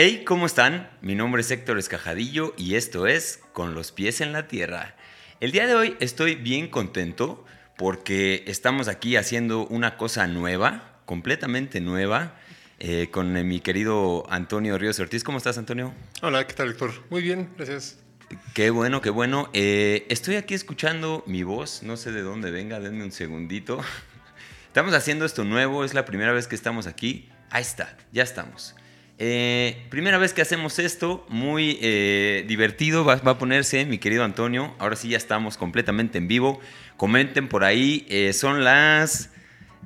Hey, ¿cómo están? Mi nombre es Héctor Escajadillo y esto es Con los pies en la tierra. El día de hoy estoy bien contento porque estamos aquí haciendo una cosa nueva, completamente nueva, eh, con mi querido Antonio Ríos Ortiz. ¿Cómo estás, Antonio? Hola, ¿qué tal, Héctor? Muy bien, gracias. Qué bueno, qué bueno. Eh, estoy aquí escuchando mi voz, no sé de dónde venga, denme un segundito. Estamos haciendo esto nuevo, es la primera vez que estamos aquí. Ahí está, ya estamos. Eh, primera vez que hacemos esto, muy eh, divertido va, a ponerse mi querido Antonio. Ahora sí ya estamos completamente en vivo. Comenten por ahí, eh, son las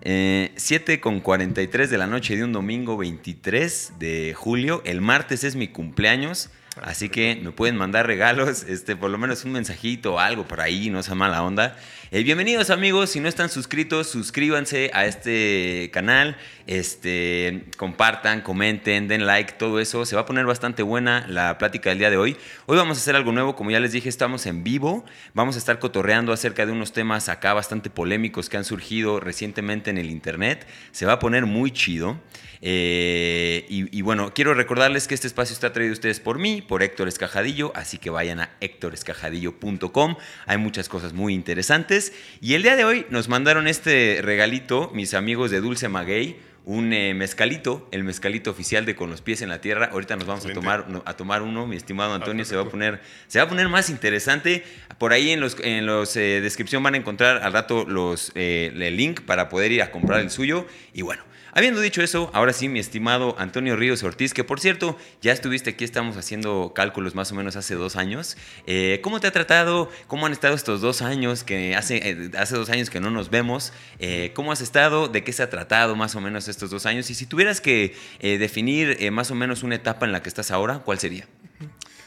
7 con 43 de la noche de un domingo 23 de julio. El martes es mi cumpleaños. Así que me pueden mandar regalos, este, por lo menos un mensajito o algo por ahí, no sea mala onda. Eh, bienvenidos amigos, si no están suscritos, suscríbanse a este canal, este, compartan, comenten, den like, todo eso. Se va a poner bastante buena la plática del día de hoy. Hoy vamos a hacer algo nuevo, como ya les dije, estamos en vivo. Vamos a estar cotorreando acerca de unos temas acá bastante polémicos que han surgido recientemente en el internet. Se va a poner muy chido. Eh, y, bueno, quiero recordarles que este espacio está traído a ustedes por mí, por Héctor Escajadillo, así que vayan a héctorescajadillo.com. Hay muchas cosas muy interesantes. Y el día de hoy nos mandaron este regalito, mis amigos de Dulce Maguey un eh, mezcalito, el mezcalito oficial de Con los pies en la tierra. Ahorita nos vamos a tomar, a tomar uno, mi estimado Antonio, se va a poner, se va a poner más interesante. Por ahí en los, en los eh, descripción van a encontrar al rato los, el link para poder ir a comprar el suyo. Y bueno, Habiendo dicho eso, ahora sí, mi estimado Antonio Ríos Ortiz, que por cierto, ya estuviste aquí, estamos haciendo cálculos más o menos hace dos años. Eh, ¿Cómo te ha tratado? ¿Cómo han estado estos dos años que hace, eh, hace dos años que no nos vemos? Eh, ¿Cómo has estado? ¿De qué se ha tratado más o menos estos dos años? Y si tuvieras que definir más o menos una etapa en la que estás ahora, ¿cuál sería?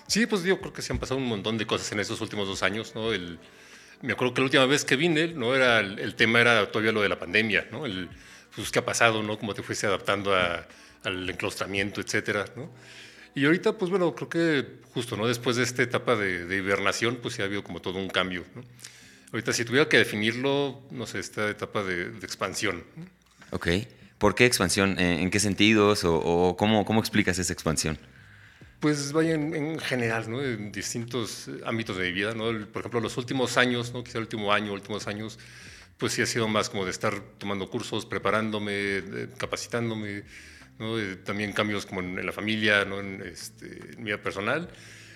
Sí, pues yo creo que se han pasado un montón de cosas en estos últimos dos años, ¿no? me acuerdo que la última vez que vine, ¿no? Era el, tema era todavía lo de la pandemia, ¿no? El, pues, qué ha pasado, ¿no? Cómo te fuiste adaptando al enclaustramiento, etcétera, ¿no? Y ahorita, pues bueno, creo que justo, ¿no? Después de esta etapa de, hibernación, pues sí ha habido como todo un cambio, ¿no? Ahorita, si tuviera que definirlo, no sé, esta etapa de, expansión. Ok. ¿Por qué expansión? ¿En qué sentidos? ¿O, cómo, cómo explicas esa expansión? Pues vaya en, general, ¿no? En distintos ámbitos de mi vida, ¿no? Por ejemplo, los últimos años, ¿no? Quizá el último año, últimos años, pues sí ha sido más como de estar tomando cursos, preparándome, capacitándome, también cambios como en, la familia, ¿no? en, este, en, mi vida personal.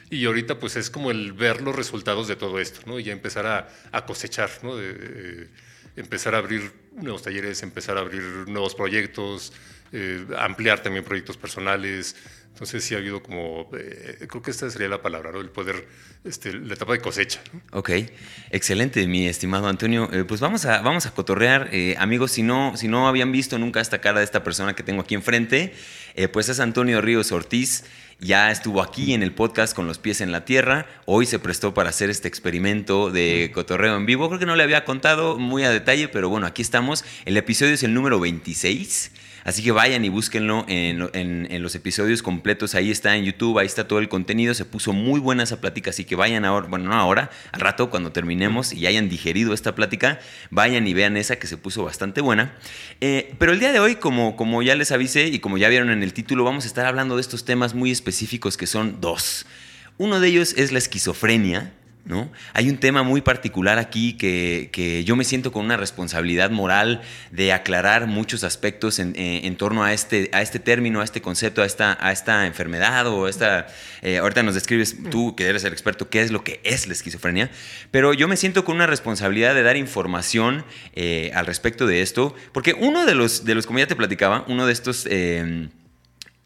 Y ahorita pues es como el ver los resultados de todo esto, ¿no? y ya empezar a, cosechar, ¿no? de, empezar a abrir nuevos talleres, empezar a abrir nuevos proyectos, eh, ampliar también proyectos personales, entonces sí ha habido como, eh, creo que esta sería la palabra, ¿no? el poder, este, la etapa de cosecha. Ok, excelente, mi estimado Antonio. Eh, pues vamos a, vamos a cotorrear. Eh, amigos, si no, si no habían visto nunca esta cara de esta persona que tengo aquí enfrente, pues es Antonio Ríos Ortiz. Ya estuvo aquí en el podcast con los pies en la tierra. Hoy se prestó para hacer este experimento de cotorreo en vivo. Creo que no le había contado muy a detalle, pero bueno, aquí estamos. El episodio es el número 26. Así que vayan y búsquenlo en, los episodios completos. Ahí está en YouTube, ahí está todo el contenido. Se puso muy buena esa plática, así que vayan ahora, bueno, no ahora, al rato cuando terminemos y hayan digerido esta plática, vayan y vean esa que se puso bastante buena. Eh, pero el día de hoy, como, como ya les avisé y como ya vieron en el título, vamos a estar hablando de estos temas muy específicos que son dos. Uno de ellos es la esquizofrenia ¿no? Hay un tema muy particular aquí que, yo me siento con una responsabilidad moral de aclarar muchos aspectos en, eh, torno a este, a este término, a este concepto, a esta, a esta enfermedad o esta... Eh, ahorita nos describes tú, que eres el experto, qué es lo que es la esquizofrenia, pero yo me siento con una responsabilidad de dar información eh, al respecto de esto, porque uno de los, de los, como ya te platicaba, uno de estos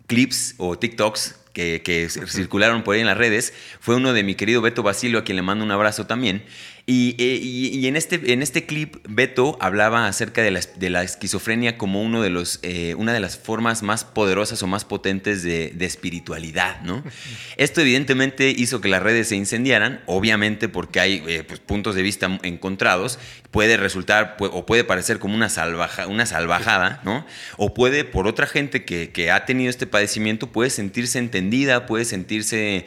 clips o TikToks que, circularon por ahí en las redes, fue uno de mi querido Beto Basilio, a quien le mando un abrazo también. Y, eh, en, este, en este clip, Beto hablaba acerca de la, de la esquizofrenia como uno de los, eh, una de las formas más poderosas o más potentes de, espiritualidad, ¿no? Esto evidentemente hizo que las redes se incendiaran, obviamente porque hay eh, pues, puntos de vista encontrados, puede resultar o puede parecer como una, salvaja, una salvajada, ¿no? O puede, por otra gente que, que ha tenido este padecimiento, puede sentirse entendida, puede sentirse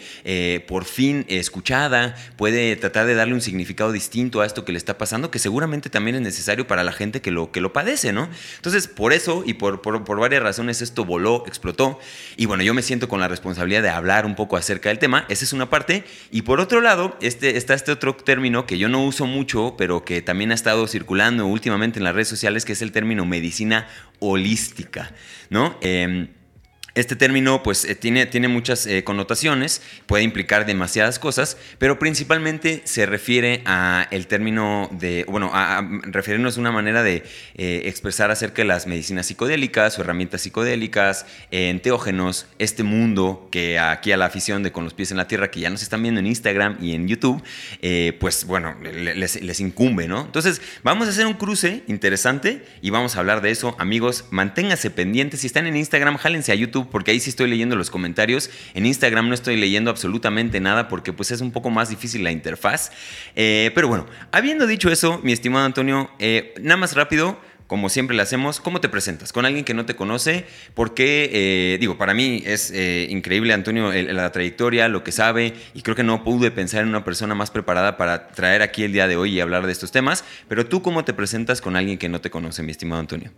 por fin escuchada, puede tratar de darle un significado distinto a esto que le está pasando, que seguramente también es necesario para la gente que lo, que lo padece, ¿no? Entonces, por eso y por, por, varias razones esto voló, explotó. Y bueno, yo me siento con la responsabilidad de hablar un poco acerca del tema. Esa es una parte. Y por otro lado, este, está este otro término que yo no uso mucho, pero que también ha estado circulando últimamente en las redes sociales, que es el término medicina holística, ¿no? Em, este término pues eh, tiene, tiene muchas eh, connotaciones, puede implicar demasiadas cosas, pero principalmente se refiere a el término de, bueno, a, referirnos a una manera de eh, expresar acerca de las medicinas psicodélicas o herramientas psicodélicas, enteógenos, este mundo que aquí a la afición de Con los pies en la tierra, que ya nos están viendo en Instagram y en YouTube, pues bueno, les, les incumbe, ¿no? Entonces, vamos a hacer un cruce interesante y vamos a hablar de eso. Amigos, manténganse pendientes. Si están en Instagram, jálense a YouTube porque ahí sí estoy leyendo los comentarios. En Instagram no estoy leyendo absolutamente nada porque pues es un poco más difícil la interfaz. Eh, pero bueno, habiendo dicho eso, mi estimado Antonio, eh, nada más rápido como siempre le hacemos, ¿cómo te presentas? Con alguien que no te conoce, porque, eh, digo, para mí es increíble, Antonio, la trayectoria, lo que sabe, y creo que no pude pensar en una persona más preparada para traer aquí el día de hoy y hablar de estos temas, pero tú, ¿cómo te presentas con alguien que no te conoce, mi estimado Antonio?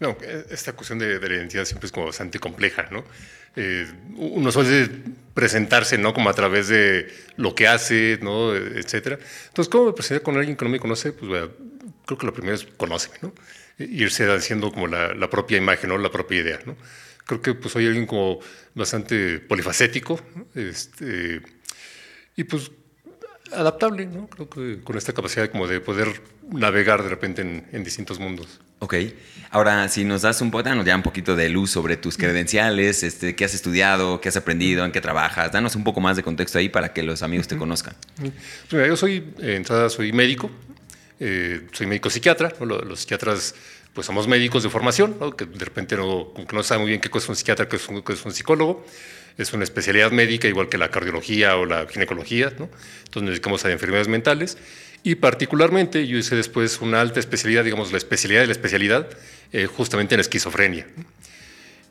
No, esta cuestión de, la identidad siempre es como bastante compleja, ¿no? Eh, uno suele presentarse, ¿no? Como a través de lo que hace, ¿no? Etcétera. Entonces, ¿cómo me presentar con alguien que no me conoce? Pues bueno, creo que lo primero es conóceme, ¿no? Irse haciendo como la, propia imagen, ¿no? La propia idea, ¿no? Creo que pues soy alguien como bastante polifacético, este, y pues adaptable, ¿no? Creo que con esta capacidad como de poder navegar de repente en, distintos mundos. Ok. Ahora, si nos das un poco, danos ya un poquito de luz sobre tus credenciales, este, qué has estudiado, qué has aprendido, en qué trabajas. Danos un poco más de contexto ahí para que los amigos te conozcan. Pues yo soy, entrada, soy médico, eh, soy médico psiquiatra. Los, psiquiatras, pues somos médicos de formación, que de repente no, no sabe muy bien qué es un psiquiatra, qué es un, qué es un psicólogo es una especialidad médica igual que la cardiología o la ginecología, ¿no? entonces nos dedicamos a enfermedades mentales y particularmente yo hice después una alta especialidad, digamos la especialidad de la especialidad, eh, justamente en esquizofrenia.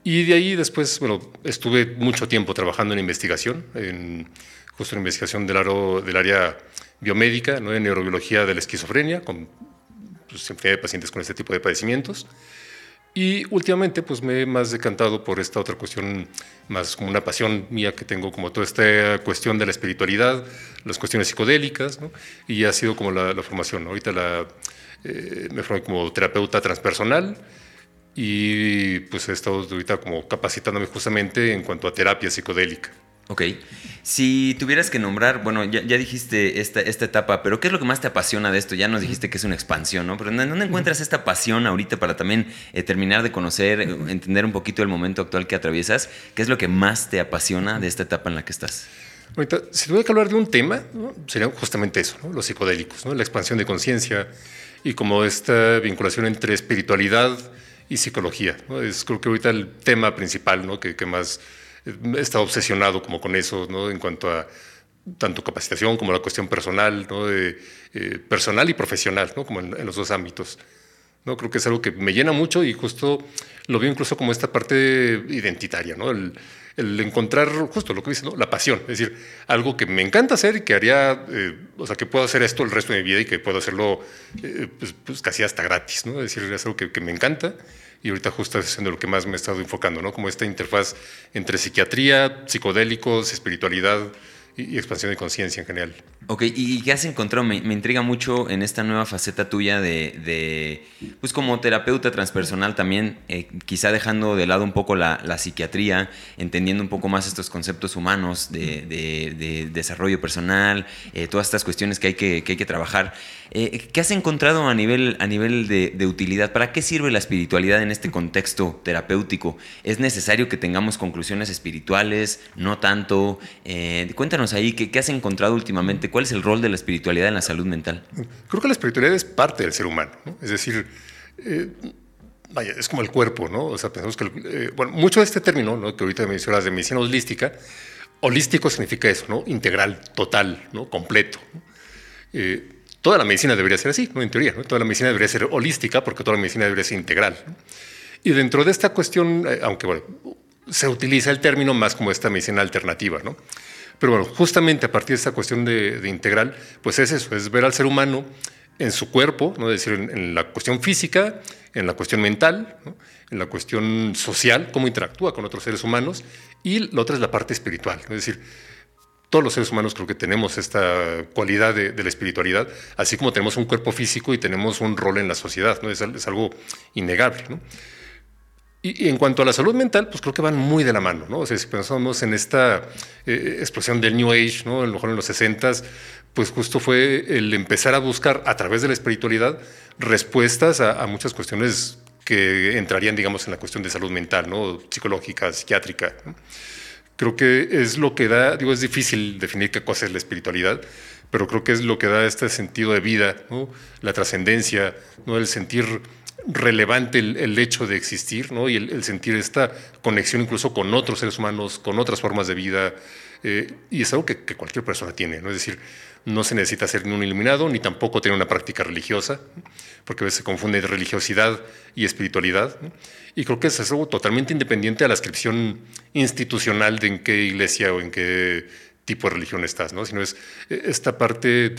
Y de ahí después, bueno, estuve mucho tiempo trabajando en investigación, en, justo en investigación del, área biomédica, ¿no? en neurobiología de la esquizofrenia, con pues, de pacientes con este tipo de padecimientos. Y últimamente pues me he más decantado por esta otra cuestión, más como una pasión mía que tengo, como toda esta cuestión de la espiritualidad, las cuestiones psicodélicas, ¿no? y ha sido como la, formación. Ahorita la, eh, me formé como terapeuta transpersonal y pues he estado ahorita como capacitándome justamente en cuanto a terapia psicodélica. Ok. Si tuvieras que nombrar, bueno, ya, dijiste esta, esta, etapa, pero ¿qué es lo que más te apasiona de esto? Ya nos dijiste que es una expansión, ¿no? Pero ¿dónde encuentras esta pasión ahorita para también eh, terminar de conocer, entender un poquito el momento actual que atraviesas? ¿Qué es lo que más te apasiona de esta etapa en la que estás? Ahorita, si tuviera que hablar de un tema, sería justamente eso, ¿no? los psicodélicos, ¿no? la expansión de conciencia y como esta vinculación entre espiritualidad y psicología. ¿no? Es creo que ahorita el tema principal ¿no? que, que más he estado obsesionado como con eso, ¿no? En cuanto a tanto capacitación como la cuestión personal, ¿no? De, eh, personal y profesional, ¿no? Como en, los dos ámbitos. ¿no? Creo que es algo que me llena mucho y justo lo veo incluso como esta parte identitaria, ¿no? El, encontrar justo lo que dice, ¿no? la pasión, es decir, algo que me encanta hacer y que haría, eh, o sea, que puedo hacer esto el resto de mi vida y que puedo hacerlo eh, pues, pues, casi hasta gratis, ¿no? Es decir, es algo que, que me encanta y ahorita justo es lo que más me he estado enfocando, ¿no? Como esta interfaz entre psiquiatría, psicodélicos, espiritualidad y, expansión de conciencia en general. Ok, ¿y qué has encontrado? Me, intriga mucho en esta nueva faceta tuya de, pues como terapeuta transpersonal también, eh, quizá dejando de lado un poco la, psiquiatría, entendiendo un poco más estos conceptos humanos de, desarrollo personal, eh, todas estas cuestiones que hay que, que hay que trabajar. Eh, ¿Qué has encontrado a nivel, a nivel de, utilidad? ¿Para qué sirve la espiritualidad en este contexto terapéutico? ¿Es necesario que tengamos conclusiones espirituales? ¿No tanto? Eh, cuéntanos ahí, ¿qué, has encontrado últimamente? ¿Cuál es el rol de la espiritualidad en la salud mental? Creo que la espiritualidad es parte del ser humano. Es decir, eh, vaya, es como el cuerpo, ¿no? O sea, pensamos que, bueno, mucho de este término, ¿no? que ahorita mencionas de medicina holística, holístico significa eso, ¿no? Integral, total, ¿no? Completo. Toda la medicina debería ser así, ¿no? en teoría. ¿no? Toda la medicina debería ser holística porque toda la medicina debería ser integral. Y dentro de esta cuestión, eh, aunque bueno, se utiliza el término más como esta medicina alternativa, ¿no? Pero bueno, justamente a partir de esta cuestión de, integral, pues es eso, es ver al ser humano en su cuerpo, ¿no? es decir, en, la cuestión física, en la cuestión mental, en la cuestión social, cómo interactúa con otros seres humanos, y la otra es la parte espiritual, es decir, todos los seres humanos creo que tenemos esta cualidad de, la espiritualidad, así como tenemos un cuerpo físico y tenemos un rol en la sociedad, ¿no? es, es algo innegable. ¿no? Y, en cuanto a la salud mental, pues creo que van muy de la mano, ¿no? O sea, si pensamos en esta eh, explosión del New Age, ¿no? A lo mejor en los 60 pues justo fue el empezar a buscar a través de la espiritualidad respuestas a, muchas cuestiones que entrarían, digamos, en la cuestión de salud mental, ¿no? Psicológica, psiquiátrica. Creo que es lo que da, digo, es difícil definir qué cosa es la espiritualidad, pero creo que es lo que da este sentido de vida, ¿no? La trascendencia, ¿no? El sentir relevante el, hecho de existir ¿no? y el, sentir esta conexión incluso con otros seres humanos, con otras formas de vida. Eh, y es algo que, cualquier persona tiene, ¿no? es decir, no se necesita ser ni un iluminado ni tampoco tener una práctica religiosa, porque a veces se confunde religiosidad y espiritualidad. Y creo que eso es algo totalmente independiente a la inscripción institucional de en qué iglesia o en qué tipo de religión estás, ¿no? sino es eh, esta parte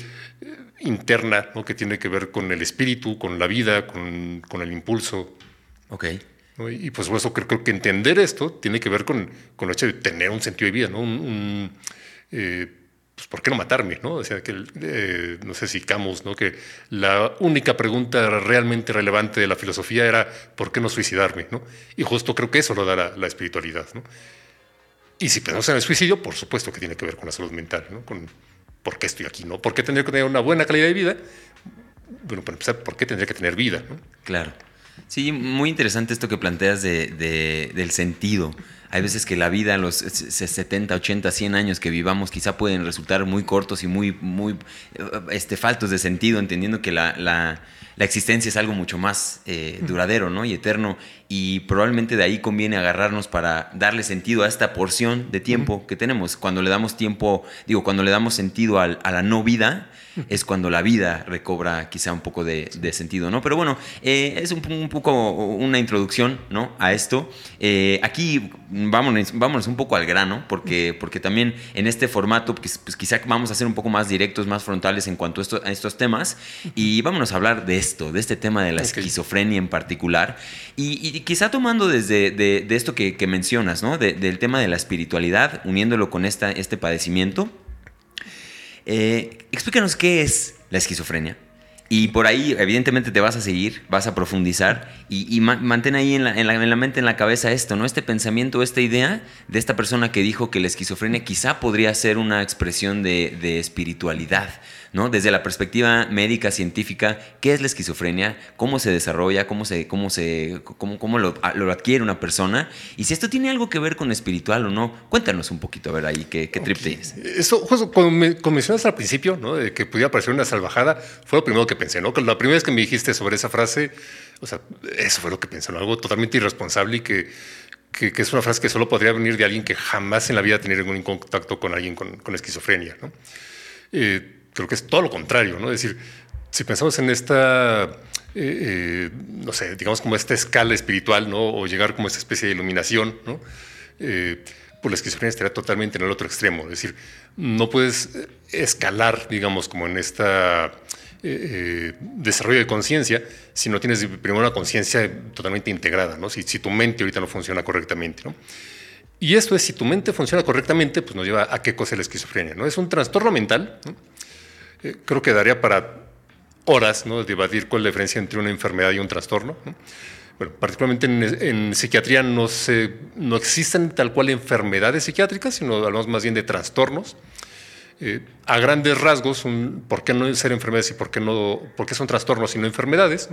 interna, ¿no? que tiene que ver con el espíritu, con la vida, con, con el impulso. Ok. Y, pues por eso creo, que entender esto tiene que ver con, con el hecho de tener un sentido de vida, ¿no? Un, eh, pues ¿por qué no matarme? ¿no? O sea, que, eh, no sé si Camus, ¿no? que la única pregunta realmente relevante de la filosofía era ¿por qué no suicidarme? ¿no? Y justo creo que eso lo da la, la espiritualidad. ¿no? Y si pensamos en el suicidio, por supuesto que tiene que ver con la salud mental, ¿no? con, ¿por qué estoy aquí? ¿no? ¿Por qué tendría que tener una buena calidad de vida? Bueno, para empezar, ¿por qué tendría que tener vida? Claro. Sí, muy interesante esto que planteas de, del sentido. Hay veces que la vida, los 70, 80, 100 años que vivamos, quizá pueden resultar muy cortos y muy, muy este, faltos de sentido, entendiendo que la, la, la existencia es algo mucho más eh, duradero ¿no? y eterno. Y probablemente de ahí conviene agarrarnos para darle sentido a esta porción de tiempo que tenemos. Cuando le damos tiempo, digo, cuando le damos sentido a la no vida, es cuando la vida recobra quizá un poco de, sentido, ¿no? Pero bueno, eh, es un, poco una introducción, ¿no? A esto. Eh, aquí vámonos, vámonos un poco al grano, porque, porque también en este formato, pues, pues, quizá vamos a ser un poco más directos, más frontales en cuanto a, estos temas. Y vámonos a hablar de esto, de este tema de la esquizofrenia en particular. Y, quizá tomando desde de, esto que, mencionas, ¿no? del tema de la espiritualidad, uniéndolo con esta, este padecimiento. Eh, explícanos qué es la esquizofrenia. Y por ahí, evidentemente, te vas a seguir, vas a profundizar y, mantén ahí en la, mente, en la cabeza esto, ¿no? Este pensamiento, esta idea de esta persona que dijo que la esquizofrenia quizá podría ser una expresión de espiritualidad. ¿No? Desde la perspectiva médica, científica, ¿qué es la esquizofrenia? ¿Cómo se desarrolla? ¿Cómo, se, cómo, se, cómo, cómo lo, adquiere una persona? Y si esto tiene algo que ver con espiritual o no, cuéntanos un poquito, a ver ahí, ¿qué, qué trip tienes? Eso, justo cuando me mencionaste al principio, ¿no? De que podía parecer una salvajada, fue lo primero que pensé, ¿no? La primera vez que me dijiste sobre esa frase, o sea, eso fue lo que pensé, Algo totalmente irresponsable y que que, es una frase que solo podría venir de alguien que jamás en la vida ha tenido ningún contacto con alguien con, con esquizofrenia. ¿no? Eh, Creo que es todo lo contrario, ¿no? Es decir, si pensamos en esta, eh, eh, no sé, digamos como esta escala espiritual, ¿no? O llegar como esta especie de iluminación, ¿no? Eh, pues la esquizofrenia estaría totalmente en el otro extremo. Es decir, no puedes escalar, digamos, como en esta desarrollo de conciencia si no tienes primero una conciencia totalmente integrada, ¿no? Si, si, tu mente ahorita no funciona correctamente, ¿no? Y esto es, si tu mente funciona correctamente, pues nos lleva a qué cosa es la esquizofrenia, ¿no? Es un trastorno mental, ¿no? Eh, creo que daría para horas ¿no? debatir cuál es la diferencia entre una enfermedad y un trastorno. Bueno, particularmente en, psiquiatría no, se, no existen tal cual enfermedades psiquiátricas, sino hablamos más bien de trastornos. Eh, a grandes rasgos, ¿por qué no ser enfermedades y por qué, no, por qué son trastornos y no enfermedades?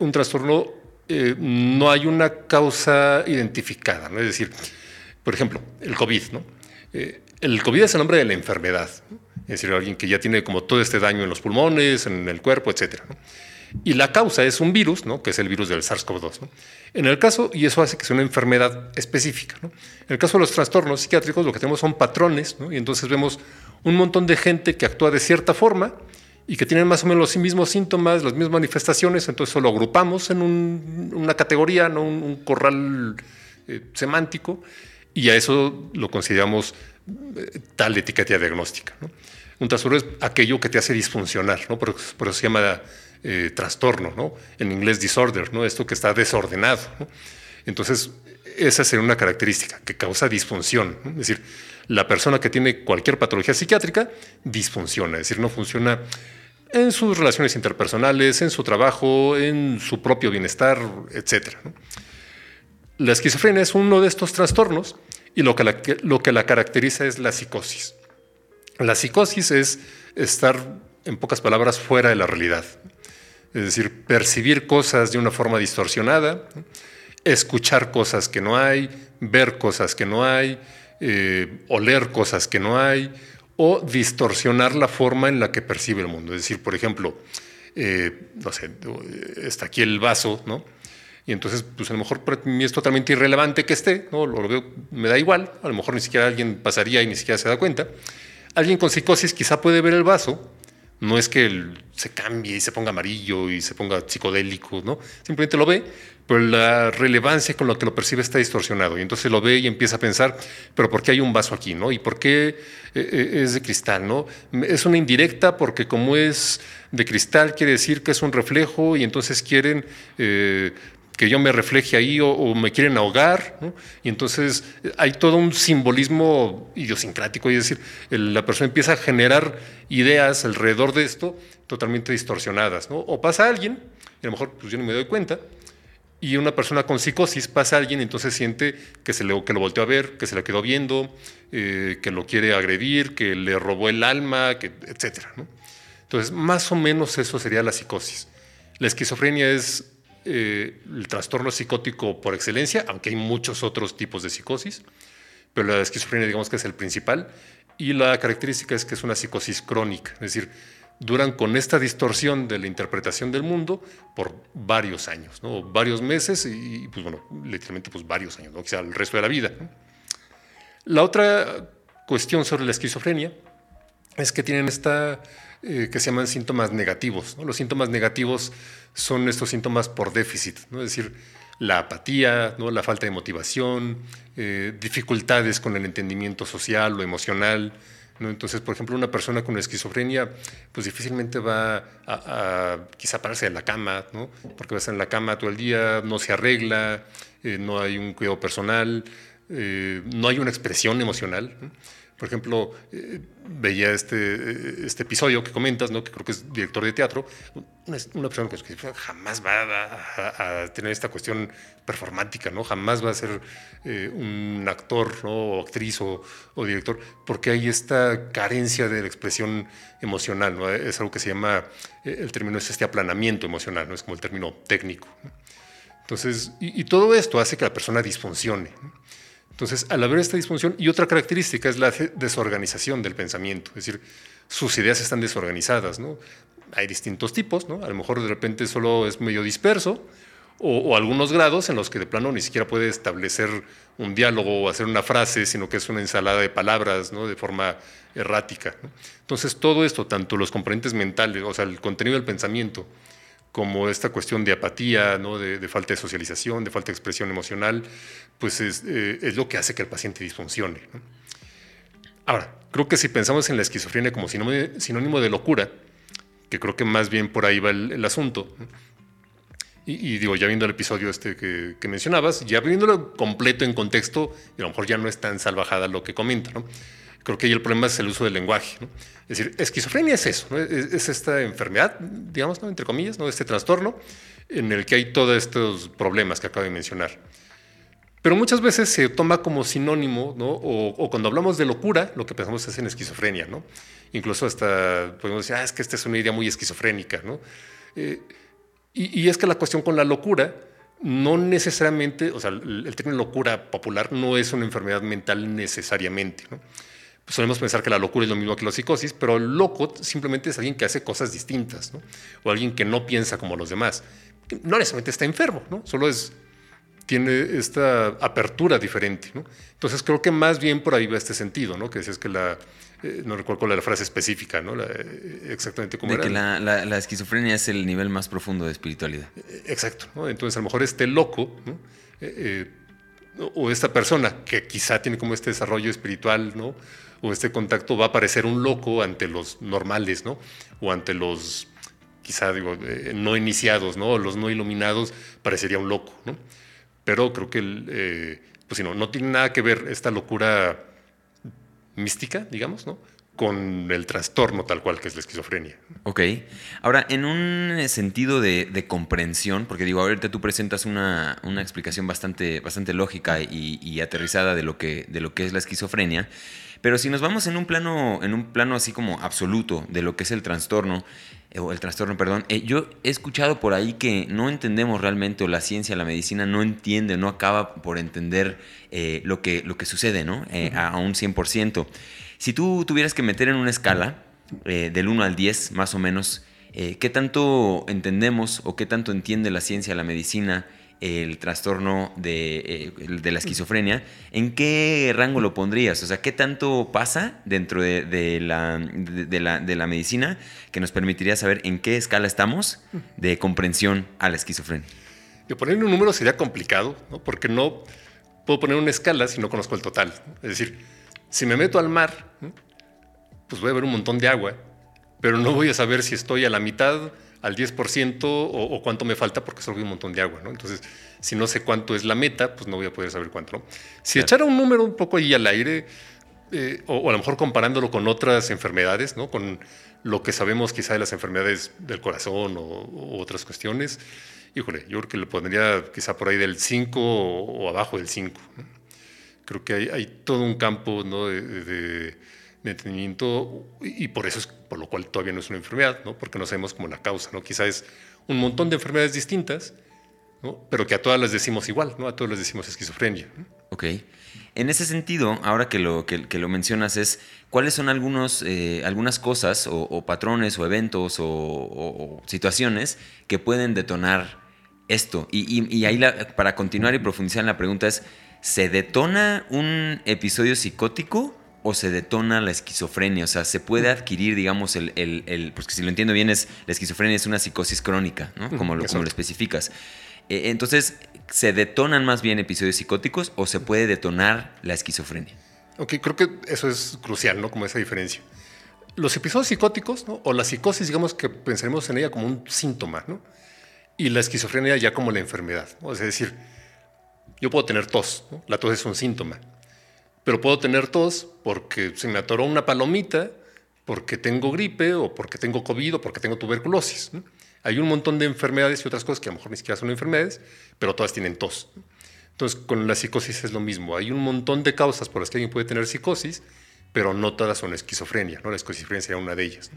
Un trastorno eh, no hay una causa identificada, ¿no? es decir, por ejemplo, el COVID. ¿no? el COVID es el nombre de la enfermedad es decir, alguien que ya tiene como todo este daño en los pulmones, en el cuerpo, etc. Y la causa es un virus, ¿no? que es el virus del SARS-CoV-2. En el caso, y eso hace que sea una enfermedad específica. En el caso de los trastornos psiquiátricos, lo que tenemos son patrones, y entonces vemos un montón de gente que actúa de cierta forma y que tienen más o menos los mismos síntomas, las mismas manifestaciones, entonces lo agrupamos en una categoría, ¿no? un, corral eh, semántico, y a eso lo consideramos tal etiqueta diagnóstica. Un trastorno es aquello que te hace disfuncionar, ¿no? por, eso se llama eh, trastorno, ¿no? en inglés disorder, ¿no? esto que está desordenado. Entonces, esa sería una característica que causa disfunción. Es decir, la persona que tiene cualquier patología psiquiátrica disfunciona, es decir, no funciona en sus relaciones interpersonales, en su trabajo, en su propio bienestar, etc. La esquizofrenia es uno de estos trastornos y lo que, lo que la caracteriza es la psicosis. La psicosis es estar, en pocas palabras, fuera de la realidad. Es decir, percibir cosas de una forma distorsionada, escuchar cosas que no hay, ver cosas que no hay, eh, oler cosas que no hay, o distorsionar la forma en la que percibe el mundo. Es decir, por ejemplo, eh, no sé, está aquí el vaso, ¿no? Y entonces, pues a lo mejor para mí es totalmente irrelevante que esté, ¿no? Lo, veo, me da igual, a lo mejor ni siquiera alguien pasaría y ni siquiera se da cuenta. Alguien con psicosis quizá puede ver el vaso, no es que se cambie y se ponga amarillo y se ponga psicodélico, ¿no? Simplemente lo ve, pero la relevancia con la que lo percibe está distorsionado. Y entonces lo ve y empieza a pensar, pero ¿por qué hay un vaso aquí, no? ¿Y por qué eh, eh, es de cristal, no? Es una indirecta porque como es de cristal quiere decir que es un reflejo y entonces quieren eh, que yo me refleje ahí o, me quieren ahogar. Y entonces eh, hay todo un simbolismo idiosincrático, es decir, la persona empieza a generar ideas alrededor de esto totalmente distorsionadas. O pasa alguien, y a lo mejor pues, yo no me doy cuenta, y una persona con psicosis pasa alguien y entonces siente que, se le, que lo volteó a ver, que se le quedó viendo, eh, que lo quiere agredir, que le robó el alma, que, etc. Entonces, más o menos eso sería la psicosis. La esquizofrenia es eh, el trastorno psicótico por excelencia, aunque hay muchos otros tipos de psicosis, pero la esquizofrenia digamos que es el principal, y la característica es que es una psicosis crónica, es decir, duran con esta distorsión de la interpretación del mundo por varios años, ¿no? varios meses y, pues bueno, literalmente pues varios años, ¿no? quizá el resto de la vida. La otra cuestión sobre la esquizofrenia es que tienen esta eh, que se llaman síntomas negativos. Los síntomas negativos son estos síntomas por déficit, es decir, la apatía, la falta de motivación, eh, dificultades con el entendimiento social o emocional. Entonces, por ejemplo, una persona con esquizofrenia, pues difícilmente va a, quizá pararse de la cama, porque va a estar en la cama todo el día, no se arregla, eh, no hay un cuidado personal, no hay una expresión emocional. Por ejemplo, eh, veía este, este episodio que comentas, ¿no? que creo que es director de teatro, una, persona que jamás va a, tener esta cuestión performática, ¿no? jamás va a ser eh, un actor o actriz o, director, porque hay esta carencia de la expresión emocional. ¿no? Es algo que se llama, eh, el término es este aplanamiento emocional, ¿no? es como el término técnico. Entonces, y, y, todo esto hace que la persona disfuncione. Entonces, al haber esta disfunción, y otra característica es la desorganización del pensamiento, es decir, sus ideas están desorganizadas, ¿no? Hay distintos tipos, ¿no? A lo mejor de repente solo es medio disperso, o, algunos grados en los que de plano ni siquiera puede establecer un diálogo o hacer una frase, sino que es una ensalada de palabras, ¿no? De forma errática. Entonces, todo esto, tanto los componentes mentales, o sea, el contenido del pensamiento, como esta cuestión de apatía, ¿no? de, falta de socialización, de falta de expresión emocional, pues es, eh, lo que hace que el paciente disfuncione. Ahora, creo que si pensamos en la esquizofrenia como sinónimo de locura, que creo que más bien por ahí va el, asunto, y, digo, ya viendo el episodio este que, que, mencionabas, ya viéndolo completo en contexto, a lo mejor ya no es tan salvajada lo que comenta, ¿no? Creo que ahí el problema es el uso del lenguaje. Es decir, esquizofrenia es eso, es, esta enfermedad, digamos, entre comillas, ¿no? este trastorno en el que hay todos estos problemas que acabo de mencionar. Pero muchas veces se toma como sinónimo, ¿no? o, cuando hablamos de locura, lo que pensamos es en esquizofrenia. ¿no? Incluso hasta podemos decir, ah, es que esta es una idea muy esquizofrénica. ¿no? Eh, y, y, es que la cuestión con la locura no necesariamente, o sea, el, el término locura popular no es una enfermedad mental necesariamente. ¿no? Solemos pensar que la locura es lo mismo que la psicosis, pero el loco simplemente es alguien que hace cosas distintas, ¿no? o alguien que no piensa como los demás. No necesariamente está enfermo, ¿no? solo es, tiene esta apertura diferente. ¿no? Entonces creo que más bien por ahí va este sentido, ¿no? que es que la, eh, no recuerdo cuál era la frase específica, ¿no? Eh, exactamente cómo de que la, la, esquizofrenia es el nivel más profundo de espiritualidad. Eh, exacto, ¿no? entonces a lo mejor este loco, ¿no? o esta persona que quizá tiene como este desarrollo espiritual, ¿no? O este contacto va a parecer un loco ante los normales, ¿no? O ante los, quizá digo, eh, no iniciados, ¿no? Los no iluminados parecería un loco, ¿no? Pero creo que, eh, pues si no, no tiene nada que ver esta locura mística, digamos, ¿no? Con el trastorno tal cual que es la esquizofrenia. Ok. Ahora, en un sentido de, comprensión, porque digo, ahorita tú presentas una, explicación bastante, bastante lógica y, aterrizada de lo, que, de lo que es la esquizofrenia, pero si nos vamos en un plano, en un plano así como absoluto de lo que es el trastorno, eh, o el trastorno, perdón, eh, yo he escuchado por ahí que no entendemos realmente, o la ciencia, la medicina no entiende, no acaba por entender eh, lo, que, lo que sucede, ¿no? a, a un 100%. Si tú tuvieras que meter en una escala eh, del 1 al 10, más o menos, eh, ¿qué tanto entendemos o qué tanto entiende la ciencia, la medicina, el trastorno de, eh, la esquizofrenia? ¿En qué rango lo pondrías? O sea, ¿qué tanto pasa dentro de, la, medicina que nos permitiría saber en qué escala estamos de comprensión a la esquizofrenia? De poner un número sería complicado, porque no puedo poner una escala si no conozco el total. Es decir, si me meto al mar, pues voy a ver un montón de agua, pero no voy a saber si estoy a la mitad, al 10% o, cuánto me falta porque solo veo un montón de agua, ¿no? Entonces, si no sé cuánto es la meta, pues no voy a poder saber cuánto, ¿no? Si echara un número un poco ahí al aire, eh, o, a lo mejor comparándolo con otras enfermedades, ¿no? Con lo que sabemos quizá de las enfermedades del corazón o, otras cuestiones, híjole, yo creo que le pondría quizá por ahí del 5 o, abajo del 5. Creo que hay, todo un campo de, entendimiento y por eso es por lo cual todavía no es una enfermedad, ¿no? porque no sabemos como la causa. ¿no? Quizá es un montón de enfermedades distintas, pero que a todas las decimos igual, ¿no? a todas las decimos esquizofrenia. Ok. En ese sentido, ahora que lo, que, lo mencionas, es cuáles son algunos, eh, algunas cosas o, patrones o eventos o, situaciones que pueden detonar esto. Y, ahí para continuar y profundizar en la pregunta es, ¿se detona un episodio psicótico o se detona la esquizofrenia? O sea, se puede adquirir, digamos, el, el, porque si lo entiendo bien, es la esquizofrenia es una psicosis crónica, ¿no? Como lo, como lo especificas. E, entonces, ¿se detonan más bien episodios psicóticos o se puede detonar la esquizofrenia? Ok, creo que eso es crucial, ¿no? Como esa diferencia. Los episodios psicóticos, ¿no? O la psicosis, digamos que pensaremos en ella como un síntoma, ¿no? Y la esquizofrenia ya como la enfermedad, ¿no? Es decir, yo puedo tener tos, la tos es un síntoma, pero puedo tener tos porque se me atoró una palomita, porque tengo gripe o porque tengo COVID o porque tengo tuberculosis. Hay un montón de enfermedades y otras cosas que a lo mejor ni siquiera son enfermedades, pero todas tienen tos. Entonces, con la psicosis es lo mismo. Hay un montón de causas por las que alguien puede tener psicosis, pero no todas son esquizofrenia. ¿no? La esquizofrenia sería una de ellas.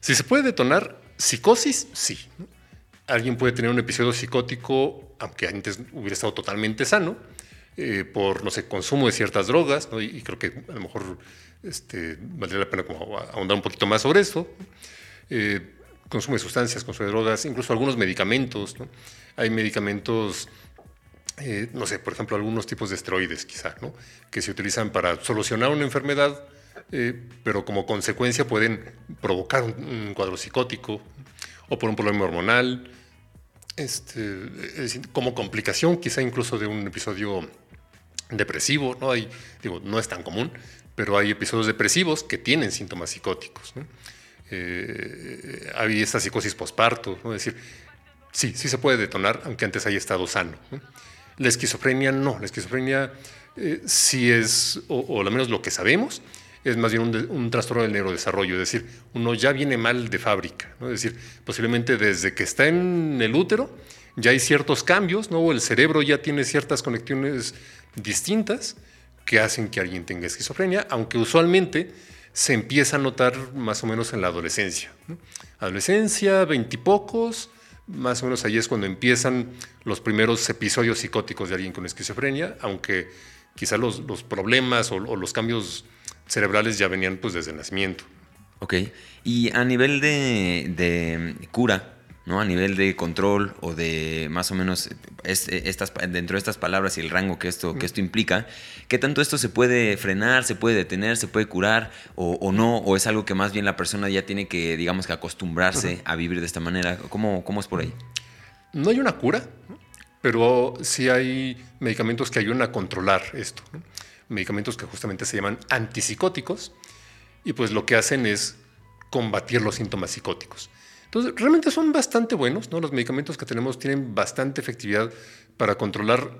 Si se puede detonar psicosis, sí alguien puede tener un episodio psicótico, aunque antes hubiera estado totalmente sano, eh, por, no sé, consumo de ciertas drogas, y, creo que a lo mejor este, valdría la pena ahondar un poquito más sobre eso. Eh, consumo de sustancias, consumo de drogas, incluso algunos medicamentos. Hay medicamentos, eh, no sé, por ejemplo, algunos tipos de esteroides quizá, ¿no? que se utilizan para solucionar una enfermedad, pero como consecuencia pueden provocar un cuadro psicótico o por un problema hormonal este, como complicación quizá incluso de un episodio depresivo, ¿no? Hay, digo, no es tan común, pero hay episodios depresivos que tienen síntomas psicóticos. Eh, hay esta psicosis posparto, ¿no? es decir, sí, sí se puede detonar, aunque antes haya estado sano. La esquizofrenia no, la esquizofrenia eh, sí es, o al menos lo que sabemos, es más bien un, trastorno del neurodesarrollo, es decir, uno ya viene mal de fábrica, es decir, posiblemente desde que está en el útero ya hay ciertos cambios, ¿no? el cerebro ya tiene ciertas conexiones distintas que hacen que alguien tenga esquizofrenia, aunque usualmente se empieza a notar más o menos en la adolescencia. Adolescencia, veintipocos, más o menos ahí es cuando empiezan los primeros episodios psicóticos de alguien con esquizofrenia, aunque quizá los, problemas o, o los cambios cerebrales ya venían pues desde el nacimiento. Ok. Y a nivel de, cura, ¿no? A nivel de control o de más o menos estas, dentro de estas palabras y el rango que esto, que esto implica, ¿qué tanto esto se puede frenar, se puede detener, se puede curar o, no? ¿O es algo que más bien la persona ya tiene que, digamos, que acostumbrarse a vivir de esta manera? ¿Cómo, ¿Cómo es por ahí? No hay una cura, pero sí hay medicamentos que ayudan a controlar esto. Medicamentos que justamente se llaman antipsicóticos y pues lo que hacen es combatir los síntomas psicóticos. Entonces, realmente son bastante buenos, ¿no? Los medicamentos que tenemos tienen bastante efectividad para controlar,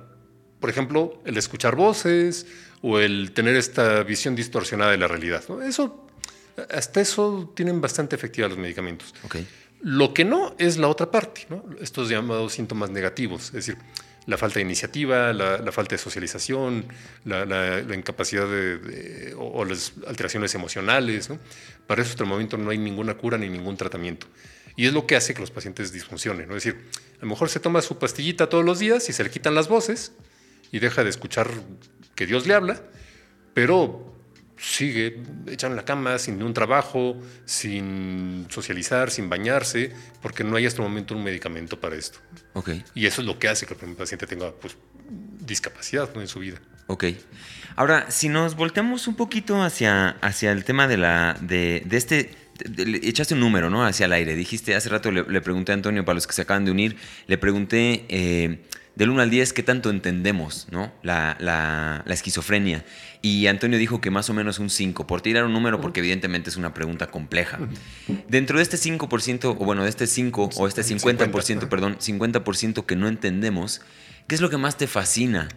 por ejemplo, el escuchar voces o el tener esta visión distorsionada de la realidad. Eso, hasta eso tienen bastante efectividad los medicamentos. Okay. Lo que no es la otra parte, ¿no? estos llamados síntomas negativos, es decir, la falta de iniciativa, la, falta de socialización, la, incapacidad de, o, las alteraciones emocionales. Para eso hasta el momento no hay ninguna cura ni ningún tratamiento. Y es lo que hace que los pacientes disfuncionen. ¿no? Es decir, a lo mejor se toma su pastillita todos los días y se le quitan las voces y deja de escuchar que Dios le habla, pero sigue echando en la cama sin ningún trabajo, sin socializar, sin bañarse, porque no hay hasta el momento un medicamento para esto. Okay. Y eso es lo que hace que el paciente tenga pues, discapacidad en su vida. Ok. Ahora, si nos volteamos un poquito hacia, hacia el tema de, la, de, de este echaste un número, ¿no? Hacia el aire. Dijiste, hace rato le, pregunté a Antonio, para los que se acaban de unir, le pregunté eh, del 1 al 10 qué tanto entendemos, ¿no? La, la, esquizofrenia. Y Antonio dijo que más o menos un 5, por tirar un número, porque evidentemente es una pregunta compleja. Dentro de este 5%, o bueno, de este 5 o este 50%, perdón, 50% que no entendemos, ¿qué es lo que más te fascina?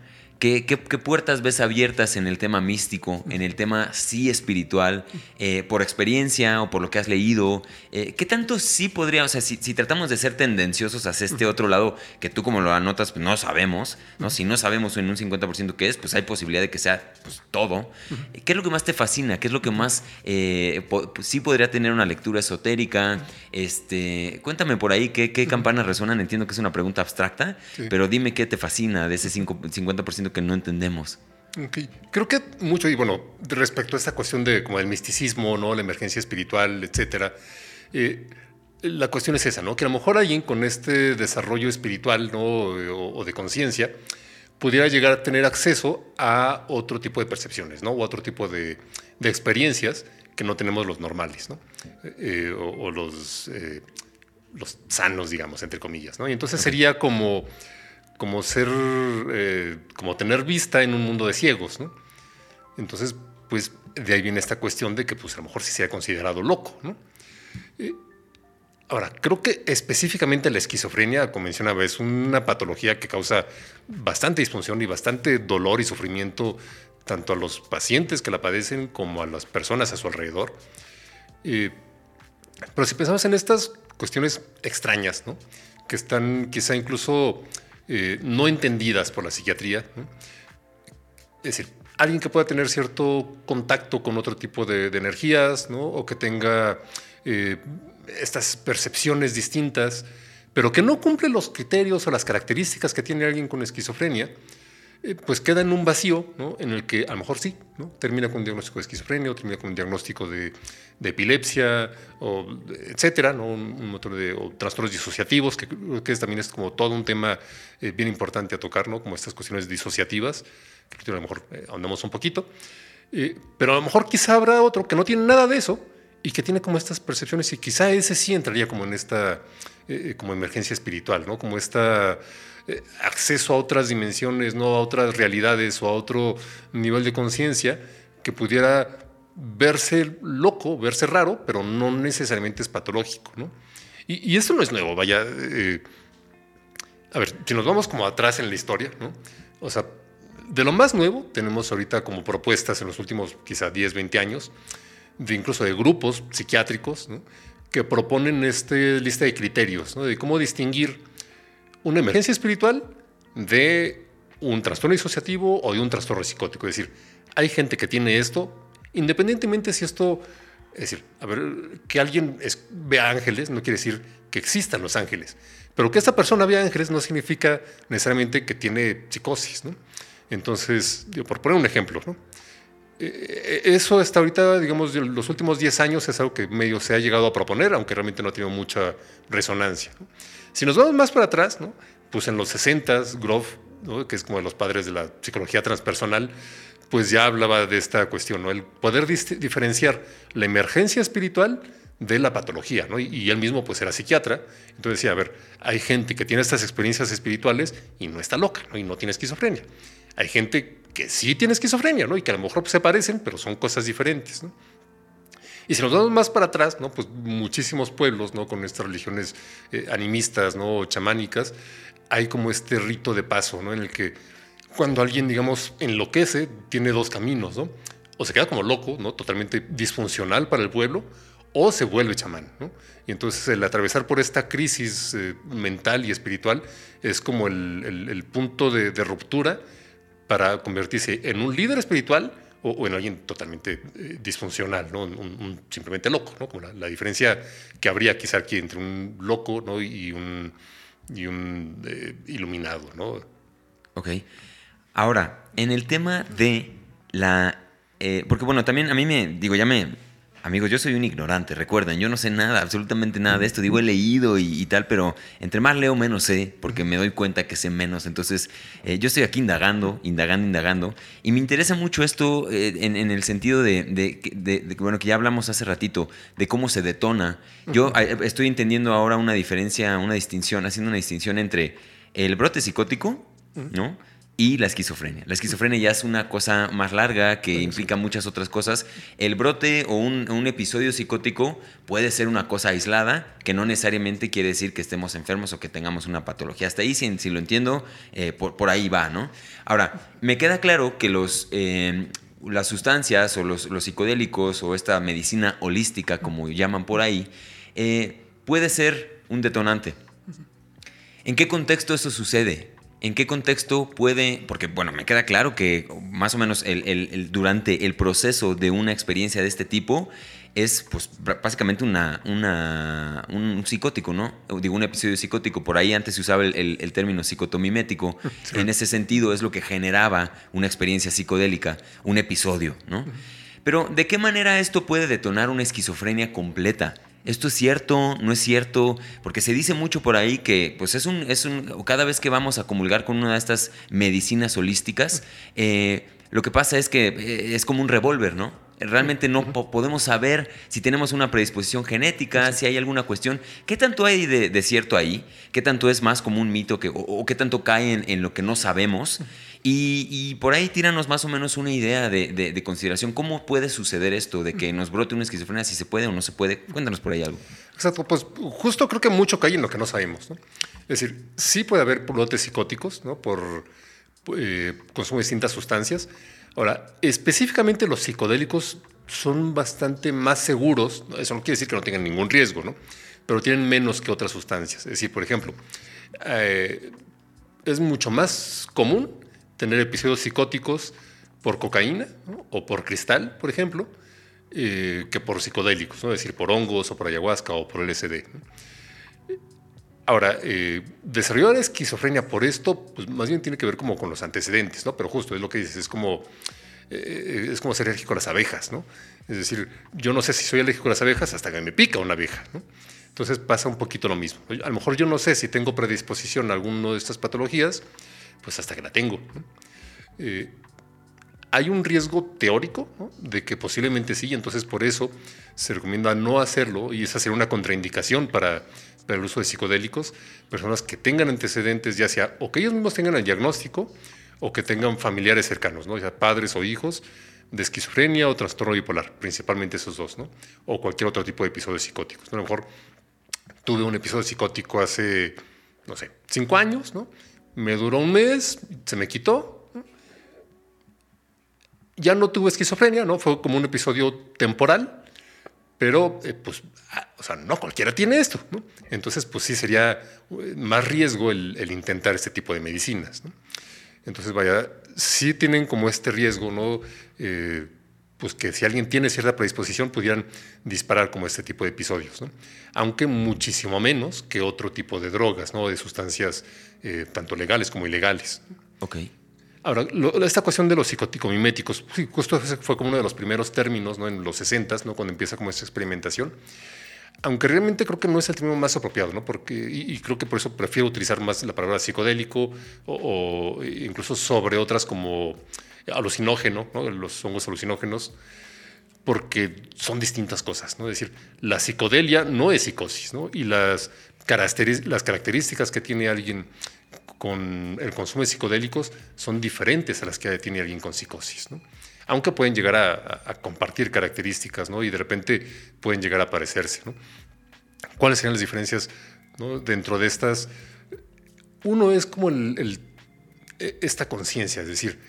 ¿Qué, puertas ves abiertas en el tema místico, en el tema sí espiritual, eh, por experiencia o por lo que has leído? Eh, ¿Qué tanto sí podría, o sea, si, tratamos de ser tendenciosos hacia este otro lado, que tú como lo anotas, pues no sabemos, ¿no? Si no sabemos en un 50% qué es, pues hay posibilidad de que sea pues, todo. ¿Qué es lo que más te fascina? ¿Qué es lo que más eh, sí podría tener una lectura esotérica? Este, cuéntame por ahí qué, campanas resuenan. Entiendo que es una pregunta abstracta, pero dime qué te fascina de ese 50% que no entendemos. Creo que mucho, y bueno, respecto a esta cuestión de como el misticismo, ¿no? la emergencia espiritual, etcétera, eh, la cuestión es esa, ¿no? que a lo mejor alguien con este desarrollo espiritual ¿no? o, de conciencia pudiera llegar a tener acceso a otro tipo de percepciones ¿no? o otro tipo de, de experiencias que no tenemos los normales ¿no? Eh, o, los, eh, los sanos, digamos, entre comillas. ¿no? Y entonces sería como como ser, eh, como tener vista en un mundo de ciegos, ¿no? Entonces, pues de ahí viene esta cuestión de que pues a lo mejor sí se considerado loco, ¿no? Eh, ahora, creo que específicamente la esquizofrenia, como mencionaba, es una patología que causa bastante disfunción y bastante dolor y sufrimiento tanto a los pacientes que la padecen como a las personas a su alrededor. Eh, pero si pensamos en estas cuestiones extrañas, ¿no? que están quizá incluso eh, no entendidas por la psiquiatría. Es decir, alguien que pueda tener cierto contacto con otro tipo de, energías, o que tenga eh, estas percepciones distintas, pero que no cumple los criterios o las características que tiene alguien con esquizofrenia, eh, pues queda en un vacío en el que a lo mejor sí, ¿no? termina con un diagnóstico de esquizofrenia o termina con un diagnóstico de, epilepsia, o, etcétera, ¿no? un, montón de trastornos disociativos, que, que también es como todo un tema eh, bien importante a tocar, ¿no? como estas cuestiones disociativas, que a lo mejor eh, ahondamos un poquito. pero a lo mejor quizá habrá otro que no tiene nada de eso y que tiene como estas percepciones y quizá ese sí entraría como en esta como emergencia espiritual, ¿no? como esta eh, acceso a otras dimensiones, no a otras realidades o a otro nivel de conciencia que pudiera verse loco, verse raro, pero no necesariamente es patológico. ¿no? Y, esto no es nuevo, vaya. Eh, a ver, si nos vamos como atrás en la historia, ¿no? o sea, de lo más nuevo tenemos ahorita como propuestas en los últimos quizá 10, 20 años, de incluso de grupos psiquiátricos, que proponen esta lista de criterios, ¿no? de cómo distinguir una emergencia espiritual de un trastorno disociativo o de un trastorno psicótico. Es decir, hay gente que tiene esto, independientemente si esto, es decir, a ver, que alguien vea ángeles no quiere decir que existan los ángeles, pero que esta persona vea ángeles no significa necesariamente que tiene psicosis. ¿no? Entonces, por poner un ejemplo, ¿no? Eh, eso hasta ahorita, digamos, los últimos 10 años es algo que medio se ha llegado a proponer, aunque realmente no ha tenido mucha resonancia. Si nos vamos más para atrás, pues en los 60, Grove, que es como de los padres de la psicología transpersonal, pues ya hablaba de esta cuestión, ¿no? El poder diferenciar la emergencia espiritual de la patología, ¿no? Y, él mismo pues era psiquiatra, entonces decía, a ver, hay gente que tiene estas experiencias espirituales y no está loca, ¿no? Y no tiene esquizofrenia. Hay gente que sí tiene esquizofrenia, ¿no? Y que a lo mejor se parecen, pero son cosas diferentes, ¿no? Y si nos vamos más para atrás, ¿no? Pues muchísimos pueblos, ¿no? Con estas religiones eh, animistas, ¿no? Chamánicas, hay como este rito de paso, ¿no? En el que cuando alguien, digamos, enloquece, tiene dos caminos, ¿no? O se queda como loco, ¿no? Totalmente disfuncional para el pueblo, o se vuelve chamán, ¿no? Y entonces el atravesar por esta crisis eh, mental y espiritual es como el, punto de, ruptura para convertirse en un líder espiritual o, en alguien totalmente eh, disfuncional, ¿no? Simplemente loco, ¿no? Como la, diferencia que habría quizá aquí entre un loco ¿no? y un, y un eh, iluminado, ¿no? Ok. Ahora, en el tema de la... Eh, porque bueno, también a mí me, digo, ya me... Amigos, yo soy un ignorante, recuerden, yo no sé nada, absolutamente nada de esto. Digo, he leído y, tal, pero entre más leo, menos sé, porque me doy cuenta que sé menos. Entonces, eh, yo estoy aquí indagando, indagando, indagando. Y me interesa mucho esto eh, en, el sentido de, de, bueno, que ya hablamos hace ratito, de cómo se detona. Yo estoy entendiendo ahora una diferencia, una distinción, haciendo una distinción entre el brote psicótico, ¿no? Y la esquizofrenia. La esquizofrenia ya es una cosa más larga que implica muchas otras cosas. El brote o un, episodio psicótico puede ser una cosa aislada que no necesariamente quiere decir que estemos enfermos o que tengamos una patología. Hasta ahí, si, si lo entiendo, eh, por, ahí va, ¿no? Ahora, me queda claro que los... Eh, las sustancias o los, psicodélicos o esta medicina holística, como llaman por ahí, eh, puede ser un detonante. ¿En qué contexto eso sucede? ¿En qué contexto puede, porque bueno, me queda claro que más o menos el, durante el proceso de una experiencia de este tipo es pues básicamente una, una, un psicótico, ¿no? Digo, un episodio psicótico. Por ahí antes se usaba el, término psicotomimético. En ese sentido es lo que generaba una experiencia psicodélica, un episodio, ¿no? Pero ¿de qué manera esto puede detonar una esquizofrenia completa? ¿Esto es cierto? ¿No es cierto? Porque se dice mucho por ahí que, pues es un, es un, cada vez que vamos a comulgar con una de estas medicinas holísticas, eh, lo que pasa es que eh, es como un revólver, ¿no? Realmente no podemos saber si tenemos una predisposición genética, si hay alguna cuestión. ¿Qué tanto hay de, cierto ahí? ¿Qué tanto es más como un mito que, o, qué tanto cae en, en lo que no sabemos? Y, por ahí tíranos más o menos una idea de, consideración. ¿Cómo puede suceder esto de que nos brote una esquizofrenia, si se puede o no se puede? Cuéntanos por ahí algo. Exacto, pues justo creo que mucho cae en lo que no sabemos. ¿no? Es decir, sí puede haber brotes psicóticos ¿no? por eh, consumo de distintas sustancias. Ahora, específicamente los psicodélicos son bastante más seguros. Eso no quiere decir que no tengan ningún riesgo, ¿no? pero tienen menos que otras sustancias. Es decir, por ejemplo, eh, es mucho más común tener episodios psicóticos por cocaína o por cristal, por ejemplo, eh, que por psicodélicos, ¿no? es decir, por hongos o por ayahuasca o por LSD. Ahora, eh, desarrollar esquizofrenia por esto, pues más bien tiene que ver como con los antecedentes, ¿no? Pero justo es lo que dices, es como, eh, es como ser alérgico a las abejas, ¿no? Es decir, yo no sé si soy alérgico a las abejas hasta que me pica una abeja, ¿no? Entonces pasa un poquito lo mismo. A lo mejor yo no sé si tengo predisposición a alguna de estas patologías, pues hasta que la tengo. Eh, hay un riesgo teórico de que posiblemente sí, entonces por eso se recomienda no hacerlo y es hacer una contraindicación para, el uso de psicodélicos, personas que tengan antecedentes, ya sea o que ellos mismos tengan el diagnóstico o que tengan familiares cercanos, ¿no? ya padres o hijos de esquizofrenia o trastorno bipolar, principalmente esos dos, ¿no? o cualquier otro tipo de episodios psicóticos. A lo mejor tuve un episodio psicótico hace, no sé, cinco años, ¿no? Me duró un mes, se me quitó. Ya no tuve esquizofrenia, ¿no? Fue como un episodio temporal, pero eh, pues, ah, o sea, no cualquiera tiene esto, ¿no? Entonces, pues sí sería eh, más riesgo el, intentar este tipo de medicinas, ¿no? Entonces, vaya, sí tienen como este riesgo, ¿no? Eh, pues que si alguien tiene cierta predisposición pudieran disparar como este tipo de episodios, ¿no? aunque muchísimo menos que otro tipo de drogas, ¿no? de sustancias eh, tanto legales como ilegales. Ok. Ahora, esta cuestión de los psicoticomiméticos, justo fue como uno de los primeros términos ¿no? en los 60, ¿no? cuando empieza como esta experimentación, aunque realmente creo que no es el término más apropiado, ¿no? Porque, y, creo que por eso prefiero utilizar más la palabra psicodélico o, incluso sobre otras como alucinógeno, los hongos alucinógenos, porque son distintas cosas. ¿no? Es decir, la psicodelia no es psicosis, ¿no? y las, las características que tiene alguien con el consumo de psicodélicos son diferentes a las que tiene alguien con psicosis. ¿no? Aunque pueden llegar a, compartir características ¿no? y de repente pueden llegar a parecerse. ¿no? ¿Cuáles serían las diferencias dentro de estas? Uno es como el, e, esta conciencia, es decir,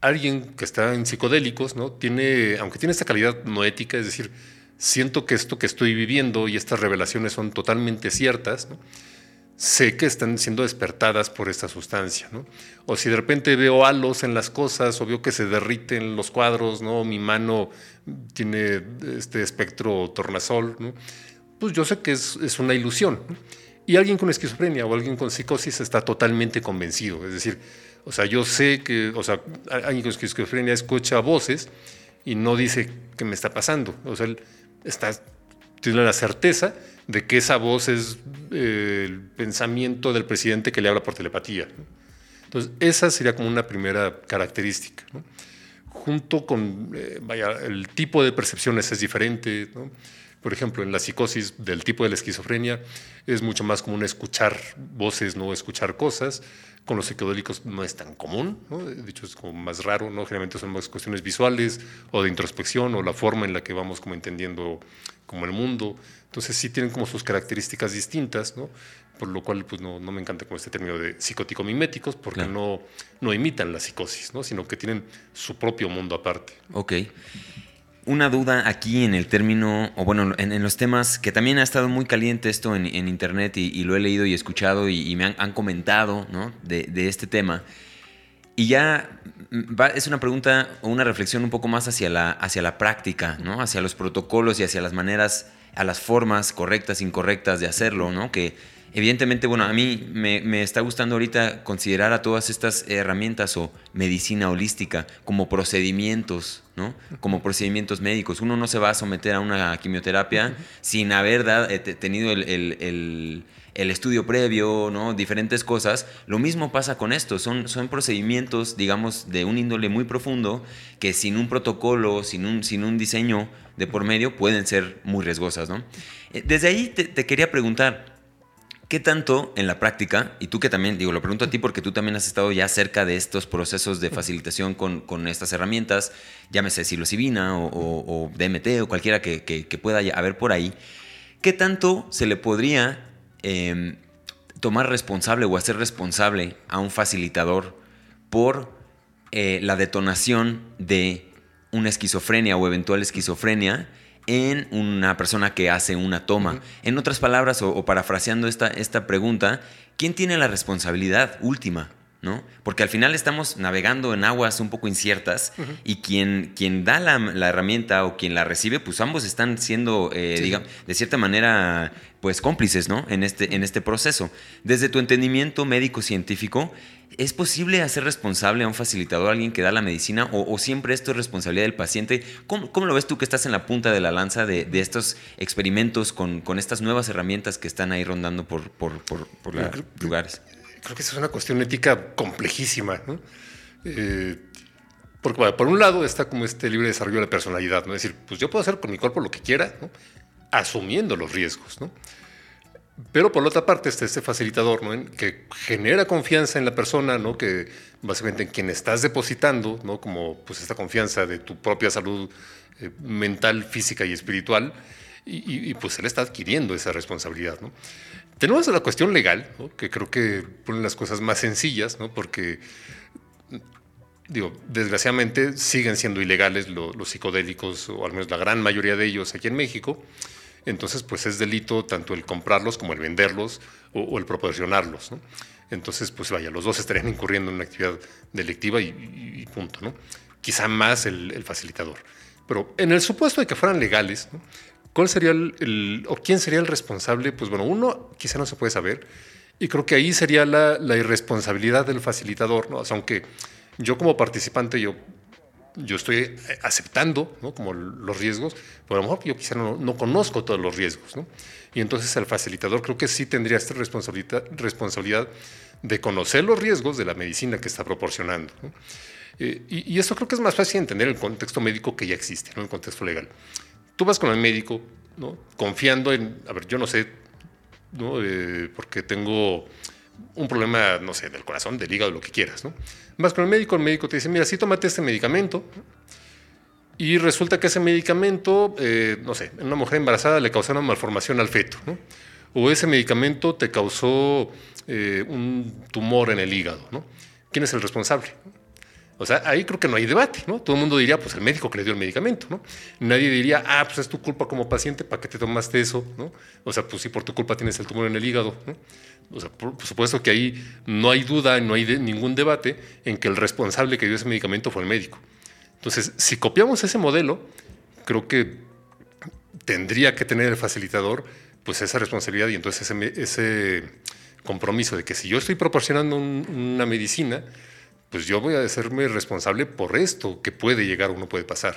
alguien que está en psicodélicos, ¿no? Tiene, aunque tiene esta calidad no ética, es decir, siento que esto que estoy viviendo y estas revelaciones son totalmente ciertas, sé que están siendo despertadas por esta sustancia, ¿no? O si de repente veo halos en las cosas o veo que se derriten los cuadros, ¿no? Mi mano tiene este espectro tornasol. Pues yo sé que es una ilusión. Y alguien con esquizofrenia o alguien con psicosis está totalmente convencido, es decir, o sea, yo sé que, o sea, alguien con esquizofrenia escucha voces y no dice qué me está pasando. O sea, él está, tiene la certeza de que esa voz es eh, el pensamiento del presidente que le habla por telepatía. Entonces, esa sería como una primera característica. Junto con, eh, vaya, el tipo de percepciones es diferente. Por ejemplo, en la psicosis del tipo de la esquizofrenia es mucho más común escuchar voces, no escuchar cosas con los psicodélicos no es tan común, ¿no? de hecho es como más raro, ¿no? generalmente son más cuestiones visuales o de introspección o la forma en la que vamos como entendiendo como el mundo, entonces sí tienen como sus características distintas, ¿no? por lo cual pues no, no me encanta como este término de psicótico-miméticos porque no, no imitan la psicosis, ¿no? sino que tienen su propio mundo aparte. Ok una duda aquí en el término, o bueno, en, los temas, que también ha estado muy caliente esto en, internet y, lo he leído y escuchado y, me han, comentado ¿no? de, este tema. Y ya es una pregunta o una reflexión un poco más hacia la, hacia la práctica, ¿no? hacia los protocolos y hacia las maneras, a las formas correctas, incorrectas de hacerlo, ¿no? que Evidentemente, bueno, a mí me, está gustando ahorita considerar a todas estas herramientas o medicina holística como procedimientos, ¿no? Como procedimientos médicos. Uno no se va a someter a una quimioterapia sin haber eh, tenido el, estudio previo, ¿no? Diferentes cosas. Lo mismo pasa con esto. Son, son procedimientos, digamos, de un índole muy profundo que sin un protocolo, sin un, sin un diseño de por medio, pueden ser muy riesgosas, ¿no? Eh, desde ahí te quería preguntar, ¿Qué tanto en la práctica, y tú que también, digo, lo pregunto a ti porque tú también has estado ya cerca de estos procesos de facilitación con, estas herramientas, llámese psilocibina o, o, DMT o cualquiera que, pueda haber por ahí, ¿qué tanto se le podría em, tomar responsable o hacer responsable a un facilitador por eh, la detonación de una esquizofrenia o eventual esquizofrenia? En una persona que hace una toma. En otras palabras, o, parafraseando esta, esta pregunta, ¿quién tiene la responsabilidad última? ¿no? Porque al final estamos navegando en aguas un poco inciertas y quien, quien da la, herramienta o quien la recibe, pues ambos están siendo, eh, digamos, de cierta manera, pues cómplices, ¿no? En este, en este proceso. Desde tu entendimiento médico-científico, ¿Es posible hacer responsable a un facilitador, a alguien que da la medicina, o, siempre esto es responsabilidad del paciente? ¿Cómo, lo ves tú que estás en la punta de la lanza de, estos experimentos con, estas nuevas herramientas que están ahí rondando por, por, lugares? Creo que esa es una cuestión ética complejísima, ¿no? Eh, porque por un lado está como este libre desarrollo de la personalidad, ¿no? Es decir, pues yo puedo hacer con mi cuerpo lo que quiera, asumiendo los riesgos, ¿no? Pero por la otra parte está este facilitador ¿no? que genera confianza en la persona, ¿no? que básicamente en quien estás depositando, ¿no? como pues, esta confianza de tu propia salud eh, mental, física y espiritual, y, pues él está adquiriendo esa responsabilidad. ¿no? Tenemos la cuestión legal, que creo que ponen las cosas más sencillas, ¿no? porque digo, desgraciadamente siguen siendo ilegales los psicodélicos, o al menos la gran mayoría de ellos aquí en México entonces pues es delito tanto el comprarlos como el venderlos o, el proporcionarlos. Entonces, pues vaya, los dos estarían incurriendo en una actividad delictiva y, punto, ¿no? Quizá más el, facilitador. Pero en el supuesto de que fueran legales, ¿cuál sería el, o quién sería el responsable? Pues bueno, uno quizá no se puede saber, y creo que ahí sería la, irresponsabilidad del facilitador, ¿no? aunque yo como participante, yo yo estoy eh, aceptando ¿no? como los riesgos, pero a lo mejor yo quizá no, no conozco todos los riesgos. ¿no? Y entonces el facilitador creo que sí tendría esta responsabilidad, responsabilidad de conocer los riesgos de la medicina que está proporcionando. Eh, y, y, esto creo que es más fácil entender el contexto médico que ya existe, ¿no? el contexto legal. Tú vas con el médico, ¿no? confiando en, a ver, yo no sé, ¿no? Eh, porque tengo un problema, no sé, del corazón, del hígado, lo que quieras. ¿no? Vas con el médico, el médico te dice, mira, sí, tómate este medicamento. Y resulta que ese medicamento, eh, no sé, en una mujer embarazada le causó una malformación al feto. O ese medicamento te causó eh, un tumor en el hígado. ¿no? ¿Quién es el responsable? O sea, ahí creo que no hay debate, ¿no? Todo el mundo diría, pues el médico que le dio el medicamento, ¿no? Nadie diría, ah, pues es tu culpa como paciente, ¿para qué te tomaste eso, ¿no? O sea, pues si por tu culpa tienes el tumor en el hígado, ¿no? O sea, por, supuesto que ahí no hay duda, no hay ningún debate en que el responsable que dio ese medicamento fue el médico. Entonces, si copiamos ese modelo, creo que tendría que tener el facilitador pues esa responsabilidad y entonces ese, ese compromiso de que si yo estoy proporcionando un, una medicina, pues yo voy a hacerme responsable por esto que puede llegar o no puede pasar.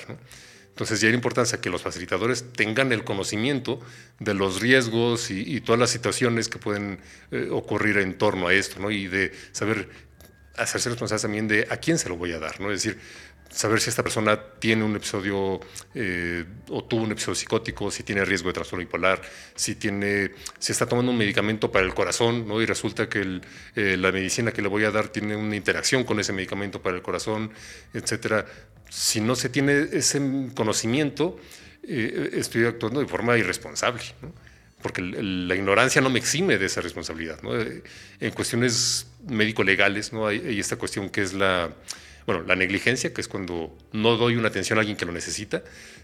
Entonces ya hay importancia que los facilitadores tengan el conocimiento de los riesgos y, y todas las situaciones que pueden eh, ocurrir en torno a esto, ¿no? y de saber hacerse responsable también de a quién se lo voy a dar. ¿no? Es decir, saber si esta persona tiene un episodio eh, o tuvo un episodio psicótico, si tiene riesgo de trastorno bipolar, si, tiene, si está tomando un medicamento para el corazón ¿no? y resulta que eh, la medicina que le voy a dar tiene una interacción con ese medicamento para el corazón, etcétera. Si no se tiene ese conocimiento, eh, estoy actuando de forma irresponsable. ¿no? porque la ignorancia no me exime de esa responsabilidad. ¿no? En cuestiones médico-legales ¿no? hay, esta cuestión que es la, bueno, la negligencia, que es cuando no doy una atención a alguien que lo necesita,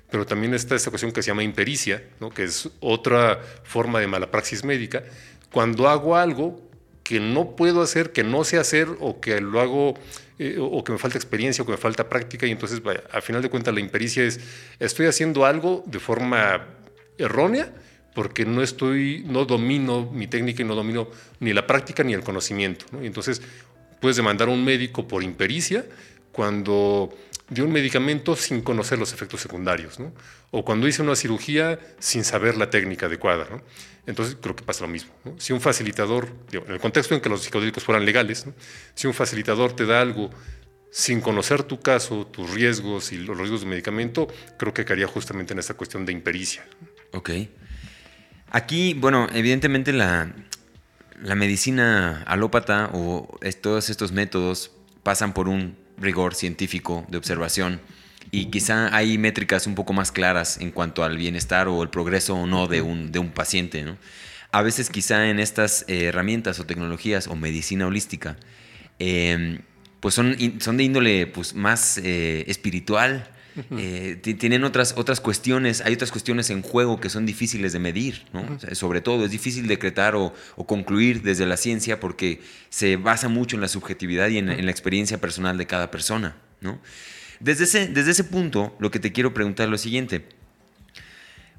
pero también está esta cuestión que se llama impericia, ¿no? que es otra forma de mala praxis médica, cuando hago algo que no puedo hacer, que no sé hacer o que lo hago eh, o que me falta experiencia o que me falta práctica y entonces vaya, al final de cuentas la impericia es estoy haciendo algo de forma errónea porque no estoy no domino mi técnica y no domino ni la práctica ni el conocimiento ¿no? y entonces puedes demandar a un médico por impericia cuando dio un medicamento sin conocer los efectos secundarios, ¿no? o cuando hice una cirugía sin saber la técnica adecuada. ¿no? Entonces creo que pasa lo mismo. Si un facilitador, digo, en el contexto en que los psicodélicos fueran legales, si un facilitador te da algo sin conocer tu caso, tus riesgos y los riesgos del medicamento, creo que caería justamente en esta cuestión de impericia. Ok. Aquí, bueno, evidentemente la, la medicina alópata o todos estos métodos pasan por un rigor científico de observación y quizá hay métricas un poco más claras en cuanto al bienestar o el progreso o no de un, de un paciente. ¿no? A veces quizá en estas eh, herramientas o tecnologías o medicina holística, eh, pues son, son de índole pues, más eh, espiritual, eh, tienen otras, otras cuestiones, hay otras cuestiones en juego que son difíciles de medir, ¿no? o sea, sobre todo es difícil decretar o, o, concluir desde la ciencia porque se basa mucho en la subjetividad y en, en la experiencia personal de cada persona. ¿no? Desde, ese, desde ese punto, lo que te quiero preguntar es lo siguiente.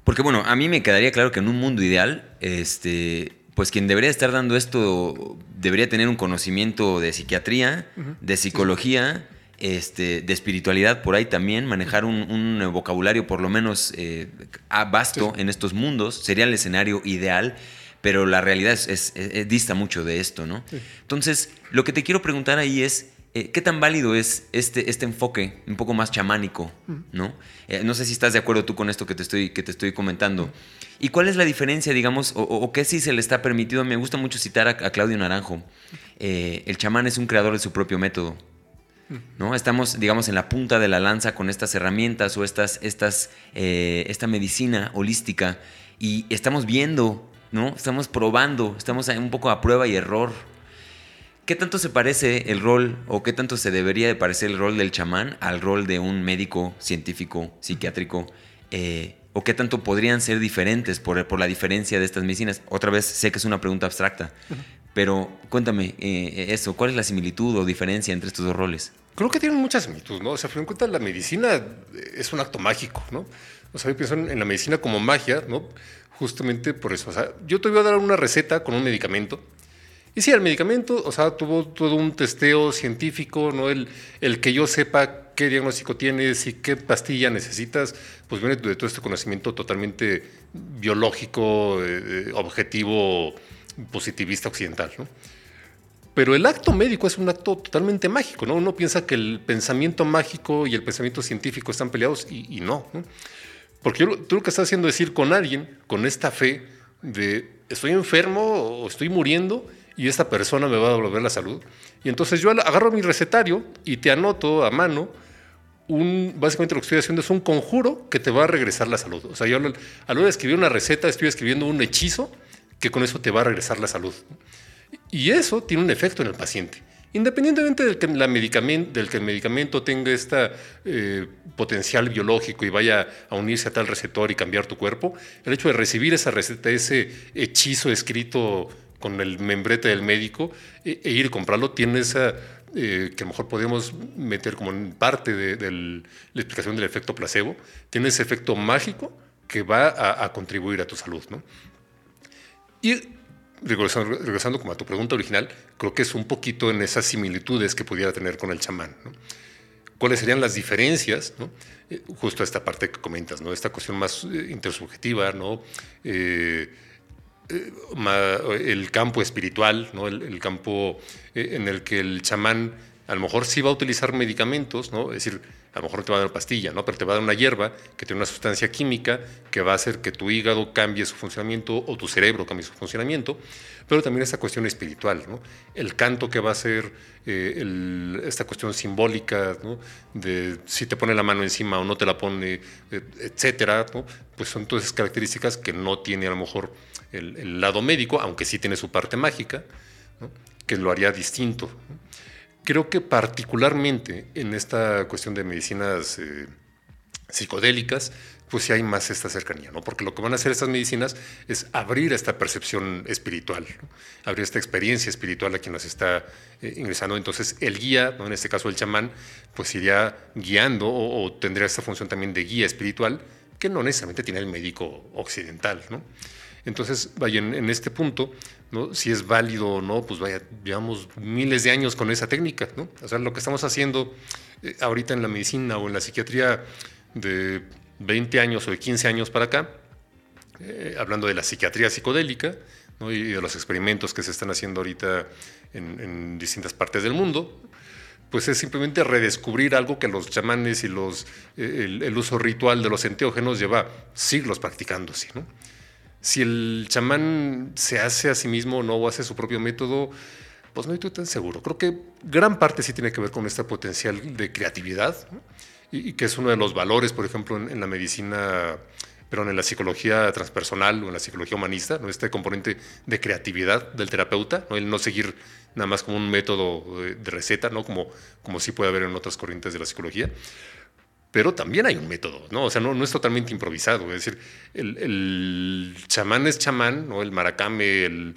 Porque bueno, a mí me quedaría claro que en un mundo ideal, este, pues quien debería estar dando esto debería tener un conocimiento de psiquiatría, de psicología, este, de espiritualidad por ahí también, manejar un, un vocabulario por lo menos eh, vasto sí. en estos mundos, sería el escenario ideal, pero la realidad es, es, es dista mucho de esto, ¿no? Sí. Entonces, lo que te quiero preguntar ahí es, eh, ¿qué tan válido es este, este enfoque un poco más chamánico, ¿no? Eh, no sé si estás de acuerdo tú con esto que te estoy, que te estoy comentando. ¿Y cuál es la diferencia, digamos, o, o qué sí se le está permitido? Me gusta mucho citar a, a Claudio Naranjo. Eh, el chamán es un creador de su propio método. ¿No? Estamos, digamos, en la punta de la lanza con estas herramientas o estas, estas, eh, esta medicina holística y estamos viendo, ¿no? Estamos probando, estamos un poco a prueba y error. ¿Qué tanto se parece el rol o qué tanto se debería de parecer el rol del chamán al rol de un médico científico, psiquiátrico? Eh, ¿O qué tanto podrían ser diferentes por, por, la diferencia de estas medicinas? Otra vez, sé que es una pregunta abstracta, uh -huh. pero cuéntame eh, eso, ¿cuál es la similitud o diferencia entre estos dos roles? Creo que tienen muchas similitudes, ¿no? O sea, en cuenta, la medicina es un acto mágico, ¿no? O sea, yo pienso en la medicina como magia, ¿no? Justamente por eso. O sea, yo te voy a dar una receta con un medicamento, y sí, el medicamento, o sea, tuvo todo un testeo científico, ¿no? El, el que yo sepa qué diagnóstico tienes y qué pastilla necesitas, pues viene de todo este conocimiento totalmente biológico, eh, objetivo, positivista occidental, ¿no? Pero el acto médico es un acto totalmente mágico, ¿no? Uno piensa que el pensamiento mágico y el pensamiento científico están peleados y, no, Porque tú lo que estás haciendo es ir con alguien, con esta fe de estoy enfermo o estoy muriendo y esta persona me va a devolver la salud. Y entonces yo agarro mi recetario y te anoto a mano un, básicamente lo que estoy haciendo es un conjuro que te va a regresar la salud. O sea, yo a la hora de escribir una receta estoy escribiendo un hechizo que con eso te va a regresar la salud. Y eso tiene un efecto en el paciente. Independientemente del que, la del que el medicamento tenga este potencial biológico y vaya a unirse a tal receptor y cambiar tu cuerpo, el hecho de recibir esa receta, ese hechizo escrito con el membrete del médico e, e ir a comprarlo, tiene esa, eh, que a lo mejor podemos meter como en parte de, la explicación del efecto placebo, tiene ese efecto mágico que va a, a contribuir a tu salud. ¿no? Y regresando, como a tu pregunta original, creo que es un poquito en esas similitudes que pudiera tener con el chamán. ¿Cuáles serían las diferencias? Eh, justo esta parte que comentas, ¿no? esta cuestión más eh, intersubjetiva, ¿no? Eh, el campo espiritual, ¿no? el, campo en el que el chamán a lo mejor sí va a utilizar medicamentos, ¿no? es decir, a lo mejor no te va a dar pastilla, ¿no? pero te va a dar una hierba que tiene una sustancia química que va a hacer que tu hígado cambie su funcionamiento o tu cerebro cambie su funcionamiento, pero también esta cuestión espiritual, ¿no? el canto que va a ser eh, esta cuestión simbólica ¿no? de si te pone la mano encima o no te la pone, eh, etcétera, ¿no? pues son todas esas características que no tiene a lo mejor el, lado médico, aunque sí tiene su parte mágica, que lo haría distinto. Creo que particularmente en esta cuestión de medicinas eh, psicodélicas, pues sí hay más esta cercanía, ¿no? Porque lo que van a hacer estas medicinas es abrir esta percepción espiritual, abrir esta experiencia espiritual a quien nos está eh, ingresando. Entonces el guía, ¿no? en este caso el chamán, pues iría guiando o, o, tendría esta función también de guía espiritual que no necesariamente tiene el médico occidental, ¿no? Entonces, vaya, en, este punto, ¿no? si es válido o no, pues vaya, llevamos miles de años con esa técnica. ¿no? O sea, lo que estamos haciendo eh, ahorita en la medicina o en la psiquiatría de 20 años o de 15 años para acá, eh, hablando de la psiquiatría psicodélica y de los experimentos que se están haciendo ahorita en, distintas partes del mundo, pues es simplemente redescubrir algo que los chamanes y los, eh, el, uso ritual de los enteógenos lleva siglos practicándose. Si el chamán se hace a sí mismo no o hace su propio método, pues no estoy tan seguro. Creo que gran parte sí tiene que ver con este potencial de creatividad y, que es uno de los valores, por ejemplo, en, la medicina, pero en la psicología transpersonal o en la psicología humanista, ¿no? este componente de creatividad del terapeuta, ¿no? el no seguir nada más como un método de, receta, ¿no? como, como sí puede haber en otras corrientes de la psicología pero también hay un método, ¿no? O sea, no, no es totalmente improvisado. Es decir, el, chamán es chamán, ¿no? El maracame, el,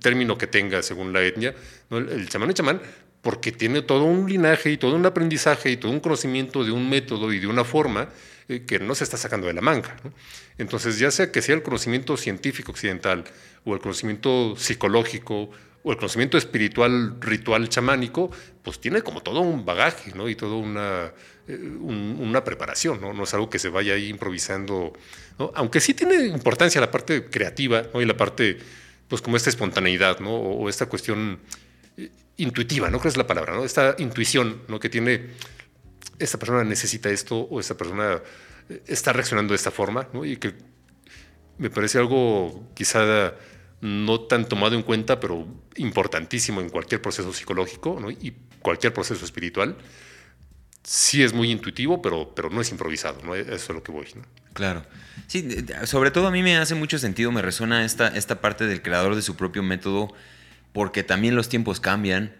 término que tenga según la etnia, ¿no? el, chamán es chamán porque tiene todo un linaje y todo un aprendizaje y todo un conocimiento de un método y de una forma eh, que no se está sacando de la manga. Entonces, ya sea que sea el conocimiento científico occidental o el conocimiento psicológico o el conocimiento espiritual, ritual, chamánico, pues tiene como todo un bagaje, ¿no? Y toda una, eh, una preparación, ¿no? No es algo que se vaya ahí improvisando. Aunque sí tiene importancia la parte creativa, ¿no? Y la parte, pues como esta espontaneidad, ¿no? O, esta cuestión eh, intuitiva, ¿no? Creo es la palabra, ¿no? Esta intuición, ¿no? Que tiene, esta persona necesita esto o esta persona eh, está reaccionando de esta forma, ¿no? Y que me parece algo quizá no tan tomado en cuenta, pero importantísimo en cualquier proceso psicológico y cualquier proceso espiritual. Sí es muy intuitivo, pero, pero no es improvisado, ¿no? Eso es lo que voy. Claro. Sí, sobre todo a mí me hace mucho sentido, me resuena esta, esta parte del creador de su propio método, porque también los tiempos cambian,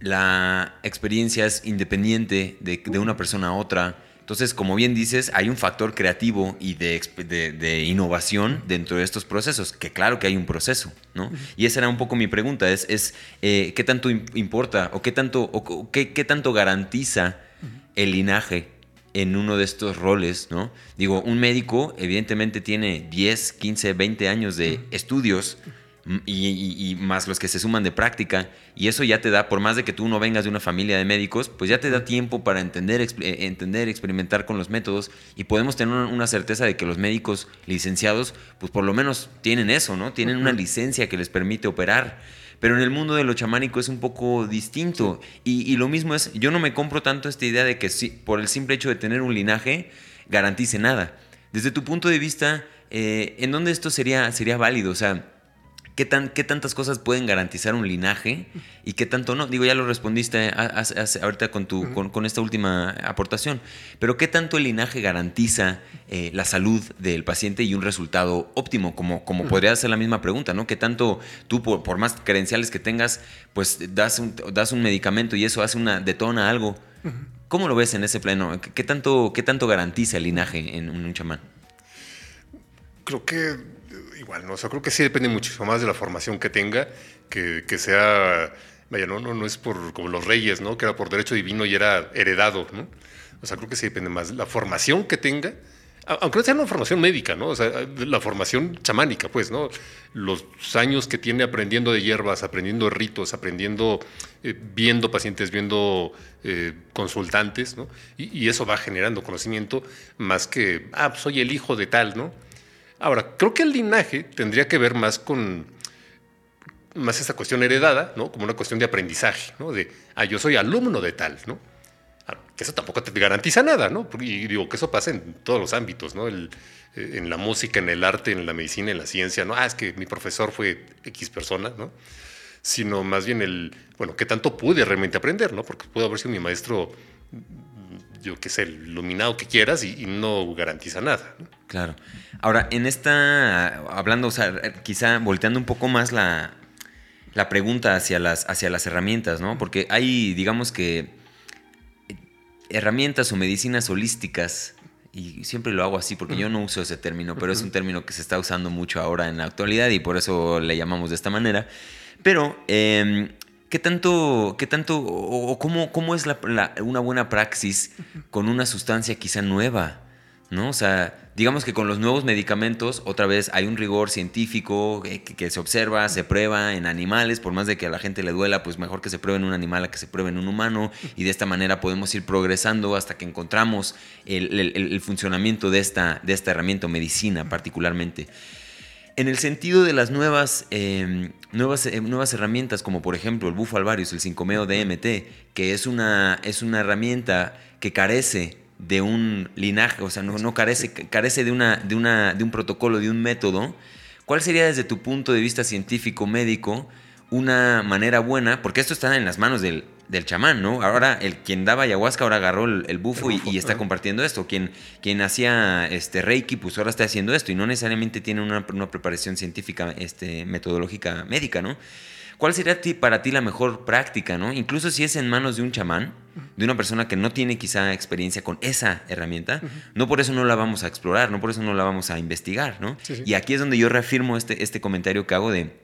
la experiencia es independiente de, de una persona a otra entonces, como bien dices, hay un factor creativo y de, innovación dentro de estos procesos, que claro que hay un proceso, ¿no? Y esa era un poco mi pregunta, es, es eh, ¿qué tanto importa o qué tanto, o qué, tanto garantiza el linaje en uno de estos roles, ¿no? Digo, un médico evidentemente tiene 10, 15, 20 años de estudios y, más los que se suman de práctica. Y eso ya te da, por más de que tú no vengas de una familia de médicos, pues ya te da tiempo para entender, eh, entender experimentar con los métodos y podemos tener una certeza de que los médicos licenciados, pues por lo menos tienen eso, ¿no? Tienen una licencia que les permite operar. pero en el mundo de lo chamánico es un poco distinto. Y, y, lo mismo es, yo no me compro tanto esta idea de que si, por el simple hecho de tener un linaje garantice nada. Desde tu punto de vista, eh, ¿en dónde esto sería, sería válido? O sea, ¿Qué, tan, ¿Qué tantas cosas pueden garantizar un linaje y qué tanto no? Digo, ya lo respondiste ahorita con, tu, con, esta última aportación, pero ¿qué tanto el linaje garantiza eh, la salud del paciente y un resultado óptimo? Como, como podría ser la misma pregunta, ¿no? ¿Qué tanto tú, por, más credenciales que tengas, pues das un, das un medicamento y eso hace una, detona algo? ¿Cómo lo ves en ese plano? ¿Qué tanto, qué tanto garantiza el linaje en un chamán? Creo que igual, ¿no? O sea, creo que sí depende muchísimo más de la formación que tenga, que, que sea, vaya, no, no, no es por como los reyes, ¿no? Que era por derecho divino y era heredado, ¿no? O sea, creo que sí depende más la formación que tenga, aunque no sea una formación médica, ¿no? O sea, la formación chamánica, pues, ¿no? Los años que tiene aprendiendo de hierbas, aprendiendo ritos, aprendiendo, eh, viendo pacientes, viendo eh, consultantes, ¿no? Y, y, eso va generando conocimiento más que, ah, pues, soy el hijo de tal, ¿no? Ahora, creo que el linaje tendría que ver más con más esta cuestión heredada, ¿no? Como una cuestión de aprendizaje, ¿no? De, ah, yo soy alumno de tal, ¿no? Ah, que eso tampoco te garantiza nada, ¿no? Y digo que eso pasa en todos los ámbitos, ¿no? Eh, en la música, en el arte, en la medicina, en la ciencia, ¿no? Ah, es que mi profesor fue X persona, ¿no? Sino más bien el, bueno, ¿qué tanto pude realmente aprender, ¿no? Porque pudo haber sido mi maestro yo qué sé, el iluminado que quieras y, no garantiza nada. Claro. Ahora, en esta, hablando, o sea, quizá volteando un poco más la, la pregunta hacia las, hacia las herramientas, ¿no? Porque hay, digamos que, herramientas o medicinas holísticas, y siempre lo hago así porque yo no uso ese término, pero es un término que se está usando mucho ahora en la actualidad y por eso le llamamos de esta manera. Pero eh, ¿Qué tanto, qué tanto o, cómo, cómo es una buena praxis con una sustancia quizá nueva? ¿No? O sea, digamos que con los nuevos medicamentos, otra vez hay un rigor científico que, se observa, se prueba en animales, por más de que a la gente le duela, pues mejor que se pruebe en un animal a que se pruebe en un humano, y de esta manera podemos ir progresando hasta que encontramos el, funcionamiento de esta, de esta herramienta, medicina particularmente. En el sentido de las nuevas, em, nuevas, em, nuevas herramientas, como por ejemplo el bufo alvarius, el 5-meo DMT, que es una, es una herramienta que carece de un linaje, o sea, no, no carece, carece de, una, de, una, de un protocolo, de un método, ¿cuál sería desde tu punto de vista científico, médico, una manera buena? Porque esto está en las manos del, del chamán, ¿no? Ahora el quien daba ayahuasca ahora agarró el, bufo, y, está compartiendo esto. Quien, quien hacía este reiki, pues ahora está haciendo esto y no necesariamente tiene una, preparación científica, este, metodológica médica, ¿no? ¿Cuál sería para ti la mejor práctica, no? Incluso si es en manos de un chamán, de una persona que no tiene quizá experiencia con esa herramienta, no por eso no la vamos a explorar, no por eso no la vamos a investigar, ¿no? Y aquí es donde yo reafirmo este, este comentario que hago de,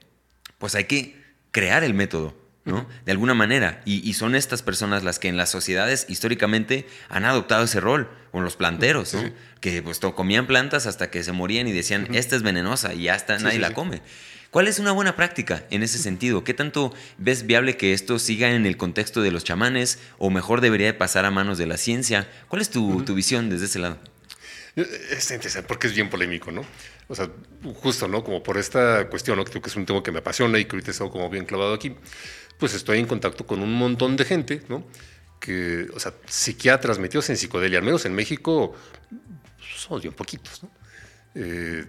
pues hay que crear el método. ¿no? De alguna manera. Y, son estas personas las que en las sociedades históricamente han adoptado ese rol, con los planteros, Que pues comían plantas hasta que se morían y decían, esta es venenosa y hasta nadie la come. ¿Cuál es una buena práctica en ese sentido? ¿Qué tanto ves viable que esto siga en el contexto de los chamanes o mejor debería de pasar a manos de la ciencia? ¿Cuál es tu, tu visión desde ese lado? Eh, es interesante porque es bien polémico, ¿no? O sea, justo, ¿no? Como por esta cuestión, ¿no? Que es un tema que me apasiona y que ahorita he como bien clavado aquí pues estoy en contacto con un montón de gente, ¿no? Que, o sea, psiquiatras metidos en psicodelia, al menos en México somos bien poquitos, ¿no? Eh,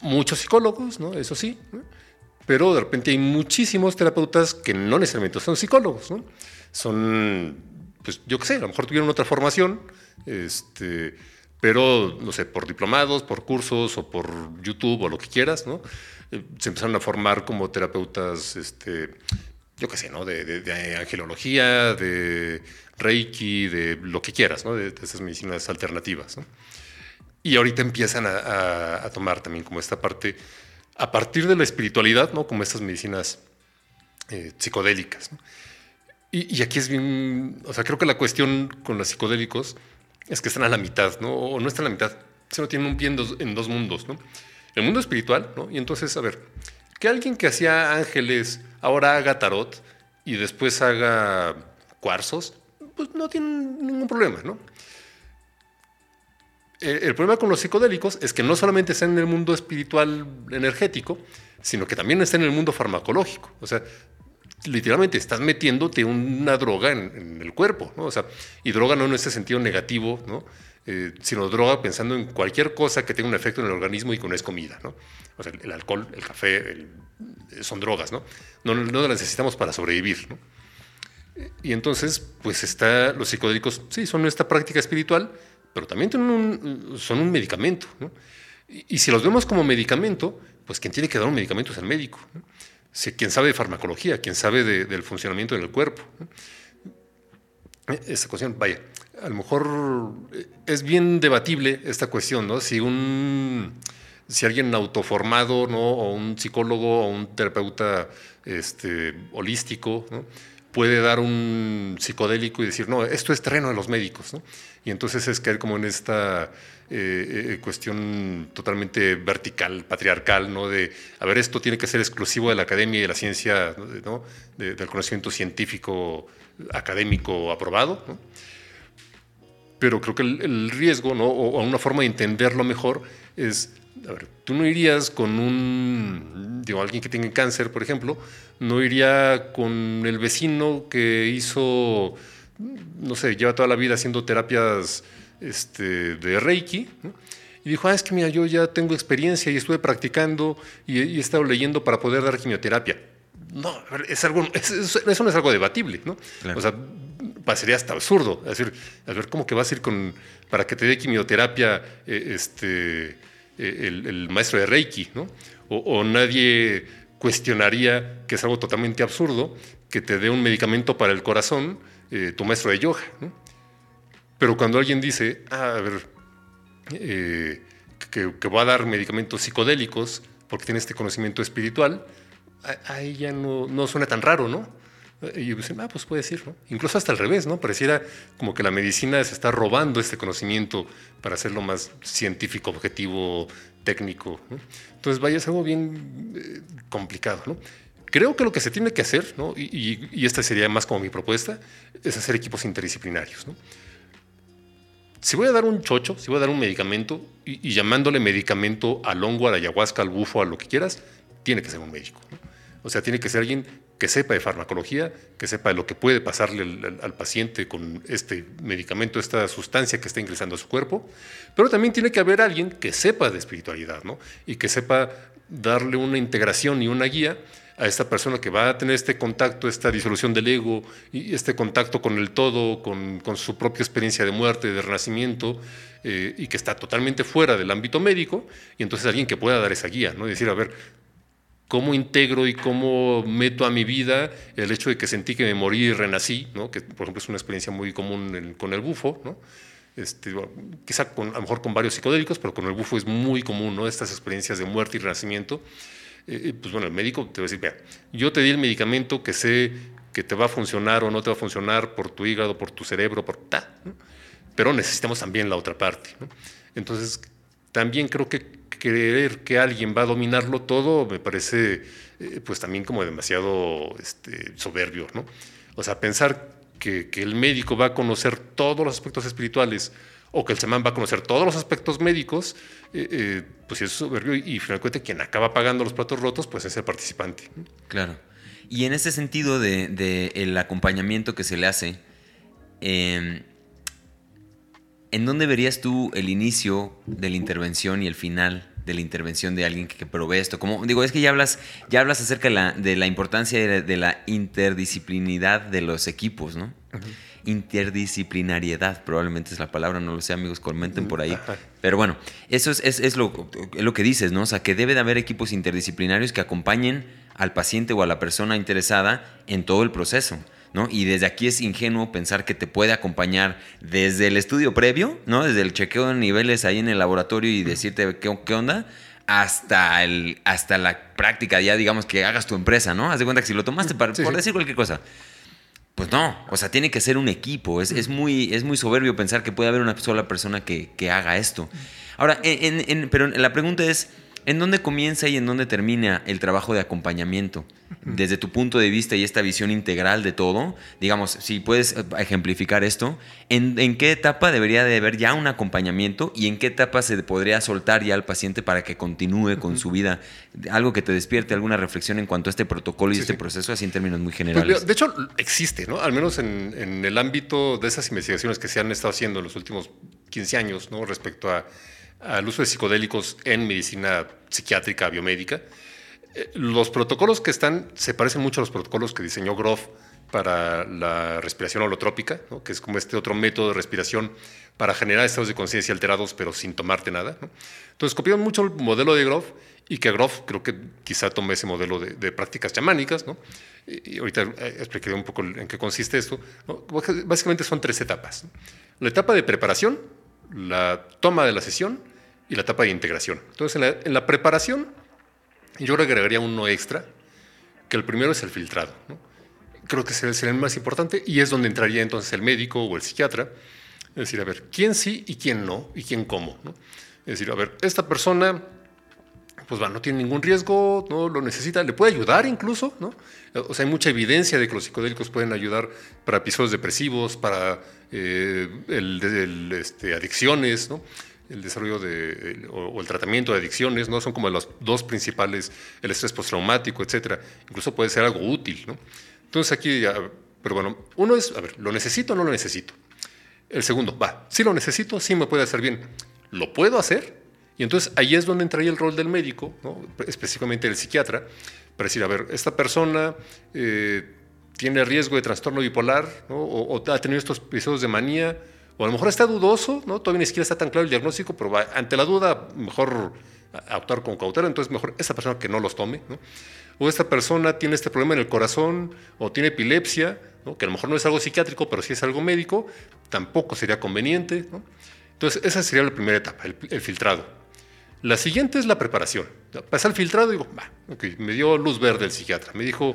muchos psicólogos, ¿no? Eso sí, pero de repente hay muchísimos terapeutas que no necesariamente son psicólogos, ¿no? Son, pues yo qué sé, a lo mejor tuvieron otra formación, este, pero, no sé, por diplomados, por cursos o por YouTube o lo que quieras, ¿no? se empezaron a formar como terapeutas, este, yo qué sé, ¿no? De, angelología, de reiki, de lo que quieras, ¿no? De, esas medicinas alternativas, ¿no? Y ahorita empiezan a, tomar también como esta parte, a partir de la espiritualidad, ¿no? Como estas medicinas eh, psicodélicas, y, aquí es bien, o sea, creo que la cuestión con los psicodélicos es que están a la mitad, ¿no? O no están a la mitad, sino tienen un pie en dos, en dos mundos, ¿no? el mundo espiritual, ¿no? Y entonces, a ver, que alguien que hacía ángeles ahora haga tarot y después haga cuarzos, pues no tiene ningún problema, ¿no? Eh, el problema con los psicodélicos es que no solamente están en el mundo espiritual energético, sino que también están en el mundo farmacológico. O sea, literalmente estás metiéndote una droga en, el cuerpo, ¿no? O sea, y droga no en ese sentido negativo, ¿no? Eh, sino droga pensando en cualquier cosa que tenga un efecto en el organismo y que no es comida, ¿no? O sea, el, alcohol, el café, son drogas, ¿no? ¿no? No las necesitamos para sobrevivir, ¿no? Y entonces, pues está, los psicodélicos, sí, son esta práctica espiritual, pero también son un medicamento. Y, si los vemos como medicamento, pues quien tiene que dar un medicamento es el médico. Si, quien sabe de farmacología, quien sabe del funcionamiento del cuerpo. Esta cuestión, vaya, a lo mejor eh, es bien debatible esta cuestión, ¿no? Si un si alguien autoformado, ¿no? o un psicólogo o un terapeuta este, holístico, ¿no? puede dar un psicodélico y decir, no, esto es terreno de los médicos. ¿no? Y entonces es caer como en esta eh, eh, cuestión totalmente vertical, patriarcal, ¿no? de, a ver, esto tiene que ser exclusivo de la academia y de la ciencia, ¿no? del conocimiento científico académico aprobado. ¿no? Pero creo que el, riesgo, ¿no? o, una forma de entenderlo mejor, es a ver, tú no irías con un, digo, alguien que tiene cáncer, por ejemplo, no iría con el vecino que hizo, no sé, lleva toda la vida haciendo terapias este, de Reiki, y dijo, ah, es que mira, yo ya tengo experiencia y estuve practicando y, he estado leyendo para poder dar quimioterapia. No, es algo, eso no es algo debatible, ¿no? O sea, pasaría hasta absurdo. Es decir, a ver, ¿cómo que vas a ir con, para que te dé quimioterapia, eh, este eh, el, maestro de Reiki, ¿no? O, nadie cuestionaría que es algo totalmente absurdo que te dé un medicamento para el corazón eh, tu maestro de yoga, ¿no? Pero cuando alguien dice, ah, a ver, eh, que, que, va a dar medicamentos psicodélicos porque tiene este conocimiento espiritual, ahí ya no, no suena tan raro, ¿no? Y pensé, ah, pues puede ser, ¿no? Incluso hasta al revés, ¿no? Pareciera como que la medicina se está robando este conocimiento para hacerlo más científico, objetivo, técnico. ¿no? Entonces, vaya, es algo bien eh, complicado, ¿no? Creo que lo que se tiene que hacer, ¿no? Y, y, esta sería más como mi propuesta, es hacer equipos interdisciplinarios, ¿no? Si voy a dar un chocho, si voy a dar un medicamento, y, llamándole medicamento al hongo, a la ayahuasca, al bufo, a lo que quieras, tiene que ser un médico. O sea, tiene que ser alguien que sepa de farmacología, que sepa de lo que puede pasarle al, paciente con este medicamento, esta sustancia que está ingresando a su cuerpo, pero también tiene que haber alguien que sepa de espiritualidad, ¿no? Y que sepa darle una integración y una guía a esta persona que va a tener este contacto, esta disolución del ego y este contacto con el todo, con, su propia experiencia de muerte, de renacimiento, eh, y que está totalmente fuera del ámbito médico, y entonces alguien que pueda dar esa guía, ¿no? Y decir, a ver, cómo integro y cómo meto a mi vida el hecho de que sentí que me morí y renací, ¿no? que por ejemplo es una experiencia muy común con el bufo, ¿no? este, quizá con, a lo mejor con varios psicodélicos, pero con el bufo es muy común ¿no? estas experiencias de muerte y renacimiento. Pues bueno, el médico te va a decir, vea, yo te di el medicamento que sé que te va a funcionar o no te va a funcionar por tu hígado, por tu cerebro, por ta, pero necesitamos también la otra parte. Entonces, también creo que creer que alguien va a dominarlo todo me parece eh, pues también como demasiado este, soberbio, ¿no? O sea, pensar que, el médico va a conocer todos los aspectos espirituales o que el semán va a conocer todos los aspectos médicos, eh, eh, pues es soberbio y, finalmente quien acaba pagando los platos rotos pues es el participante. Claro. Y en ese sentido del de, el acompañamiento que se le hace, eh, ¿En dónde verías tú el inicio de la intervención y el final de la intervención de alguien que, provee esto? Como digo, es que ya hablas, ya hablas acerca de la, importancia de, la interdisciplinidad de los equipos, ¿no? Interdisciplinariedad, probablemente es la palabra, no lo sé, amigos, comenten por ahí. Pero bueno, eso es, es, lo, es lo que dices, ¿no? O sea, que debe de haber equipos interdisciplinarios que acompañen al paciente o a la persona interesada en todo el proceso. Y desde aquí es ingenuo pensar que te puede acompañar desde el estudio previo, ¿no? Desde el chequeo de niveles ahí en el laboratorio y decirte qué, qué onda, hasta, el, hasta la práctica, ya digamos que hagas tu empresa, ¿no? Haz de cuenta que si lo tomaste para, por decir cualquier cosa. Pues no, o sea, tiene que ser un equipo. Es, es, muy, es muy soberbio pensar que puede haber una sola persona que, que haga esto. Ahora, en, en, pero la pregunta es, ¿En dónde comienza y en dónde termina el trabajo de acompañamiento? Desde tu punto de vista y esta visión integral de todo, digamos, si puedes eh, ejemplificar esto, ¿en, qué etapa debería de haber ya un acompañamiento y en qué etapa se podría soltar ya al paciente para que continúe con su vida? Algo que te despierte alguna reflexión en cuanto a este protocolo y este proceso, así en términos muy pues, generales. de hecho, existe, ¿no? Al menos en, en, el ámbito de esas investigaciones que se han estado haciendo en los últimos 15 años, ¿no? Respecto a al uso de psicodélicos en medicina psiquiátrica, biomédica. Eh, los protocolos que están se parecen mucho a los protocolos que diseñó Groff para la respiración holotrópica, que es como este otro método de respiración para generar estados de conciencia alterados pero sin tomarte nada. Entonces copiaron mucho el modelo de Groff y que Groff creo que quizá tomé ese modelo de, prácticas chamánicas. ¿no? Y, ahorita eh, explicaré un poco en qué consiste esto. Básicamente son tres etapas. La etapa de preparación, la toma de la sesión y la etapa de integración. Entonces, en la, preparación, yo agregaría uno extra, que el primero es el filtrado. Creo que sería el más importante y es donde entraría entonces el médico o el psiquiatra. Es decir, a ver, quién sí y quién no, y quién cómo. Es decir, a ver, esta persona pues va, no tiene ningún riesgo, no lo necesita, le puede ayudar incluso, ¿no? O sea, hay mucha evidencia de que los psicodélicos pueden ayudar para episodios depresivos, para eh, el, este, adicciones, ¿no? el desarrollo de, o, el tratamiento de adicciones, ¿no? Son como los dos principales, el estrés postraumático, etcétera. Incluso puede ser algo útil, ¿no? Entonces aquí, ya, pero bueno, uno es, a ver, ¿lo necesito o no lo necesito? El segundo, va, sí lo necesito, sí me puede hacer bien. ¿Lo puedo hacer? Y entonces ahí es donde entraría el rol del médico, ¿no? específicamente el psiquiatra, para decir, a ver, esta persona eh, tiene riesgo de trastorno bipolar, ¿no? o, o ha tenido estos episodios de manía, o a lo mejor está dudoso, ¿no? Todavía ni siquiera está tan claro el diagnóstico, pero ante la duda, mejor actuar con cautela, entonces mejor esa persona que no los tome, ¿no? O esta persona tiene este problema en el corazón, o tiene epilepsia, ¿no? que a lo mejor no es algo psiquiátrico, pero sí es algo médico, tampoco sería conveniente, ¿no? Entonces, esa sería la primera etapa, el, filtrado. La siguiente es la preparación. Pasa el filtrado y digo, va, me dio luz verde el psiquiatra. Me dijo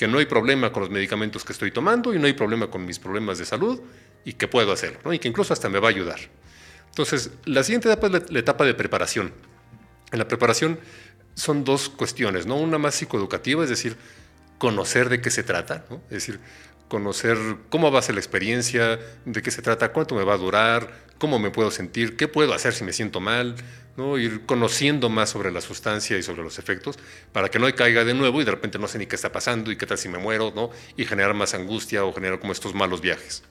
que no hay problema con los medicamentos que estoy tomando y no hay problema con mis problemas de salud y que puedo hacerlo, y que incluso hasta me va a ayudar. Entonces, la siguiente etapa es la, etapa de preparación. En la preparación son dos cuestiones, ¿no? Una más psicoeducativa, es decir, conocer de qué se trata, es decir, conocer cómo va a ser la experiencia, de qué se trata, cuánto me va a durar, cómo me puedo sentir, qué puedo hacer si me siento mal, ¿no? ir conociendo más sobre la sustancia y sobre los efectos para que no caiga de nuevo y de repente no sé ni qué está pasando y qué tal si me muero, ¿no? y generar más angustia o generar como estos malos viajes.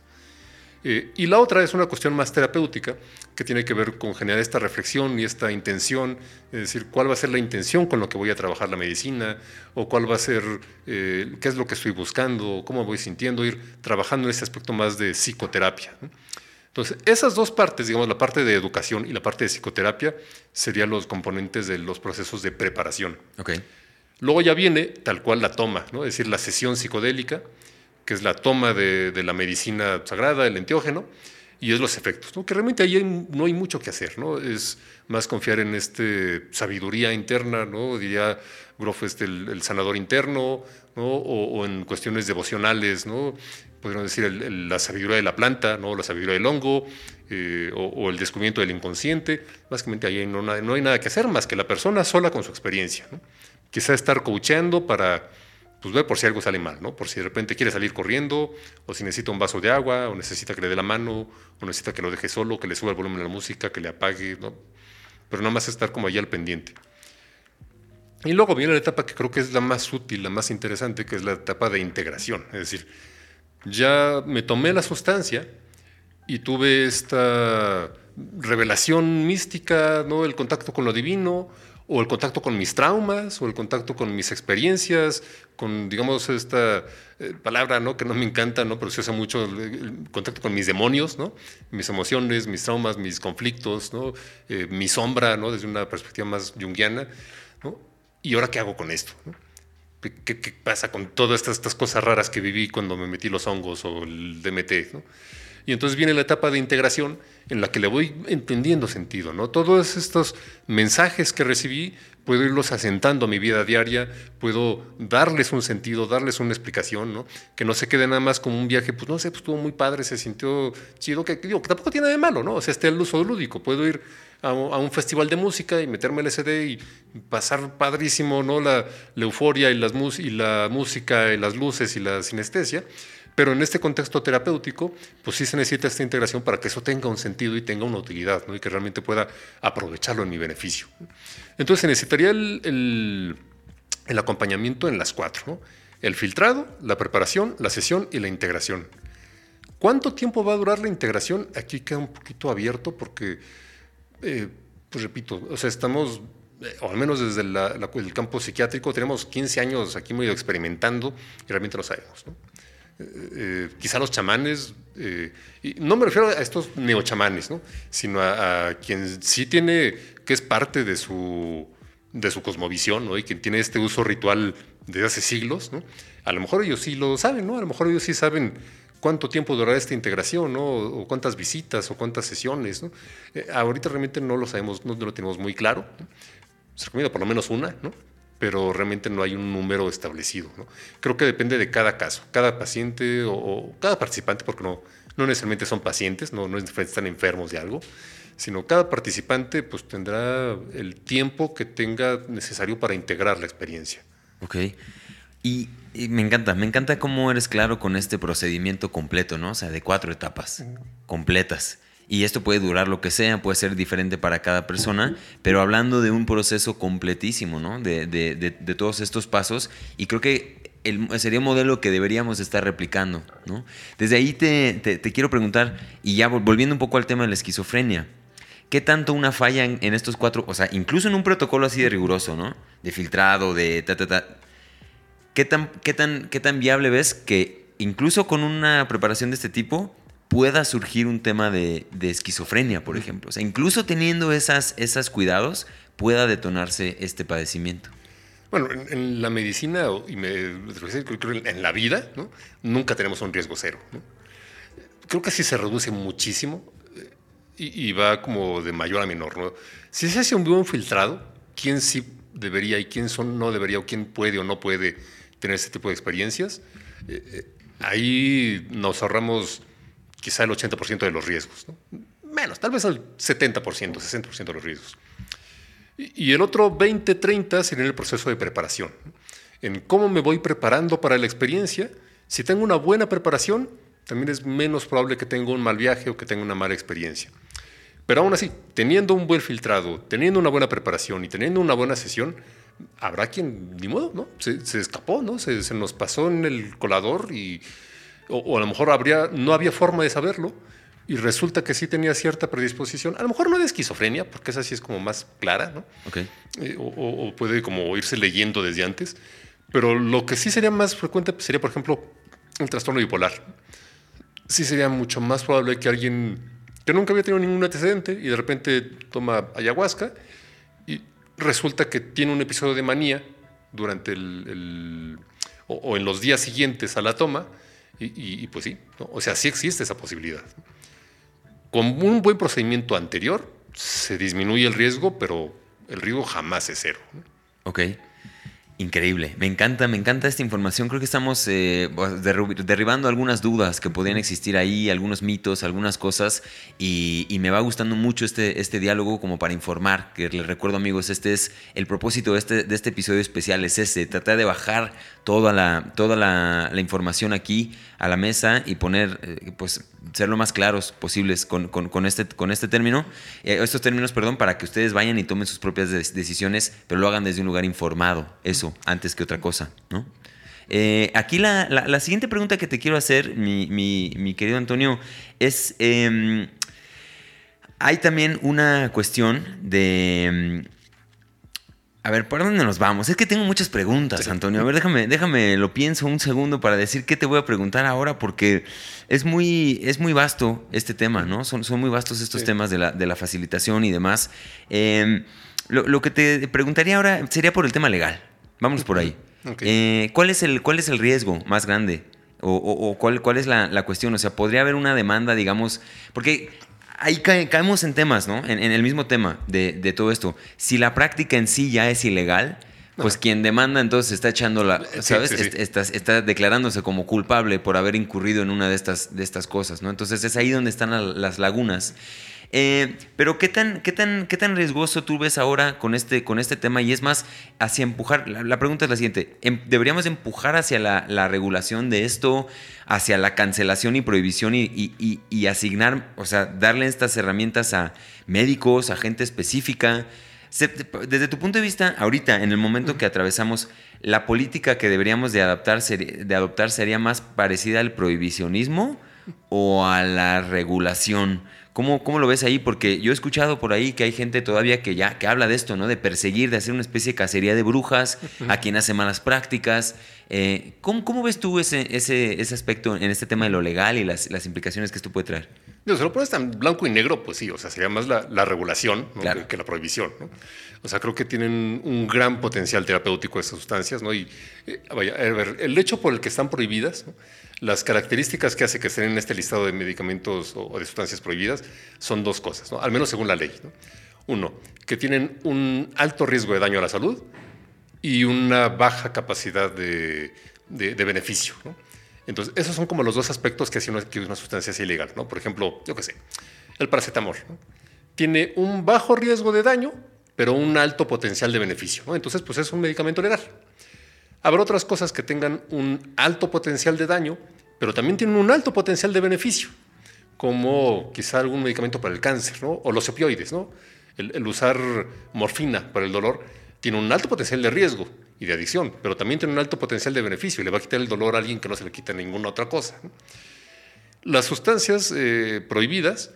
Eh, y la otra es una cuestión más terapéutica que tiene que ver con generar esta reflexión y esta intención, es decir, cuál va a ser la intención con lo que voy a trabajar la medicina, o cuál va a ser, eh, qué es lo que estoy buscando, cómo voy sintiendo, ir trabajando en ese aspecto más de psicoterapia. Entonces, esas dos partes, digamos, la parte de educación y la parte de psicoterapia, serían los componentes de los procesos de preparación. Okay. Luego ya viene tal cual la toma, ¿no? es decir, la sesión psicodélica, que es la toma de, la medicina sagrada, el enteógeno, y es los efectos, ¿no? que realmente ahí no hay mucho que hacer, ¿no? es más confiar en este sabiduría interna, ¿no? diría Groff, este, el, sanador interno, ¿no? o, en cuestiones devocionales, ¿no? Podríamos decir la sabiduría de la planta, ¿no? la sabiduría del hongo, eh, o, el descubrimiento del inconsciente, básicamente ahí no, no, hay nada que hacer más que la persona sola con su experiencia. ¿no? Quizá estar coacheando para pues ve por si algo sale mal, ¿no? Por si de repente quiere salir corriendo, o si necesita un vaso de agua, o necesita que le dé la mano, o necesita que lo deje solo, que le suba el volumen de la música, que le apague, ¿no? Pero nada más estar como allí al pendiente. Y luego viene la etapa que creo que es la más útil, la más interesante, que es la etapa de integración. Es decir, ya me tomé la sustancia y tuve esta revelación mística, ¿no? El contacto con lo divino, o el contacto con mis traumas, o el contacto con mis experiencias, con, digamos, esta eh, palabra ¿no? que no me encanta, ¿no? pero se usa mucho, el, contacto con mis demonios, ¿no? mis emociones, mis traumas, mis conflictos, ¿no? Eh, mi sombra, ¿no? desde una perspectiva más junguiana. ¿no? ¿Y ahora qué hago con esto? ¿Qué, ¿Qué, pasa con todas estas, estas, cosas raras que viví cuando me metí los hongos o el DMT? ¿no? Y entonces viene la etapa de integración en la que le voy entendiendo sentido, ¿no? Todos estos mensajes que recibí, puedo irlos asentando a mi vida diaria, puedo darles un sentido, darles una explicación, ¿no? Que no se quede nada más como un viaje, pues no sé, pues estuvo muy padre, se sintió chido, que, digo, que tampoco tiene de malo, ¿no? O sea, este el uso lúdico, puedo ir a, un festival de música y meterme el SD y pasar padrísimo, ¿no? La, euforia y, la música y las luces y la sinestesia. Pero en este contexto terapéutico, pues sí se necesita esta integración para que eso tenga un sentido y tenga una utilidad, ¿no? Y que realmente pueda aprovecharlo en mi beneficio. Entonces se necesitaría el, el acompañamiento en las cuatro, ¿no? El filtrado, la preparación, la sesión y la integración. ¿Cuánto tiempo va a durar la integración? Aquí queda un poquito abierto porque, eh, pues repito, o sea, estamos, eh, o al menos desde el campo psiquiátrico, tenemos 15 años aquí muy experimentando y realmente lo sabemos. Eh, quizá los chamanes, y no me refiero a estos neochamanes, ¿no? sino a, quien sí tiene, que es parte de su, de su cosmovisión, ¿no? y quien tiene este uso ritual desde hace siglos, ¿no? A lo mejor ellos sí lo saben, ¿no? A lo mejor ellos sí saben cuánto tiempo durará esta integración, ¿no? O cuántas visitas o cuántas sesiones, ¿no? Eh, ahorita realmente no lo sabemos, no lo tenemos muy claro. Se recomienda por lo menos una, ¿no? Pero realmente no hay un número establecido, ¿no? Creo que depende de cada caso, cada paciente o, cada participante, porque no, no necesariamente son pacientes, no, no están enfermos de algo, sino cada participante pues tendrá el tiempo que tenga necesario para integrar la experiencia. Ok. Y, me encanta, me encanta cómo eres claro con este procedimiento completo, ¿no? O sea, de cuatro etapas completas. Y esto puede durar lo que sea, puede ser diferente para cada persona, pero hablando de un proceso completísimo, ¿no? De, de, todos estos pasos. Y creo que el, sería un modelo que deberíamos estar replicando, ¿no? Desde ahí te, te, quiero preguntar, y ya volviendo un poco al tema de la esquizofrenia, ¿qué tanto una falla en, en, estos cuatro, o sea, incluso en un protocolo así de riguroso, ¿no? De filtrado, de ta, ta, ta, ¿Qué tan, qué, tan, ¿Qué tan viable ves que incluso con una preparación de este tipo pueda surgir un tema de, esquizofrenia, por ejemplo? O sea, incluso teniendo esas, esas cuidados, pueda detonarse este padecimiento. Bueno, en, la medicina y me, en la vida, ¿no? nunca tenemos un riesgo cero. Creo que sí se reduce muchísimo eh, y, va como de mayor a menor. ¿no? Si se hace un buen filtrado, ¿quién sí debería y quién son, no debería o quién puede o no puede tener ese tipo de experiencias, eh, eh, ahí nos ahorramos quizá el 80% de los riesgos. Menos, tal vez el 70%, 60% de los riesgos. Y, el otro 20-30 sería el proceso de preparación. En cómo me voy preparando para la experiencia. Si tengo una buena preparación, también es menos probable que tenga un mal viaje o que tenga una mala experiencia. Pero aún así, teniendo un buen filtrado, teniendo una buena preparación y teniendo una buena sesión, habrá quien, ni modo, ¿no? Se, escapó, ¿no? Se, nos pasó en el colador y, o, a lo mejor habría, no había forma de saberlo y resulta que sí tenía cierta predisposición, a lo mejor no de esquizofrenia, porque esa sí es como más clara, ¿no? Eh, o, puede como irse leyendo desde antes, pero lo que sí sería más frecuente sería, por ejemplo, el trastorno bipolar. Sí sería mucho más probable que alguien que nunca había tenido ningún antecedente y de repente toma ayahuasca resulta que tiene un episodio de manía durante el, o, en los días siguientes a la toma, y, pues sí, o sea, sí existe esa posibilidad. Con un buen procedimiento anterior se disminuye el riesgo, pero el riesgo jamás es cero. Ok. Increíble, me encanta, me encanta esta información. Creo que estamos eh, derribando algunas dudas que podrían existir ahí, algunos mitos, algunas cosas, y, me va gustando mucho este, este diálogo como para informar, que les recuerdo amigos, este es el propósito de este, de este episodio especial, es ese, tratar de bajar toda la, toda la, información aquí a la mesa y poner, eh, pues, ser lo más claros posibles con, este, con este término, eh, estos términos, perdón, para que ustedes vayan y tomen sus propias decisiones, pero lo hagan desde un lugar informado, eso, antes que otra cosa, ¿no? Eh, aquí la, siguiente pregunta que te quiero hacer, mi, querido Antonio, es, em, hay también una cuestión de em, a ver, ¿por dónde nos vamos? Es que tengo muchas preguntas, Antonio. A ver, déjame, déjame, lo pienso un segundo para decir qué te voy a preguntar ahora, porque es muy, es muy vasto este tema, ¿no? Son, son muy vastos estos temas de la, facilitación y demás. Em, lo, que te preguntaría ahora sería por el tema legal. Vámonos por ahí. Eh, ¿cuál, es el, ¿Cuál es el riesgo más grande? ¿O, cuál, cuál es la, la, cuestión? O sea, ¿podría haber una demanda, digamos? Porque ahí caemos en temas, ¿no? En, el mismo tema de, todo esto. Si la práctica en sí ya es ilegal, pues quien demanda entonces está echando la, ¿sabes? Está, declarándose como culpable por haber incurrido en una de estas, de estas cosas, ¿no? Entonces es ahí donde están las lagunas. Eh, pero ¿qué tan, qué, tan, ¿qué tan riesgoso tú ves ahora con este, con este tema? Y es más, hacia empujar, la, pregunta es la siguiente, em, ¿deberíamos empujar hacia la, regulación de esto, hacia la cancelación y prohibición y, asignar, o sea, darle estas herramientas a médicos, a gente específica? desde tu punto de vista, ahorita, en el momento que atravesamos, ¿la política que deberíamos de adaptar, de adoptar sería más parecida al prohibicionismo o a la regulación? ¿Cómo, ¿Cómo, lo ves ahí? Porque yo he escuchado por ahí que hay gente todavía que ya que habla de esto, ¿no? De perseguir, de hacer una especie de cacería de brujas a quien hace malas prácticas. Eh, ¿cómo, ¿cómo, ves tú ese, ese, ese, aspecto en este tema de lo legal y las, las implicaciones que esto puede traer? No, si lo pones tan blanco y negro, pues sí, o sea, sería más la, la regulación que, la prohibición. ¿no? O sea, creo que tienen un gran potencial terapéutico estas sustancias, ¿no? Y eh, vaya, el hecho por el que están prohibidas, las características que hace que estén en este listado de medicamentos o, de sustancias prohibidas son dos cosas, ¿no? al menos según la ley. Uno, que tienen un alto riesgo de daño a la salud y una baja capacidad de, de, beneficio. Entonces, esos son como los dos aspectos que hacen que una sustancia sea ilegal. ¿no? Por ejemplo, yo qué sé, el paracetamol. Tiene un bajo riesgo de daño, pero un alto potencial de beneficio. Entonces, pues es un medicamento legal. Habrá otras cosas que tengan un alto potencial de daño, pero también tienen un alto potencial de beneficio, como quizá algún medicamento para el cáncer, o los opioides. ¿no? El, usar morfina para el dolor tiene un alto potencial de riesgo y de adicción, pero también tiene un alto potencial de beneficio y le va a quitar el dolor a alguien que no se le quita ninguna otra cosa. Las sustancias eh, prohibidas,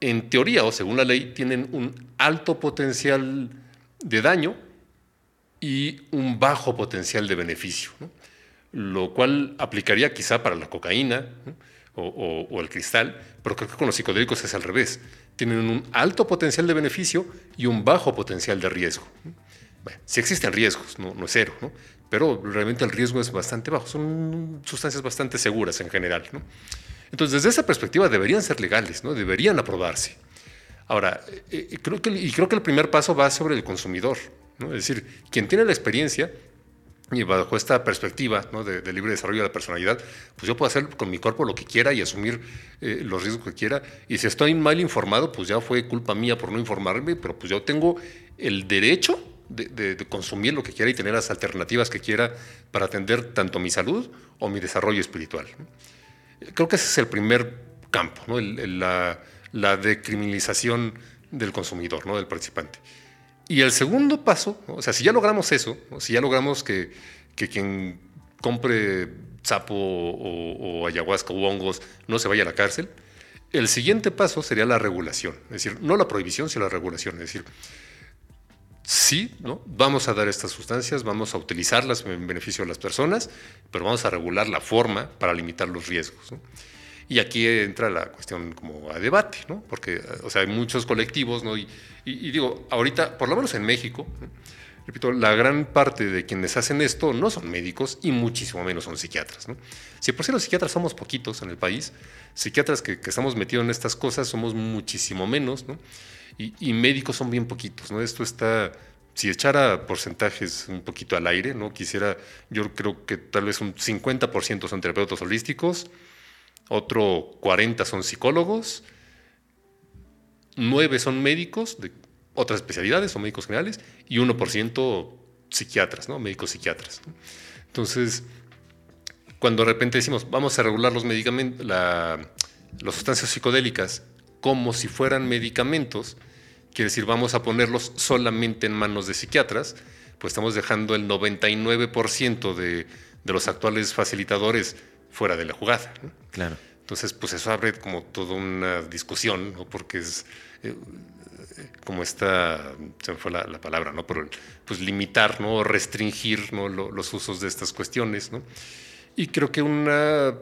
en teoría o según la ley, tienen un alto potencial de daño y un bajo potencial de beneficio, lo cual aplicaría quizá para la cocaína o, el cristal, pero creo que con los psicodélicos es al revés. Tienen un alto potencial de beneficio y un bajo potencial de riesgo. Bueno, sí existen riesgos, no, es cero, pero realmente el riesgo es bastante bajo. Son sustancias bastante seguras en general. Entonces, desde esa perspectiva deberían ser legales, ¿no? deberían aprobarse. Ahora, eh, eh, creo que, y creo que el primer paso va sobre el consumidor. Es decir, quien tiene la experiencia y bajo esta perspectiva de, libre desarrollo de la personalidad, pues yo puedo hacer con mi cuerpo lo que quiera y asumir eh, los riesgos que quiera. Y si estoy mal informado, pues ya fue culpa mía por no informarme, pero pues yo tengo el derecho de, consumir lo que quiera y tener las alternativas que quiera para atender tanto mi salud o mi desarrollo espiritual. Creo que ese es el primer campo, la, la decriminalización del consumidor, ¿no? del participante. Y el segundo paso, o sea, si ya logramos eso, si ya logramos que, quien compre sapo o, ayahuasca o hongos no se vaya a la cárcel, el siguiente paso sería la regulación, es decir, no la prohibición, sino la regulación, es decir, sí, ¿no? vamos a dar estas sustancias, vamos a utilizarlas en beneficio de las personas, pero vamos a regular la forma para limitar los riesgos. Y aquí entra la cuestión como a debate, ¿no? porque o sea, hay muchos colectivos, ¿no? y, y, digo, ahorita, por lo menos en México, repito, la gran parte de quienes hacen esto no son médicos y muchísimo menos son psiquiatras. ¿no? Si por sí los psiquiatras somos poquitos en el país, psiquiatras que, estamos metidos en estas cosas somos muchísimo menos, ¿no? y, médicos son bien poquitos. ¿no? Esto está, si echara porcentajes un poquito al aire, ¿no? quisiera, yo creo que tal vez un 50% son terapeutas holísticos, otro 40% son psicólogos, nueve son médicos de otras especialidades o médicos generales y 1% psiquiatras, ¿no? médicos psiquiatras. Entonces, cuando de repente decimos vamos a regular los medicamentos, las sustancias psicodélicas como si fueran medicamentos, quiere decir vamos a ponerlos solamente en manos de psiquiatras, pues estamos dejando el 99% de, de, los actuales facilitadores fuera de la jugada. Claro. Entonces, pues eso abre como toda una discusión, ¿no? porque es eh, como esta, se me fue la, palabra, ¿no? Pero, pues limitar, ¿no? Restringir ¿no? los usos de estas cuestiones, ¿no? Y creo que una,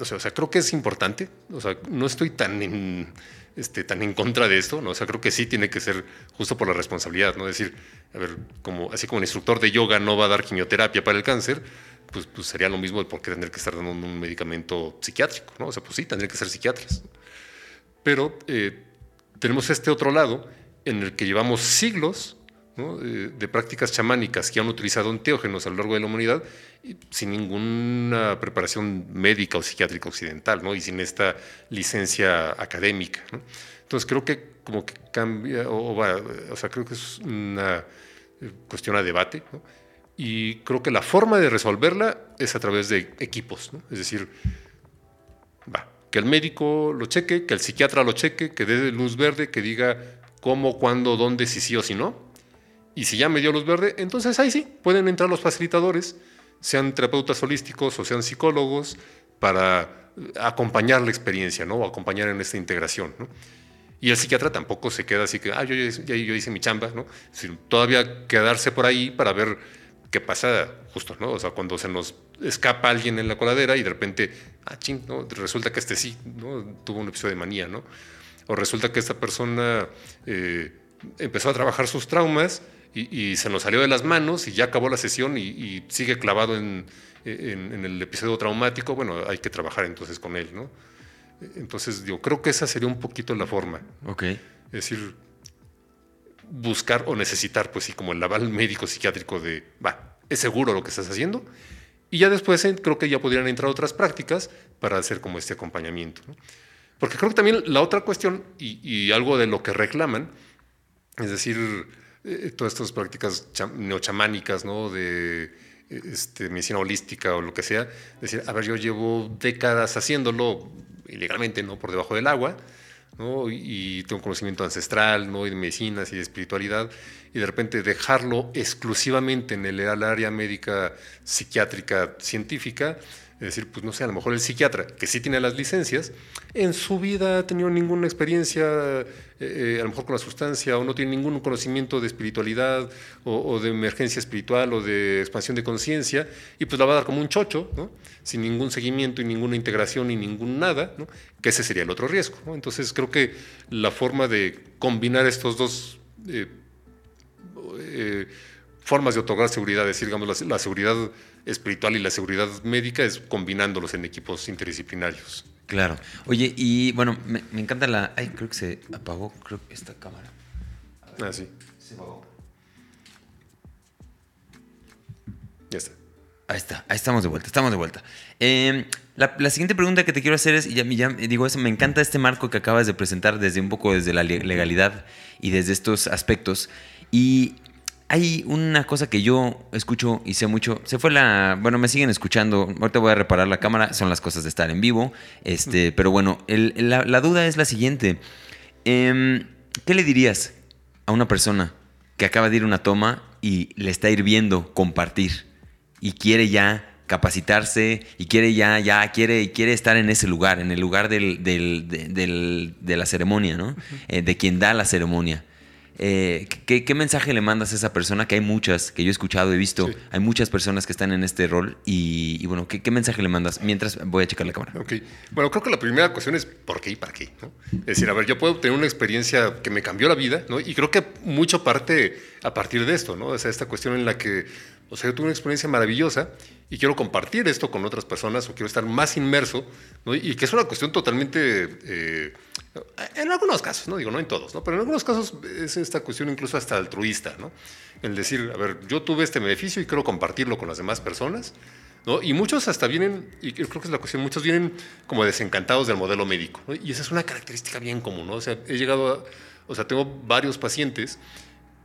o sea, creo que es importante, o sea, no estoy tan en, este, tan en contra de esto, ¿no? O sea, creo que sí tiene que ser justo por la responsabilidad, ¿no? Es decir, a ver, como, así como el instructor de yoga no va a dar quimioterapia para el cáncer, pues, pues, sería lo mismo de por qué tener que estar dando un medicamento psiquiátrico, ¿no? O sea, pues sí, tendría que ser psiquiatras. Pero eh, tenemos este otro lado en el que llevamos siglos de, prácticas chamánicas que han utilizado enteógenos a lo largo de la humanidad sin ninguna preparación médica o psiquiátrica occidental ¿no? y sin esta licencia académica. Entonces creo que como que cambia, o, o sea, creo que es una eh, cuestión a debate. Y creo que la forma de resolverla es a través de equipos. Es decir, va, que el médico lo cheque, que el psiquiatra lo cheque, que dé luz verde, que diga cómo, cuándo, dónde, si sí o si no. Y si ya me dio luz verde, entonces ahí sí, pueden entrar los facilitadores, sean terapeutas holísticos o sean psicólogos, para acompañar la experiencia, ¿no? O acompañar en esta integración, Y el psiquiatra tampoco se queda así que, ah, yo, yo, yo hice mi chamba, ¿no? Sino todavía quedarse por ahí para ver qué pasa justo, ¿no? O sea, cuando se nos escapa alguien en la coladera y de repente, ah, ching, ¿no? Resulta que este sí, ¿no? Tuvo un episodio de manía, ¿no? O resulta que esta persona eh, empezó a trabajar sus traumas y, se nos salió de las manos y ya acabó la sesión y, sigue clavado en, el episodio traumático, bueno, hay que trabajar entonces con él, ¿no? Entonces, yo creo que esa sería un poquito la forma. Ok. Es decir, buscar o necesitar, pues sí, como el aval médico psiquiátrico de, va, es seguro lo que estás haciendo. Y ya después eh, creo que ya podrían entrar otras prácticas para hacer como este acompañamiento. Porque creo que también la otra cuestión y, algo de lo que reclaman, es decir, eh, todas estas prácticas neochamánicas, ¿no? De este, medicina holística o lo que sea, decir, a ver, yo llevo décadas haciéndolo ilegalmente, ¿no? Por debajo del agua, ¿no? Y, tengo conocimiento ancestral, ¿no? Y de medicinas y de espiritualidad, y de repente dejarlo exclusivamente en el área médica, psiquiátrica, científica, es decir, pues no sé, a lo mejor el psiquiatra, que sí tiene las licencias, en su vida ha tenido ninguna experiencia, eh, eh, a lo mejor con la sustancia, o no tiene ningún conocimiento de espiritualidad, o, de emergencia espiritual, o de expansión de conciencia, y pues la va a dar como un chocho, sin ningún seguimiento y ninguna integración y ningún nada, ¿no? Que ese sería el otro riesgo. Entonces creo que la forma de combinar estos dos... Eh, formas de otorgar seguridad, es decir, digamos, la, seguridad espiritual y la seguridad médica es combinándolos en equipos interdisciplinarios. Claro. Oye, y bueno, me, encanta la... Ay, creo que se apagó, creo que esta cámara. ah, sí. Se apagó. Ya está. Ahí está, ahí estamos de vuelta, estamos de vuelta. Em, la, siguiente pregunta que te quiero hacer es, y ya, ya, digo eso, me encanta este marco que acabas de presentar desde un poco desde la legalidad y desde estos aspectos. Y hay una cosa que yo escucho y sé mucho. Se fue la. Bueno, me siguen escuchando. Ahorita voy a reparar la cámara. Son las cosas de estar en vivo. Este, pero bueno, la, duda es la siguiente. Em, ¿Qué le dirías a una persona que acaba de ir a una toma y le está hirviendo compartir y quiere ya capacitarse y quiere ya, ya quiere, quiere estar en ese lugar, en el lugar del, de la ceremonia, ¿no? Eh, de quien da la ceremonia. Eh, ¿qué, mensaje le mandas a esa persona? Que hay muchas, que yo he escuchado, he visto, hay muchas personas que están en este rol y, bueno, ¿qué, mensaje le mandas? Mientras voy a checar la cámara. Ok, bueno, creo que la primera cuestión es ¿por qué y para qué? Es decir, a ver, yo puedo tener una experiencia que me cambió la vida, ¿no? Y creo que mucho parte a partir de esto, ¿no? O sea, esta cuestión en la que, o sea, yo tuve una experiencia maravillosa y quiero compartir esto con otras personas o quiero estar más inmerso, ¿no? Y que es una cuestión totalmente... Eh, en algunos casos, no digo, no en todos, ¿no? pero en algunos casos es esta cuestión incluso hasta altruista, ¿no? El decir, a ver, yo tuve este beneficio y quiero compartirlo con las demás personas, ¿no? Y muchos hasta vienen, y creo que es la cuestión, muchos vienen como desencantados del modelo médico, ¿no? Y esa es una característica bien común, ¿no? O sea, he llegado a, o sea, tengo varios pacientes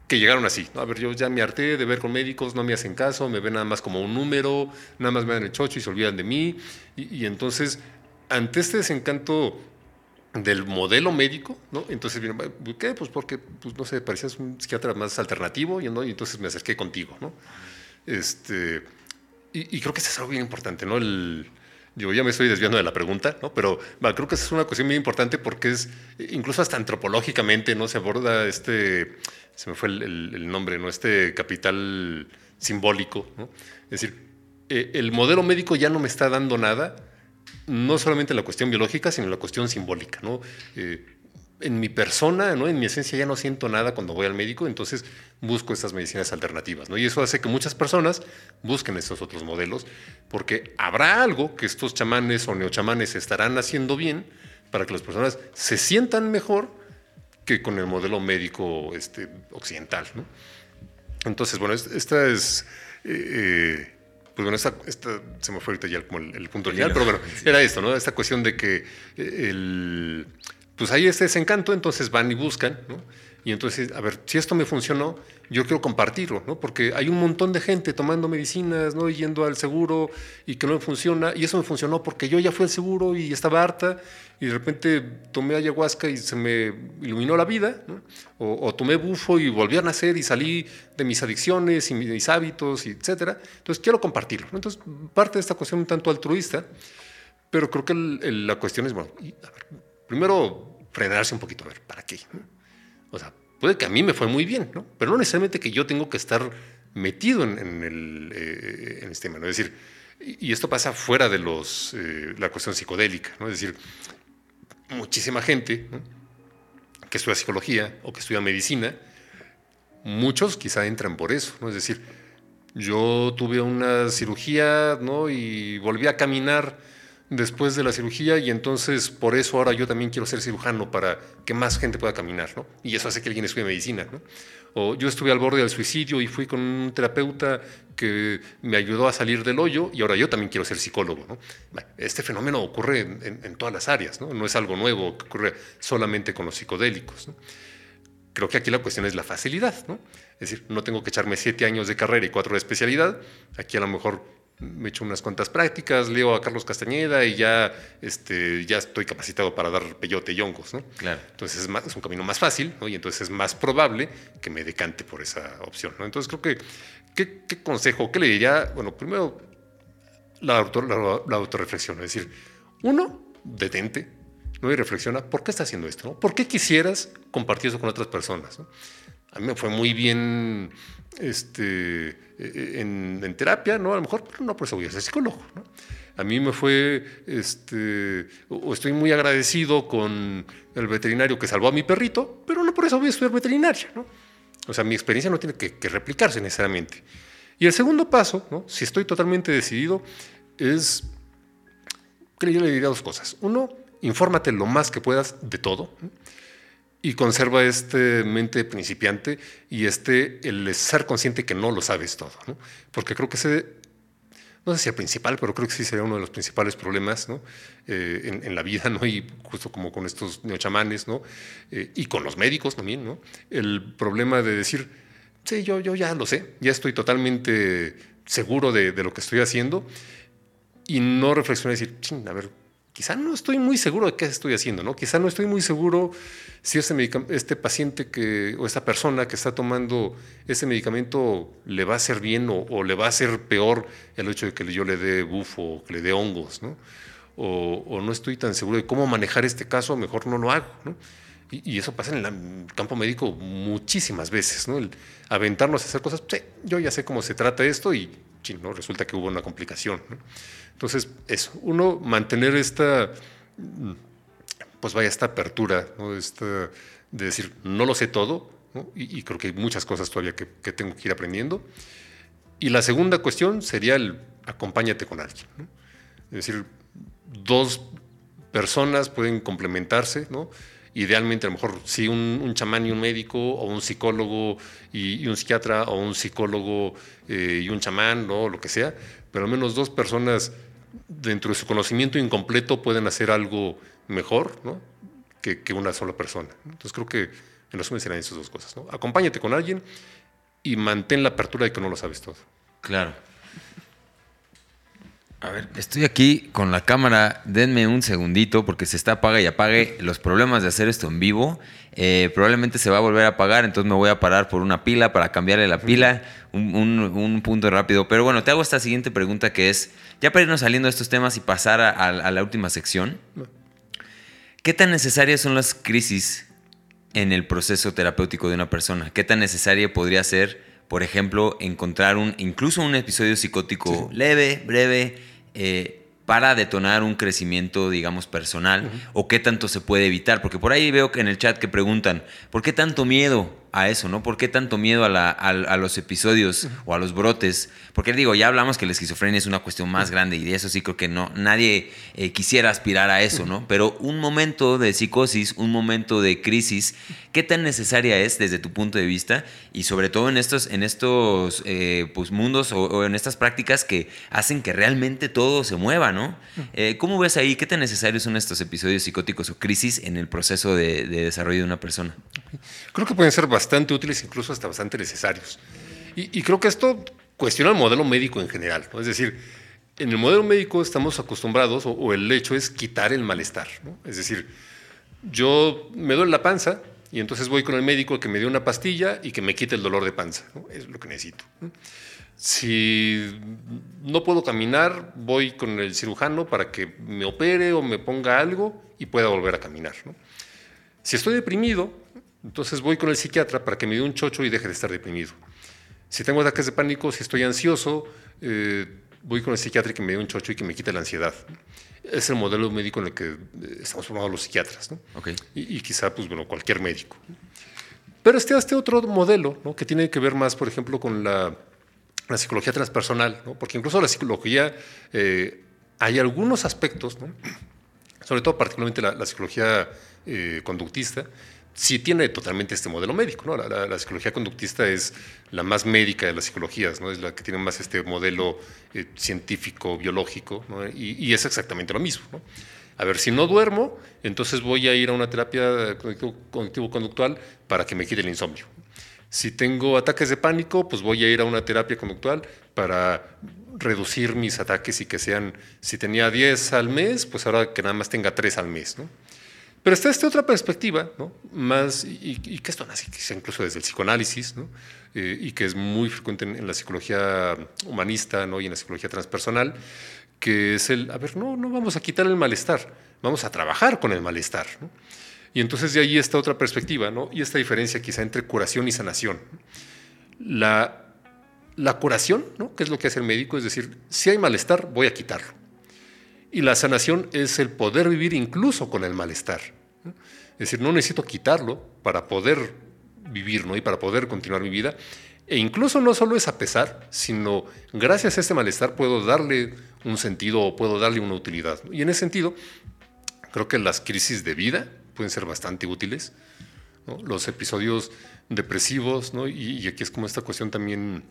que llegaron así, ¿no? A ver, yo ya me harté de ver con médicos, no me hacen caso, me ven nada más como un número, nada más me dan el chocho y se olvidan de mí, y, y entonces, ante este desencanto del modelo médico, ¿no? Entonces, ¿qué? Pues porque, pues no sé, parecías un psiquiatra más alternativo y, y entonces me acerqué contigo, ¿no? Este, y, creo que eso es algo bien importante, ¿no? El, digo, ya me estoy desviando de la pregunta, ¿no? Pero creo que esa es una cuestión muy importante porque es, incluso hasta antropológicamente, ¿no? Se aborda este, se me fue el, nombre, ¿no? Este capital simbólico. Es decir, eh, el modelo médico ya no me está dando nada, no solamente la cuestión biológica, sino la cuestión simbólica. ¿no? Eh, en mi persona, ¿no? en mi esencia ya no siento nada cuando voy al médico, entonces busco estas medicinas alternativas. ¿no? Y eso hace que muchas personas busquen estos otros modelos, porque habrá algo que estos chamanes o neochamanes estarán haciendo bien para que las personas se sientan mejor que con el modelo médico este, occidental. ¿no? Entonces, bueno, esta es... Eh, eh, pues bueno, esta, se me fue ahorita ya como el, punto original, pero bueno, era esto, ¿no? Esta cuestión de que el, pues hay este desencanto, entonces van y buscan, ¿no? Y entonces, a ver, si esto me funcionó, yo quiero compartirlo, ¿no? Porque hay un montón de gente tomando medicinas, ¿no? yendo al seguro y que no me funciona. Y eso me funcionó porque yo ya fui al seguro y estaba harta y de repente tomé ayahuasca y se me iluminó la vida, ¿no? o, tomé bufo y volví a nacer y salí de mis adicciones y mis hábitos, y etcétera. Entonces quiero compartirlo. Entonces parte de esta cuestión un tanto altruista, pero creo que la cuestión es, bueno, primero frenarse un poquito, a ver, ¿para qué? O sea, puede que a mí me fue muy bien, ¿no? Pero no necesariamente que yo tengo que estar metido en, el, eh, este tema. Es decir, y esto pasa fuera de los, eh, la cuestión psicodélica, ¿no? Es decir, muchísima gente que estudia psicología o que estudia medicina, muchos quizá entran por eso, ¿no? Es decir, yo tuve una cirugía, ¿no? Y volví a caminar después de la cirugía y entonces por eso ahora yo también quiero ser cirujano para que más gente pueda caminar, ¿no? Y eso hace que alguien estudie medicina, ¿no? O yo estuve al borde del suicidio y fui con un terapeuta que me ayudó a salir del hoyo y ahora yo también quiero ser psicólogo, ¿no? Este fenómeno ocurre en, todas las áreas, ¿no? No es algo nuevo que ocurre solamente con los psicodélicos. Creo que aquí la cuestión es la facilidad, ¿no? Es decir, no tengo que echarme siete años de carrera y cuatro de especialidad. Aquí a lo mejor me echo unas cuantas prácticas, leo a Carlos Castañeda y ya, este, ya estoy capacitado para dar peyote y hongos, ¿no? Claro. Entonces es, es un camino más fácil, ¿no? Y entonces es más probable que me decante por esa opción, ¿no? Entonces creo que, ¿qué, consejo, qué le diría? Bueno, primero, la, autor, la, autorreflexión, es decir, uno, detente, ¿no? Y reflexiona, ¿por qué está haciendo esto? ¿no? ¿Por qué quisieras compartir eso con otras personas? ¿no? A mí me fue muy bien este, eh, en, terapia, ¿no? A lo mejor no por eso voy a ser psicólogo. A mí me fue, este, o estoy muy agradecido con el veterinario que salvó a mi perrito, pero no por eso voy a estudiar veterinaria, ¿no? O sea, mi experiencia no tiene que, replicarse necesariamente. Y el segundo paso, si estoy totalmente decidido, es que yo le diría dos cosas. Uno, infórmate lo más que puedas de todo. Y conserva este mente principiante y este el ser consciente que no lo sabes todo, ¿no? Porque creo que ese, no sé si el principal, pero creo que sí sería uno de los principales problemas ¿no? Eh, en, la vida, ¿no? Y justo como con estos neochamanes, ¿no? Eh, y con los médicos también, ¿no? El problema de decir, sí, yo, yo ya lo sé, ya estoy totalmente seguro de, de lo que estoy haciendo y no reflexionar y decir, a ver, quizá no estoy muy seguro de qué estoy haciendo, ¿no? Quizá no estoy muy seguro si este, este paciente que, o esta persona que está tomando ese medicamento le va a hacer bien o, le va a hacer peor el hecho de que yo le dé bufo o que le dé hongos, ¿no? O, no estoy tan seguro de cómo manejar este caso, mejor no lo hago, ¿no? Y, eso pasa en el campo médico muchísimas veces, ¿no? El aventarnos a hacer cosas, yo ya sé cómo se trata esto y ¿no? resulta que hubo una complicación. ¿no? Entonces, eso, uno mantener esta, pues vaya, esta apertura, ¿no? esta, de decir, no lo sé todo, y, creo que hay muchas cosas todavía que, tengo que ir aprendiendo. Y la segunda cuestión sería el acompáñate con alguien. Es decir, dos personas pueden complementarse, ¿no? Idealmente, a lo mejor, sí, un, chamán y un médico, o un psicólogo y, un psiquiatra, o un psicólogo eh, y un chamán, ¿no? lo que sea, pero al menos dos personas dentro de su conocimiento incompleto pueden hacer algo mejor ¿no? que, una sola persona. Entonces creo que en resumen serán esas dos cosas. Acompáñate con alguien y mantén la apertura de que no lo sabes todo. Claro. A ver, estoy aquí con la cámara. Denme un segundito porque se está apaga y apague. Los problemas de hacer esto en vivo. Eh, probablemente se va a volver a apagar, entonces me voy a parar por una pila para cambiarle la pila. Un, punto rápido. Pero bueno, te hago esta siguiente pregunta que es, ya para irnos saliendo de estos temas y pasar a, la última sección. ¿Qué tan necesarias son las crisis en el proceso terapéutico de una persona? ¿Qué tan necesaria podría ser, por ejemplo, encontrar un, incluso un episodio psicótico leve, breve, eh, para detonar un crecimiento, digamos, personal? ¿O qué tanto se puede evitar? Porque por ahí veo que en el chat que preguntan, ¿por qué tanto miedo a eso, ¿no? ¿Por qué tanto miedo a, los episodios o a los brotes? Porque digo, ya hablamos que la esquizofrenia es una cuestión más grande y de eso sí creo que no, nadie eh, quisiera aspirar a eso, ¿no? Pero un momento de psicosis, un momento de crisis, ¿qué tan necesaria es desde tu punto de vista? Y sobre todo en estos, en estos eh, pues, mundos o, en estas prácticas que hacen que realmente todo se mueva, ¿no? Eh, ¿Cómo ves ahí? ¿Qué tan necesarios son estos episodios psicóticos o crisis en el proceso de, desarrollo de una persona? Creo que pueden ser bastante útiles, incluso hasta bastante necesarios. Y, creo que esto cuestiona el modelo médico en general. Es decir, en el modelo médico estamos acostumbrados, o, el hecho es quitar el malestar. Es decir, yo me duele la panza y entonces voy con el médico que me dé una pastilla y que me quite el dolor de panza. Es lo que necesito. Si no puedo caminar, voy con el cirujano para que me opere o me ponga algo y pueda volver a caminar. Si estoy deprimido, entonces voy con el psiquiatra para que me dé un chocho y deje de estar deprimido. Si tengo ataques de pánico, si estoy ansioso, eh, voy con el psiquiatra y que me dé un chocho y que me quite la ansiedad. Es el modelo médico en el que eh, estamos formados los psiquiatras, ¿no? y, quizá pues, bueno, cualquier médico. Pero este, este otro modelo, ¿no? que tiene que ver más, por ejemplo, con la, la psicología transpersonal, ¿no? porque incluso la psicología eh, hay algunos aspectos, sobre todo particularmente la, psicología eh, conductista, sí tiene totalmente este modelo médico. ¿no? La, psicología conductista es la más médica de las psicologías, ¿no? es la que tiene más este modelo eh, científico, biológico, y, es exactamente lo mismo. A ver, si no duermo, entonces voy a ir a una terapia cognitivo-conductual para que me quite el insomnio. Si tengo ataques de pánico, pues voy a ir a una terapia conductual para reducir mis ataques y que sean, si tenía 10 al mes, pues ahora que nada más tenga 3 al mes. Pero está esta otra perspectiva, ¿no? más, y, que esto nace incluso desde el psicoanálisis, ¿no? Eh, y que es muy frecuente en, la psicología humanista ¿no? y en la psicología transpersonal, que es el, a ver, no, no vamos a quitar el malestar, vamos a trabajar con el malestar. ¿no? Y entonces de ahí está otra perspectiva, ¿no? y esta diferencia quizá entre curación y sanación. La, la curación, ¿no? que es lo que hace el médico, es decir, si hay malestar, voy a quitarlo. Y la sanación es el poder vivir incluso con el malestar. Es decir, no necesito quitarlo para poder vivir ¿no? y para poder continuar mi vida. E incluso no solo es a pesar, sino gracias a este malestar puedo darle un sentido o puedo darle una utilidad. Y en ese sentido, creo que las crisis de vida pueden ser bastante útiles. Los episodios depresivos, ¿no? y, aquí es como esta cuestión también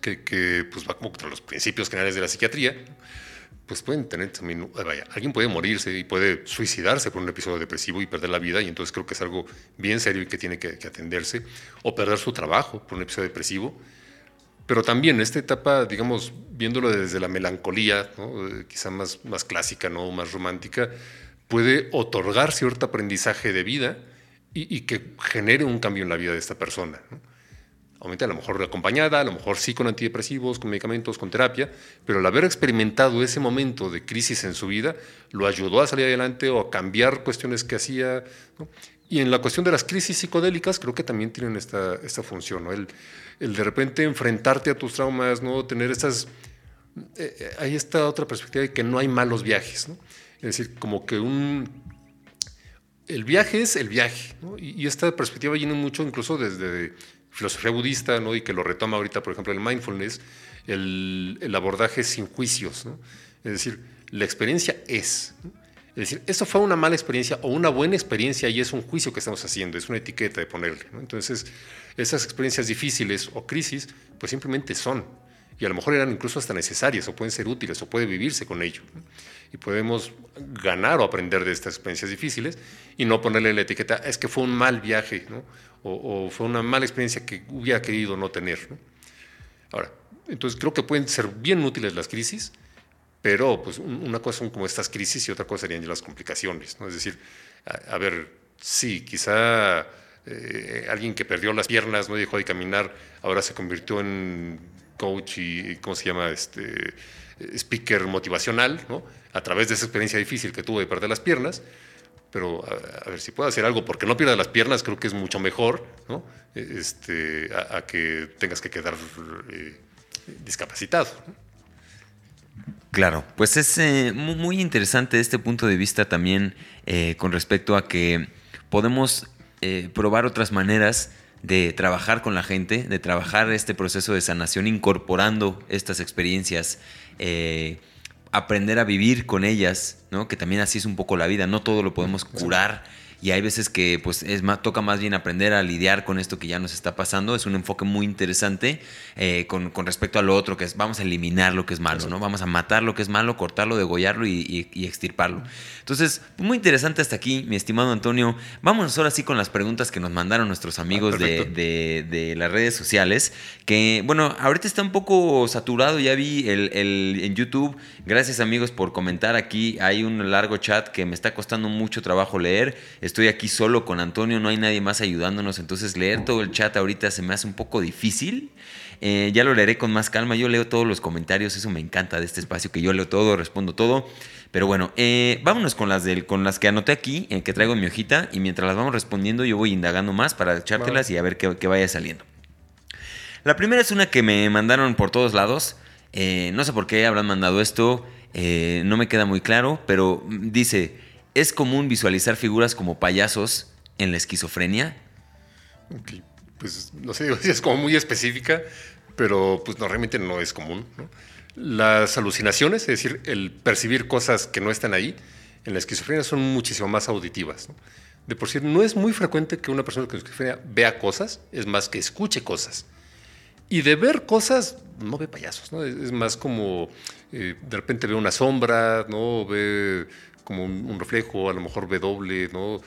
que, que pues va como contra los principios generales de la psiquiatría pues pueden tener también, vaya, alguien puede morirse y puede suicidarse por un episodio depresivo y perder la vida, y entonces creo que es algo bien serio y que tiene que, atenderse, o perder su trabajo por un episodio depresivo. Pero también esta etapa, digamos, viéndolo desde la melancolía, eh, quizá más, más clásica, ¿no? más romántica, puede otorgar cierto aprendizaje de vida y, que genere un cambio en la vida de esta persona. ¿no? Obviamente a lo mejor acompañada, a lo mejor sí con antidepresivos, con medicamentos, con terapia, pero el haber experimentado ese momento de crisis en su vida lo ayudó a salir adelante o a cambiar cuestiones que hacía. Y en la cuestión de las crisis psicodélicas creo que también tienen esta, esta función, ¿no? el, el, de repente enfrentarte a tus traumas, ¿no? tener estas... Eh, eh, hay esta otra perspectiva de que no hay malos viajes, ¿no? es decir, como que un... El viaje es el viaje, ¿no? y, y, esta perspectiva viene mucho incluso desde filosofía budista, ¿no? y que lo retoma ahorita, por ejemplo, el mindfulness, el, abordaje sin juicios. Es decir, la experiencia es. Es decir, eso fue una mala experiencia o una buena experiencia y es un juicio que estamos haciendo, es una etiqueta de ponerle. Entonces, esas experiencias difíciles o crisis, pues simplemente son. Y a lo mejor eran incluso hasta necesarias o pueden ser útiles o puede vivirse con ello. Y podemos ganar o aprender de estas experiencias difíciles y no ponerle la etiqueta, es que fue un mal viaje, ¿no? O, fue una mala experiencia que hubiera querido no tener. Ahora, entonces creo que pueden ser bien útiles las crisis, pero pues una cosa son como estas crisis y otra cosa serían las complicaciones. ¿no? Es decir, a, ver, sí, quizá eh, alguien que perdió las piernas, no dejó de caminar, ahora se convirtió en coach y, ¿cómo se llama? Este, speaker motivacional, ¿no? a través de esa experiencia difícil que tuvo de perder las piernas pero a, ver si puedo hacer algo porque no pierda las piernas, creo que es mucho mejor ¿no? este, a, que tengas que quedar eh, discapacitado. Claro, pues es eh, muy interesante este punto de vista también eh, con respecto a que podemos probar otras maneras de trabajar con la gente, de trabajar este proceso de sanación incorporando estas experiencias. Aprender a vivir con ellas, ¿no? Que también así es un poco la vida, no todo lo podemos curar y hay veces que pues es más, toca más bien aprender a lidiar con esto que ya nos está pasando. Es un enfoque muy interesante eh, con, respecto a lo otro, que es vamos a eliminar lo que es malo, ¿no? Vamos a matar lo que es malo, cortarlo, degollarlo y, extirparlo. Entonces, muy interesante hasta aquí, mi estimado Antonio. Vámonos ahora sí con las preguntas que nos mandaron nuestros amigos ah, de, las redes sociales. Que, bueno, ahorita está un poco saturado, ya vi el, el, en YouTube. Gracias amigos por comentar aquí. Hay un largo chat que me está costando mucho trabajo leer estoy aquí solo con Antonio, no hay nadie más ayudándonos, entonces leer todo el chat ahorita se me hace un poco difícil. Eh, ya lo leeré con más calma, yo leo todos los comentarios, eso me encanta de este espacio, que yo leo todo, respondo todo. Pero bueno, eh, vámonos con las, del, con las que anoté aquí, en que traigo en mi hojita, y mientras las vamos respondiendo yo voy indagando más para echártelas y a ver qué, vaya saliendo. La primera es una que me mandaron por todos lados. Eh, no sé por qué habrán mandado esto, no me queda muy claro, pero dice, ¿Es común visualizar figuras como payasos en la esquizofrenia? Pues no sé, es como muy específica, pero pues no, realmente no es común. Las alucinaciones, es decir, el percibir cosas que no están ahí, en la esquizofrenia son muchísimo más auditivas. De por sí, no es muy frecuente que una persona con esquizofrenia vea cosas, es más que escuche cosas. Y de ver cosas, no ve payasos, ¿no? Es, más como eh, de repente ve una sombra, ¿no? Ve como un, reflejo, a lo mejor W, ¿no?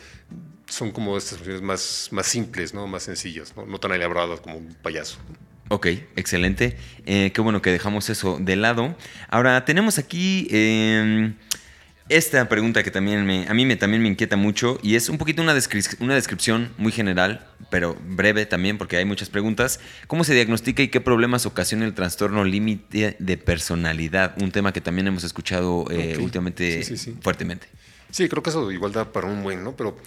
Son como estas funciones más, más simples, ¿no? Más sencillas, ¿no? No tan elaboradas como un payaso. Ok, excelente. Eh, qué bueno que dejamos eso de lado. Ahora, tenemos aquí... Em, esta pregunta que también me, a mí me, también me inquieta mucho y es un poquito una, una descripción muy general, pero breve también porque hay muchas preguntas. ¿Cómo se diagnostica y qué problemas ocasiona el trastorno límite de personalidad? Un tema que también hemos escuchado eh, últimamente fuertemente. Sí, creo que eso igual da para un buen, ¿no? Pero,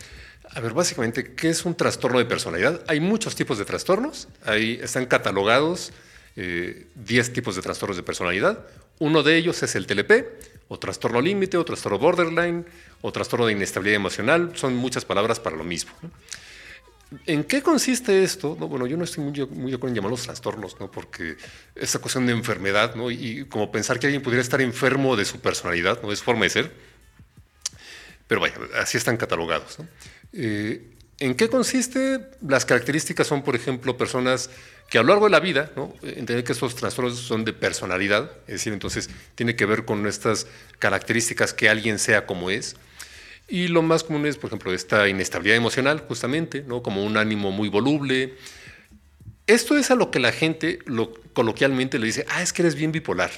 a ver, básicamente, ¿qué es un trastorno de personalidad? Hay muchos tipos de trastornos, ahí están catalogados 10 eh, tipos de trastornos de personalidad. Uno de ellos es el TLP, o trastorno límite, o trastorno borderline, o trastorno de inestabilidad emocional. Son muchas palabras para lo mismo. ¿En qué consiste esto? No, bueno, yo no estoy muy, muy de acuerdo en llamarlos trastornos, ¿no? porque esa cuestión de enfermedad, ¿no? y como pensar que alguien pudiera estar enfermo de su personalidad, ¿no? es forma de ser. Pero vaya, así están catalogados. Eh, ¿En qué consiste? Las características son, por ejemplo, personas que a lo largo de la vida, ¿no? entender que estos trastornos son de personalidad, es decir, entonces tiene que ver con estas características que alguien sea como es. Y lo más común es, por ejemplo, esta inestabilidad emocional, justamente, ¿no? como un ánimo muy voluble. Esto es a lo que la gente lo, coloquialmente le dice, ah, es que eres bien bipolar.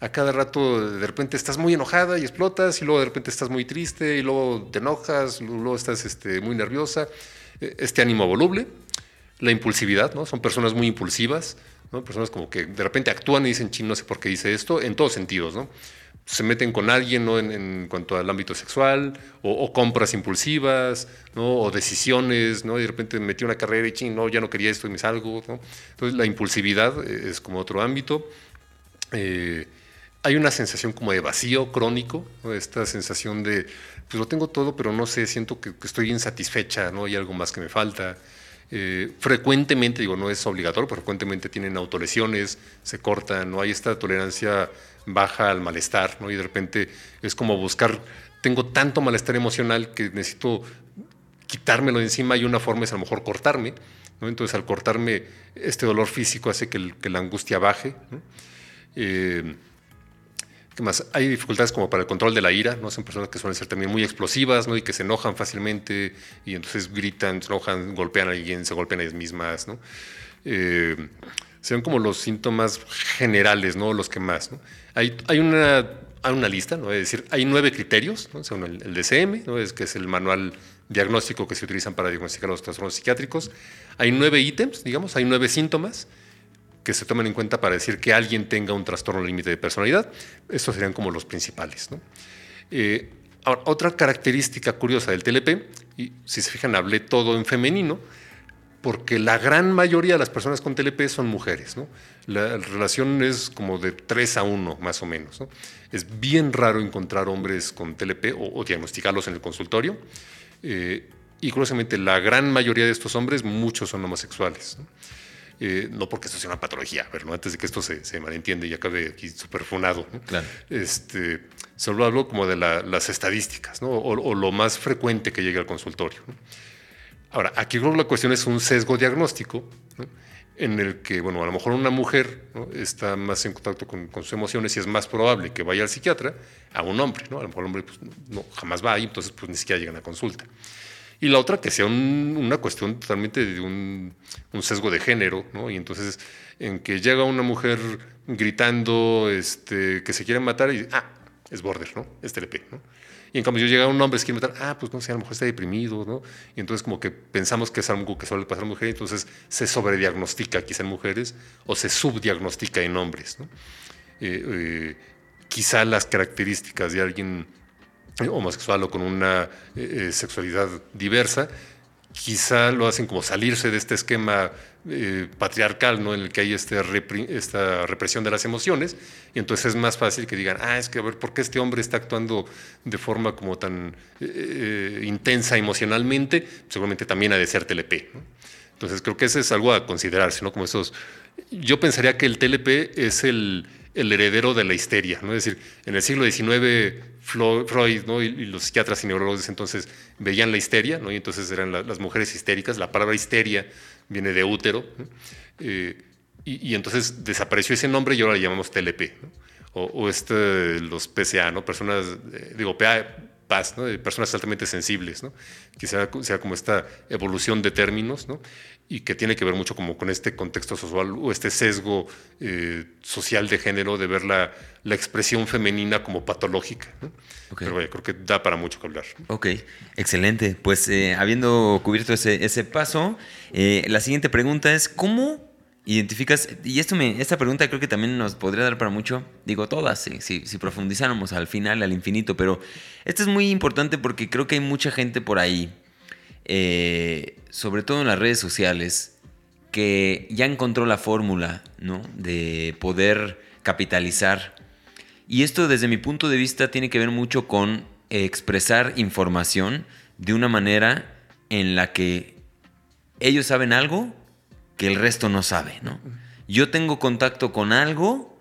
A cada rato de repente estás muy enojada y explotas, y luego de repente estás muy triste, y luego te enojas, luego estás este, muy nerviosa. E, este ánimo voluble la impulsividad, ¿no? Son personas muy impulsivas, ¿no? Personas como que de repente actúan y dicen, ching, no sé por qué dice esto, en todos sentidos, ¿no? Se meten con alguien, ¿no? En, cuanto al ámbito sexual, o, compras impulsivas, ¿no? O decisiones, ¿no? Y de repente metí una carrera y ching, no, ya no quería esto y me salgo, ¿no? Entonces la impulsividad es como otro ámbito. Eh, hay una sensación como de vacío crónico, esta sensación de, pues lo tengo todo, pero no sé, siento que, que estoy insatisfecha, ¿no? Hay algo más que me falta. Eh, frecuentemente, digo, no es obligatorio, pero frecuentemente tienen autolesiones, se cortan, no hay esta tolerancia baja al malestar, ¿no? Y de repente es como buscar, tengo tanto malestar emocional que necesito quitármelo de encima y una forma es a lo mejor cortarme, ¿no? Entonces al cortarme este dolor físico hace que, la angustia baje, eh, Hay dificultades como para el control de la ira, ¿no? Son personas que suelen ser también muy explosivas, ¿no? Y que se enojan fácilmente y entonces gritan, se enojan, golpean a alguien, se golpean a ellas mismas, ¿no? Eh, como los síntomas generales, ¿no? Los que más, ¿no? Hay, hay una, hay una lista, ¿no? Es decir, hay nueve criterios, ¿no? Según el, el DCM, ¿no? Es que es el manual diagnóstico que se utilizan para diagnosticar los trastornos psiquiátricos. Hay nueve ítems, digamos, hay nueve síntomas que se tomen en cuenta para decir que alguien tenga un trastorno límite de personalidad. Estos serían como los principales. Eh, otra característica curiosa del TLP, y si se fijan, hablé todo en femenino, porque la gran mayoría de las personas con TLP son mujeres. La relación es como de 3 a 1, más o menos. Es bien raro encontrar hombres con TLP o, diagnosticarlos en el consultorio. Eh, Y curiosamente, la gran mayoría de estos hombres, muchos son homosexuales. ¿no? Eh, no porque esto sea una patología, a ver, ¿no? antes de que esto se, se malentiende y acabe aquí superfunado. ¿no? Claro. Este, solo hablo como de la, las estadísticas, ¿no? o, o, lo más frecuente que llega al consultorio. ¿no? Ahora, aquí creo que la cuestión es un sesgo diagnóstico, ¿no? en el que, bueno, a lo mejor una mujer ¿no? está más en contacto con, con, sus emociones y es más probable que vaya al psiquiatra a un hombre, ¿no? A lo mejor el hombre pues, no, jamás va ahí, entonces pues ni siquiera llegan a consulta. Y la otra, que sea un, una cuestión totalmente de un, un, sesgo de género, ¿no? Y entonces, en que llega una mujer gritando este, que se quiere matar y, ah, es border, ¿no? Es TLP, ¿no? Y en cambio, yo llega un hombre que quiere matar, ah, pues no sé, a lo mejor está deprimido, ¿no? Y entonces como que pensamos que es algo que suele pasar a mujeres, entonces se sobrediagnostica quizá en mujeres o se subdiagnostica en hombres, ¿no? Eh, eh, quizá las características de alguien homosexual o con una eh, sexualidad diversa, quizá lo hacen como salirse de este esquema eh, patriarcal, ¿no? En el que hay este esta represión de las emociones, y entonces es más fácil que digan, ah, es que a ver, ¿por qué este hombre está actuando de forma como tan eh, intensa emocionalmente? Seguramente también ha de ser TLP. Entonces creo que eso es algo a considerarse, ¿no? Como esos. Yo pensaría que el TLP es el, el heredero de la histeria, ¿no? Es decir, en el siglo XIX Freud ¿no? y, los psiquiatras y neurólogos entonces veían la histeria, ¿no? y entonces eran la, las mujeres histéricas. La palabra histeria viene de útero, eh, y, entonces desapareció ese nombre y ahora le llamamos TLP, o, este, los PCA, ¿no? personas, eh, digo, PA, PAS, ¿no? de personas altamente sensibles, ¿no? quizá sea como esta evolución de términos, ¿no? y que tiene que ver mucho como con este contexto social o este sesgo eh, social de género de ver la, la expresión femenina como patológica. ¿no? Okay. Pero vaya, creo que da para mucho que hablar. Ok, excelente. Pues eh, habiendo cubierto ese, ese paso, eh, la siguiente pregunta es, ¿cómo identificas? Y esto me, esta pregunta creo que también nos podría dar para mucho, digo todas, si, si, profundizáramos al final, al infinito, pero esto es muy importante porque creo que hay mucha gente por ahí eh, sobre todo en las redes sociales, que ya encontró la fórmula ¿no? de poder capitalizar. Y esto desde mi punto de vista tiene que ver mucho con expresar información de una manera en la que ellos saben algo que el resto no sabe. ¿no? Yo tengo contacto con algo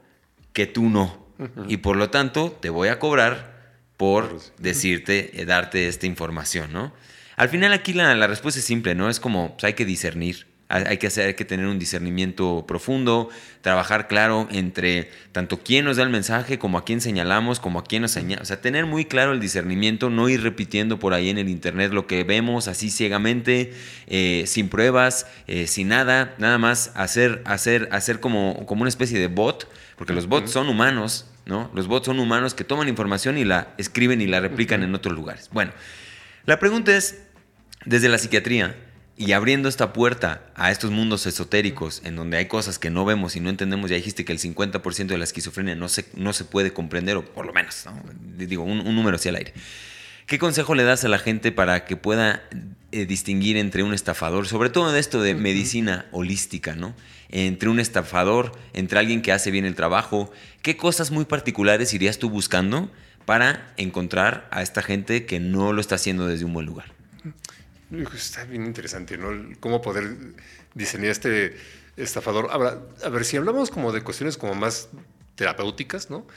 que tú no. Y por lo tanto te voy a cobrar por decirte, eh, darte esta información, ¿no? Al final aquí la, la, respuesta es simple, ¿no? Es como, pues hay que discernir, hay que, hacer, hay que tener un discernimiento profundo, trabajar claro entre tanto quién nos da el mensaje, como a quién señalamos, como a quién nos señala. O sea, tener muy claro el discernimiento, no ir repitiendo por ahí en el internet lo que vemos así ciegamente, eh, sin pruebas, eh, sin nada, nada más hacer, hacer, hacer como, como una especie de bot, porque los bots son humanos, ¿no? Los bots son humanos que toman información y la escriben y la replican en otros lugares. Bueno, la pregunta es, desde la psiquiatría y abriendo esta puerta a estos mundos esotéricos en donde hay cosas que no vemos y no entendemos, ya dijiste que el 50% de la esquizofrenia no se, no se puede comprender, o por lo menos, ¿no? digo, un, un, número así al aire. ¿Qué consejo le das a la gente para que pueda eh, distinguir entre un estafador, sobre todo de esto de medicina holística, ¿no? Entre un estafador, entre alguien que hace bien el trabajo, ¿qué cosas muy particulares irías tú buscando para encontrar a esta gente que no lo está haciendo desde un buen lugar? Está bien interesante, ¿no? Cómo poder diseñar este estafador. Ahora, a ver, si hablamos como de cuestiones como más terapéuticas, ¿no?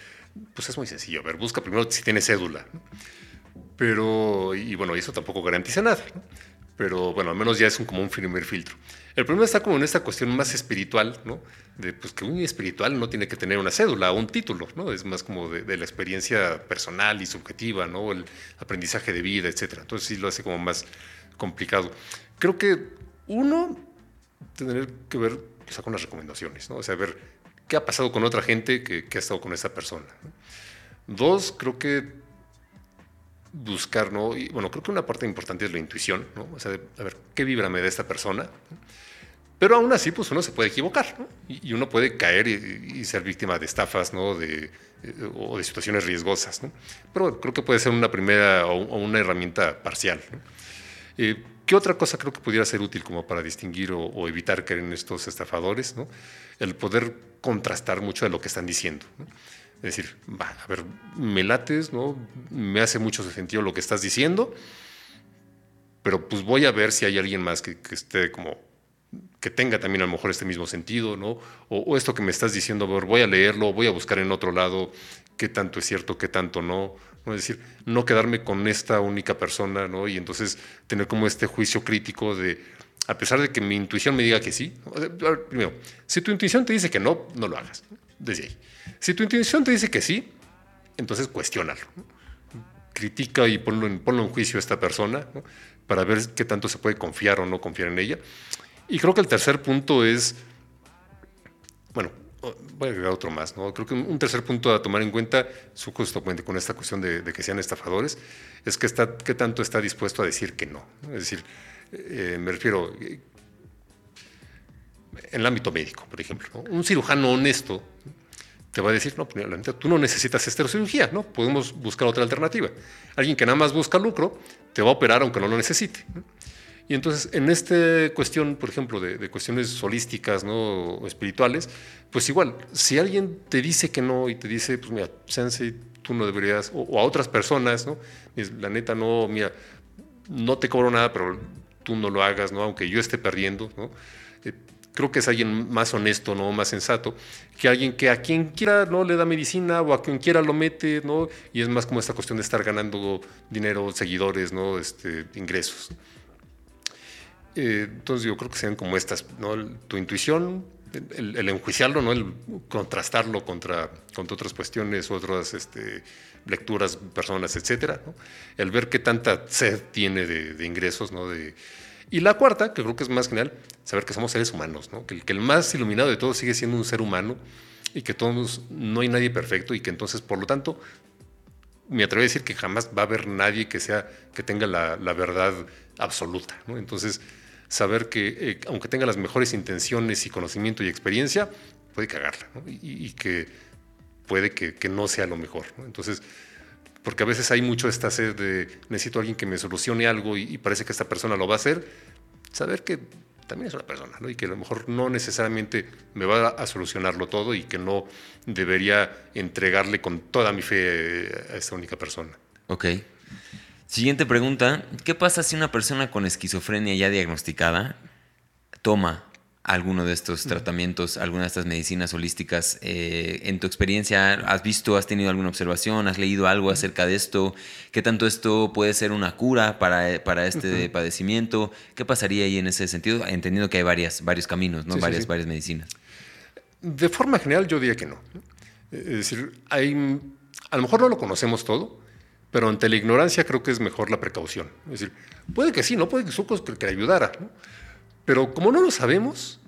Pues es muy sencillo. A ver, busca primero si tiene cédula. Pero, y bueno, eso tampoco garantiza nada, ¿no? Pero bueno, al menos ya es un, como un primer filtro. El problema está como en esta cuestión más espiritual, ¿no? De pues que un espiritual no tiene que tener una cédula o un título, ¿no? Es más como de, de, la experiencia personal y subjetiva, ¿no? El aprendizaje de vida, etcétera. Entonces sí lo hace como más complicado. Creo que uno, tener que ver con las recomendaciones, ¿no? O sea, ver qué ha pasado con otra gente que, que ha estado con esa persona. Dos, creo que buscar, ¿no? Y, bueno, creo que una parte importante es la intuición, ¿no? O sea, de, a ver, ¿qué vibra me da esta persona? Pero aún así, pues uno se puede equivocar, ¿no? Y, y uno puede caer y, y, ser víctima de estafas, ¿no? De, eh, o de situaciones riesgosas, ¿no? Pero creo que puede ser una primera o, o una herramienta parcial, ¿no? Eh, ¿Qué otra cosa creo que pudiera ser útil como para distinguir o, o, evitar caer en estos estafadores? ¿no? El poder contrastar mucho de lo que están diciendo. ¿no? Es decir, va, a ver, me lates, ¿no? me hace mucho sentido lo que estás diciendo, pero pues voy a ver si hay alguien más que, esté como, que tenga también a lo mejor este mismo sentido, ¿no? O, esto que me estás diciendo, voy a leerlo, voy a buscar en otro lado qué tanto es cierto, qué tanto no. Es decir, no quedarme con esta única persona, ¿no? Y entonces tener como este juicio crítico de, a pesar de que mi intuición me diga que sí, primero, si tu intuición te dice que no, no lo hagas, desde ahí. Si tu intuición te dice que sí, entonces cuestiónalo. Critica y ponlo en, ponlo en juicio a esta persona para ver qué tanto se puede confiar o no confiar en ella. Y creo que el tercer punto es, bueno, voy a agregar otro más, ¿no? Creo que un tercer punto a tomar en cuenta, justamente con esta cuestión de, que sean estafadores, es que está, qué tanto está dispuesto a decir que no. Es decir, eh, me refiero en el ámbito médico, por ejemplo. Un cirujano honesto te va a decir, no, pues, tú no necesitas esterocirugía, ¿no? Podemos buscar otra alternativa. Alguien que nada más busca lucro, te va a operar aunque no lo necesite. Y entonces, en esta cuestión, por ejemplo, de, cuestiones holísticas ¿no? o espirituales, pues igual, si alguien te dice que no y te dice, pues mira, Sensei, tú no deberías, o, a otras personas, ¿no? La neta, no, mira, no te cobro nada, pero tú no lo hagas, ¿no? Aunque yo esté perdiendo, ¿no? Eh, creo que es alguien más honesto, ¿no? Más sensato, que alguien que a quien quiera no le da medicina o a quien quiera lo mete, ¿no? Y es más como esta cuestión de estar ganando dinero, seguidores, ¿no? Este, ingresos. Eh, entonces yo creo que sean como estas. Tu intuición, el, enjuiciarlo, ¿no? El contrastarlo contra, contra otras cuestiones, otras este, lecturas, personas, etcétera, El ver qué tanta sed tiene de, ingresos, ¿no? De, y la cuarta, que creo que es más general, saber que somos seres humanos, ¿no? que, el, que el más iluminado de todos sigue siendo un ser humano y que todos no hay nadie perfecto y que entonces, por lo tanto, me atrevo a decir que jamás va a haber nadie que sea que tenga la, verdad absoluta. Entonces, saber que eh, aunque tenga las mejores intenciones y conocimiento y experiencia, puede cagarla y, que puede que, no sea lo mejor. Entonces, porque a veces hay mucho esta sed de necesito a alguien que me solucione algo y, parece que esta persona lo va a hacer, saber que también es una persona. Y que a lo mejor no necesariamente me va a solucionarlo todo y que no debería entregarle con toda mi fe a esta única persona. Ok. Siguiente pregunta. ¿Qué pasa si una persona con esquizofrenia ya diagnosticada toma alguno de estos tratamientos, alguna de estas medicinas holísticas. Eh, en tu experiencia, ¿has visto, has tenido alguna observación, has leído algo acerca de esto? ¿Qué tanto esto puede ser una cura para, para este padecimiento? ¿Qué pasaría ahí en ese sentido? Entendiendo que hay varias, varios caminos, ¿no? varias, varias medicinas. De forma general, yo diría que no. Es decir, hay, a lo mejor no lo conocemos todo, pero ante la ignorancia creo que es mejor la precaución. Es decir, puede que sí, no puede que Sucos que, que ayudara, ¿no? Pero como no lo sabemos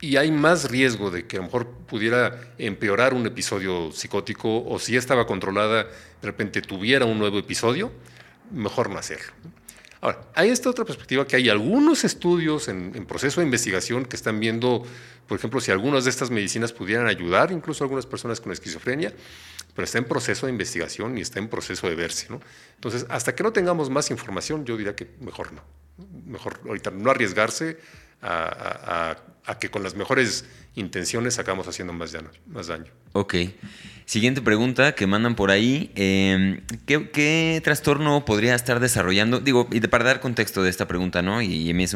y hay más riesgo de que a lo mejor pudiera empeorar un episodio psicótico o si estaba controlada, de repente tuviera un nuevo episodio, mejor no hacerlo. Ahora, hay esta otra perspectiva que hay algunos estudios en, proceso de investigación que están viendo, por ejemplo, si algunas de estas medicinas pudieran ayudar incluso a algunas personas con esquizofrenia, pero está en proceso de investigación y está en proceso de verse. ¿no? Entonces, hasta que no tengamos más información, yo diría que mejor no mejor ahorita no arriesgarse a, que con las mejores intenciones acabamos haciendo más daño. Más daño. Ok. Siguiente pregunta que mandan por ahí. Em, ¿qué, trastorno podría estar desarrollando? Digo, y para dar contexto de esta pregunta, ¿no? Y, me,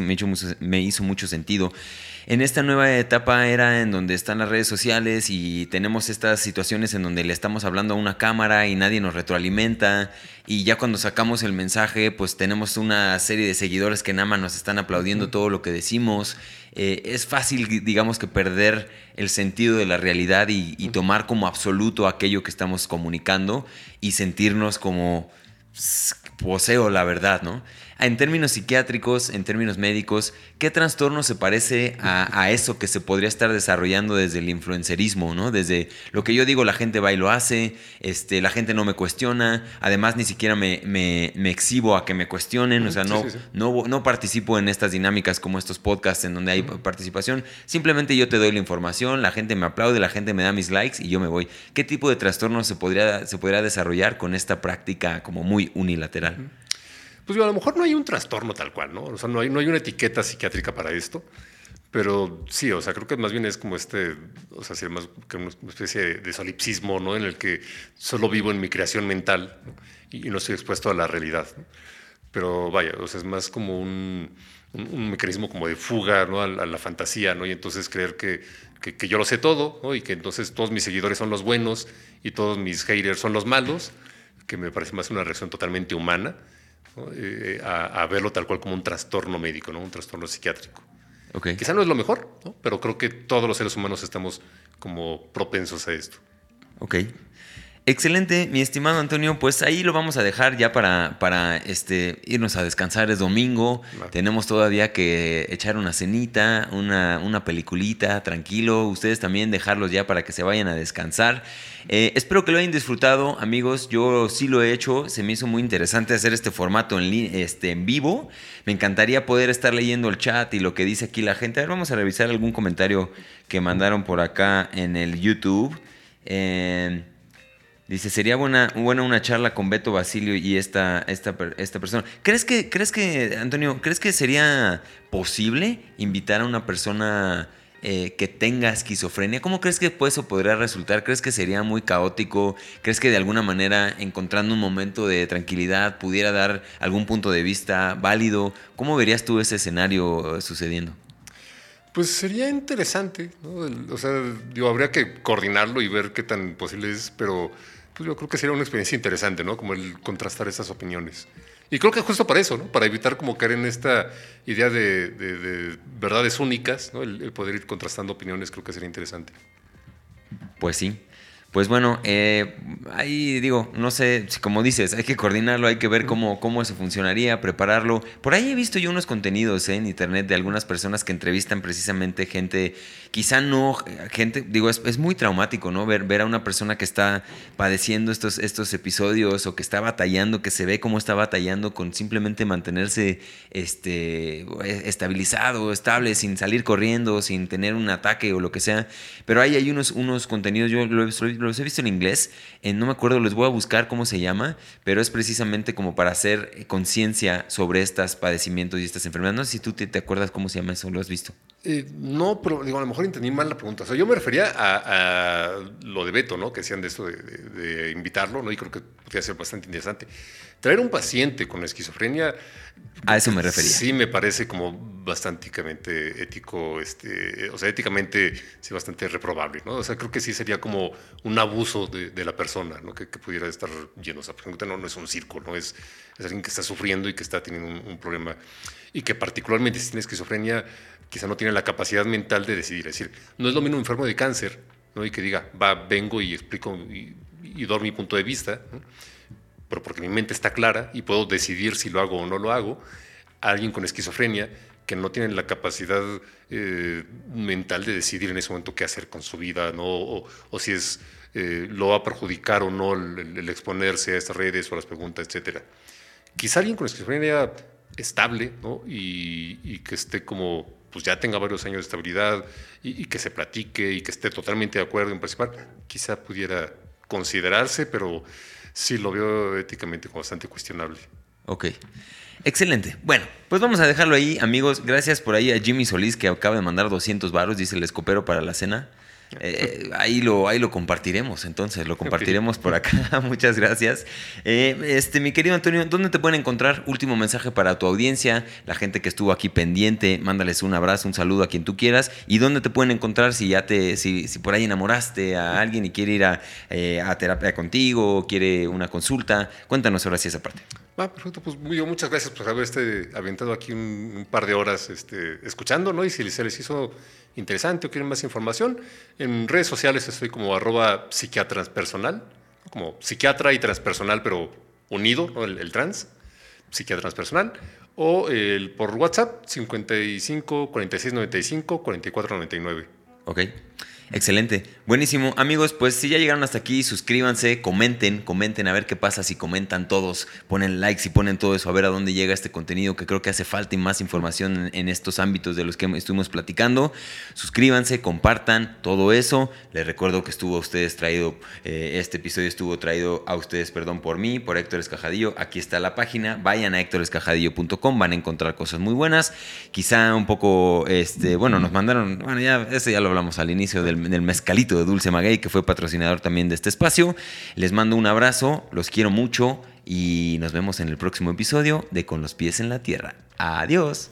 me hizo mucho sentido en esta nueva etapa era en donde están las redes sociales y tenemos estas situaciones en donde le estamos hablando a una cámara y nadie nos retroalimenta y ya cuando sacamos el mensaje pues tenemos una serie de seguidores que nada más nos están aplaudiendo todo lo que decimos. Eh, es fácil digamos que perder el sentido de la realidad y, y tomar como absoluto aquello que estamos comunicando y sentirnos como poseo la verdad, ¿no? En términos psiquiátricos, en términos médicos, ¿qué trastorno se parece a, eso que se podría estar desarrollando desde el influencerismo, ¿no? Desde lo que yo digo, la gente va y lo hace, este, la gente no me cuestiona, además ni siquiera me, me, exhibo a que me cuestionen, o sea, no, No, no participo en estas dinámicas como estos podcasts en donde hay participación, simplemente yo te doy la información, la gente me aplaude, la gente me da mis likes y yo me voy. ¿Qué tipo de trastorno se podría, se podría desarrollar con esta práctica como muy unilateral? Pues a lo mejor no hay un trastorno tal cual, ¿no? O sea, no hay, no hay una etiqueta psiquiátrica para esto, pero sí, o sea, creo que más bien es como este, o sea, más que una especie de solipsismo, ¿no? En el que solo vivo en mi creación mental y no estoy expuesto a la realidad. pero vaya, o sea, es más como un, un, mecanismo como de fuga ¿no? a, la fantasía, ¿no? Y entonces creer que, que, yo lo sé todo, ¿no? Y que entonces todos mis seguidores son los buenos y todos mis haters son los malos, que me parece más una reacción totalmente humana, eh, a, verlo tal cual como un trastorno médico, ¿no? Un trastorno psiquiátrico. Okay. Quizá no es lo mejor, ¿no? Pero creo que todos los seres humanos estamos como propensos a esto. Ok. Excelente, mi estimado Antonio. Pues ahí lo vamos a dejar ya para, para este, irnos a descansar. Es domingo. Tenemos todavía que echar una cenita, una, una, peliculita, tranquilo. Ustedes también dejarlos ya para que se vayan a descansar. Eh, espero que lo hayan disfrutado, amigos. Yo sí lo he hecho. Se me hizo muy interesante hacer este formato en, este, en vivo. Me encantaría poder estar leyendo el chat y lo que dice aquí la gente. A ver, vamos a revisar algún comentario que mandaron por acá en el YouTube. Eh, Dice, sería buena, buena una charla con Beto Basilio y esta, esta, esta persona. ¿Crees que, ¿Crees que, Antonio, crees que sería posible invitar a una persona eh, que tenga esquizofrenia? ¿Cómo crees que eso podría resultar? ¿Crees que sería muy caótico? ¿Crees que de alguna manera, encontrando un momento de tranquilidad, pudiera dar algún punto de vista válido? ¿Cómo verías tú ese escenario sucediendo? Pues sería interesante, ¿no? O sea, yo habría que coordinarlo y ver qué tan posible es, pero pues yo creo que sería una experiencia interesante, ¿no? Como el contrastar esas opiniones. Y creo que justo para eso, ¿no? Para evitar como caer en esta idea de, verdades únicas, ¿no? El, poder ir contrastando opiniones creo que sería interesante. Pues sí. Pues bueno, eh, ahí digo, no sé, como dices, hay que coordinarlo, hay que ver cómo, cómo eso funcionaría, prepararlo. Por ahí he visto yo unos contenidos eh, en internet de algunas personas que entrevistan precisamente gente, quizá no, gente, digo, es, muy traumático, ¿no? Ver, ver a una persona que está padeciendo estos, estos episodios o que está batallando, que se ve cómo está batallando con simplemente mantenerse este, estabilizado, estable, sin salir corriendo, sin tener un ataque o lo que sea. Pero ahí hay unos, unos contenidos, yo lo he los he visto en inglés, no me acuerdo, les voy a buscar cómo se llama, pero es precisamente como para hacer eh, conciencia sobre estos padecimientos y estas enfermedades. No sé si tú te, acuerdas cómo se llama eso, ¿lo has visto? Eh, no, pero digo, a lo mejor entendí mal la pregunta. O sea, yo me refería a, lo de Beto, ¿no? Que decían de esto de, invitarlo, ¿no? Y creo que podría ser bastante interesante. Traer un paciente con esquizofrenia. A eso me refería. Sí, me parece como bastante ético, este, o sea, éticamente sí, bastante reprobable, ¿no? O sea, creo que sí sería como un abuso de, la persona, ¿no? Que, pudiera estar lleno. O sea, no, no es un circo, ¿no? Es, es alguien que está sufriendo y que está teniendo un, problema y que particularmente si tiene esquizofrenia quizá no tiene la capacidad mental de decidir. Es decir, no es lo mismo un enfermo de cáncer, ¿no? Y que diga, va, vengo y explico y, y doy mi punto de vista, ¿no? Pero porque mi mente está clara y puedo decidir si lo hago o no lo hago, alguien con esquizofrenia que no tiene la capacidad eh, mental de decidir en ese momento qué hacer con su vida, ¿no? o, si es, eh, lo va a perjudicar o no el, exponerse a estas redes o a las preguntas, etc. Quizá alguien con esquizofrenia estable ¿no? y, que esté como, pues ya tenga varios años de estabilidad y, y que se platique y que esté totalmente de acuerdo en participar, quizá pudiera considerarse, pero sí lo veo éticamente como bastante cuestionable. Ok. Excelente. Bueno, pues vamos a dejarlo ahí, amigos. Gracias por ahí a Jimmy Solís que acaba de mandar 200 baros, dice el escopero para la cena. Eh, ahí, lo, ahí lo compartiremos, entonces, lo compartiremos por acá. Muchas gracias. Eh, este, mi querido Antonio, ¿dónde te pueden encontrar? Último mensaje para tu audiencia, la gente que estuvo aquí pendiente, mándales un abrazo, un saludo a quien tú quieras. ¿Y dónde te pueden encontrar si ya te, si, si por ahí enamoraste a alguien y quiere ir a, eh, a terapia contigo, quiere una consulta? Cuéntanos ahora sí esa parte. Ah, perfecto, pues muchas gracias por haber este, aventado aquí un, par de horas este, escuchando, ¿no? Y si se les hizo interesante o quieren más información, en redes sociales estoy como arroba psiquiatra transpersonal, como psiquiatra y transpersonal, pero unido, ¿no? el, trans, psiquiatra transpersonal, o el, por WhatsApp 55 46 95 44 99. Ok. Excelente, buenísimo. Amigos, pues si ya llegaron hasta aquí, suscríbanse, comenten, comenten a ver qué pasa si comentan todos, ponen likes y ponen todo eso, a ver a dónde llega este contenido que creo que hace falta y más información en, estos ámbitos de los que estuvimos platicando. Suscríbanse, compartan todo eso. Les recuerdo que estuvo a ustedes traído, eh, este episodio estuvo traído a ustedes, perdón, por mí, por Héctor Escajadillo. Aquí está la página, vayan a héctorescajadillo.com, van a encontrar cosas muy buenas. Quizá un poco, este, bueno, nos mandaron, bueno, ya, eso ya lo hablamos al inicio del del mezcalito de Dulce Maguey, que fue patrocinador también de este espacio. Les mando un abrazo, los quiero mucho. y nos vemos en el próximo episodio de Con los pies en la tierra. Adiós.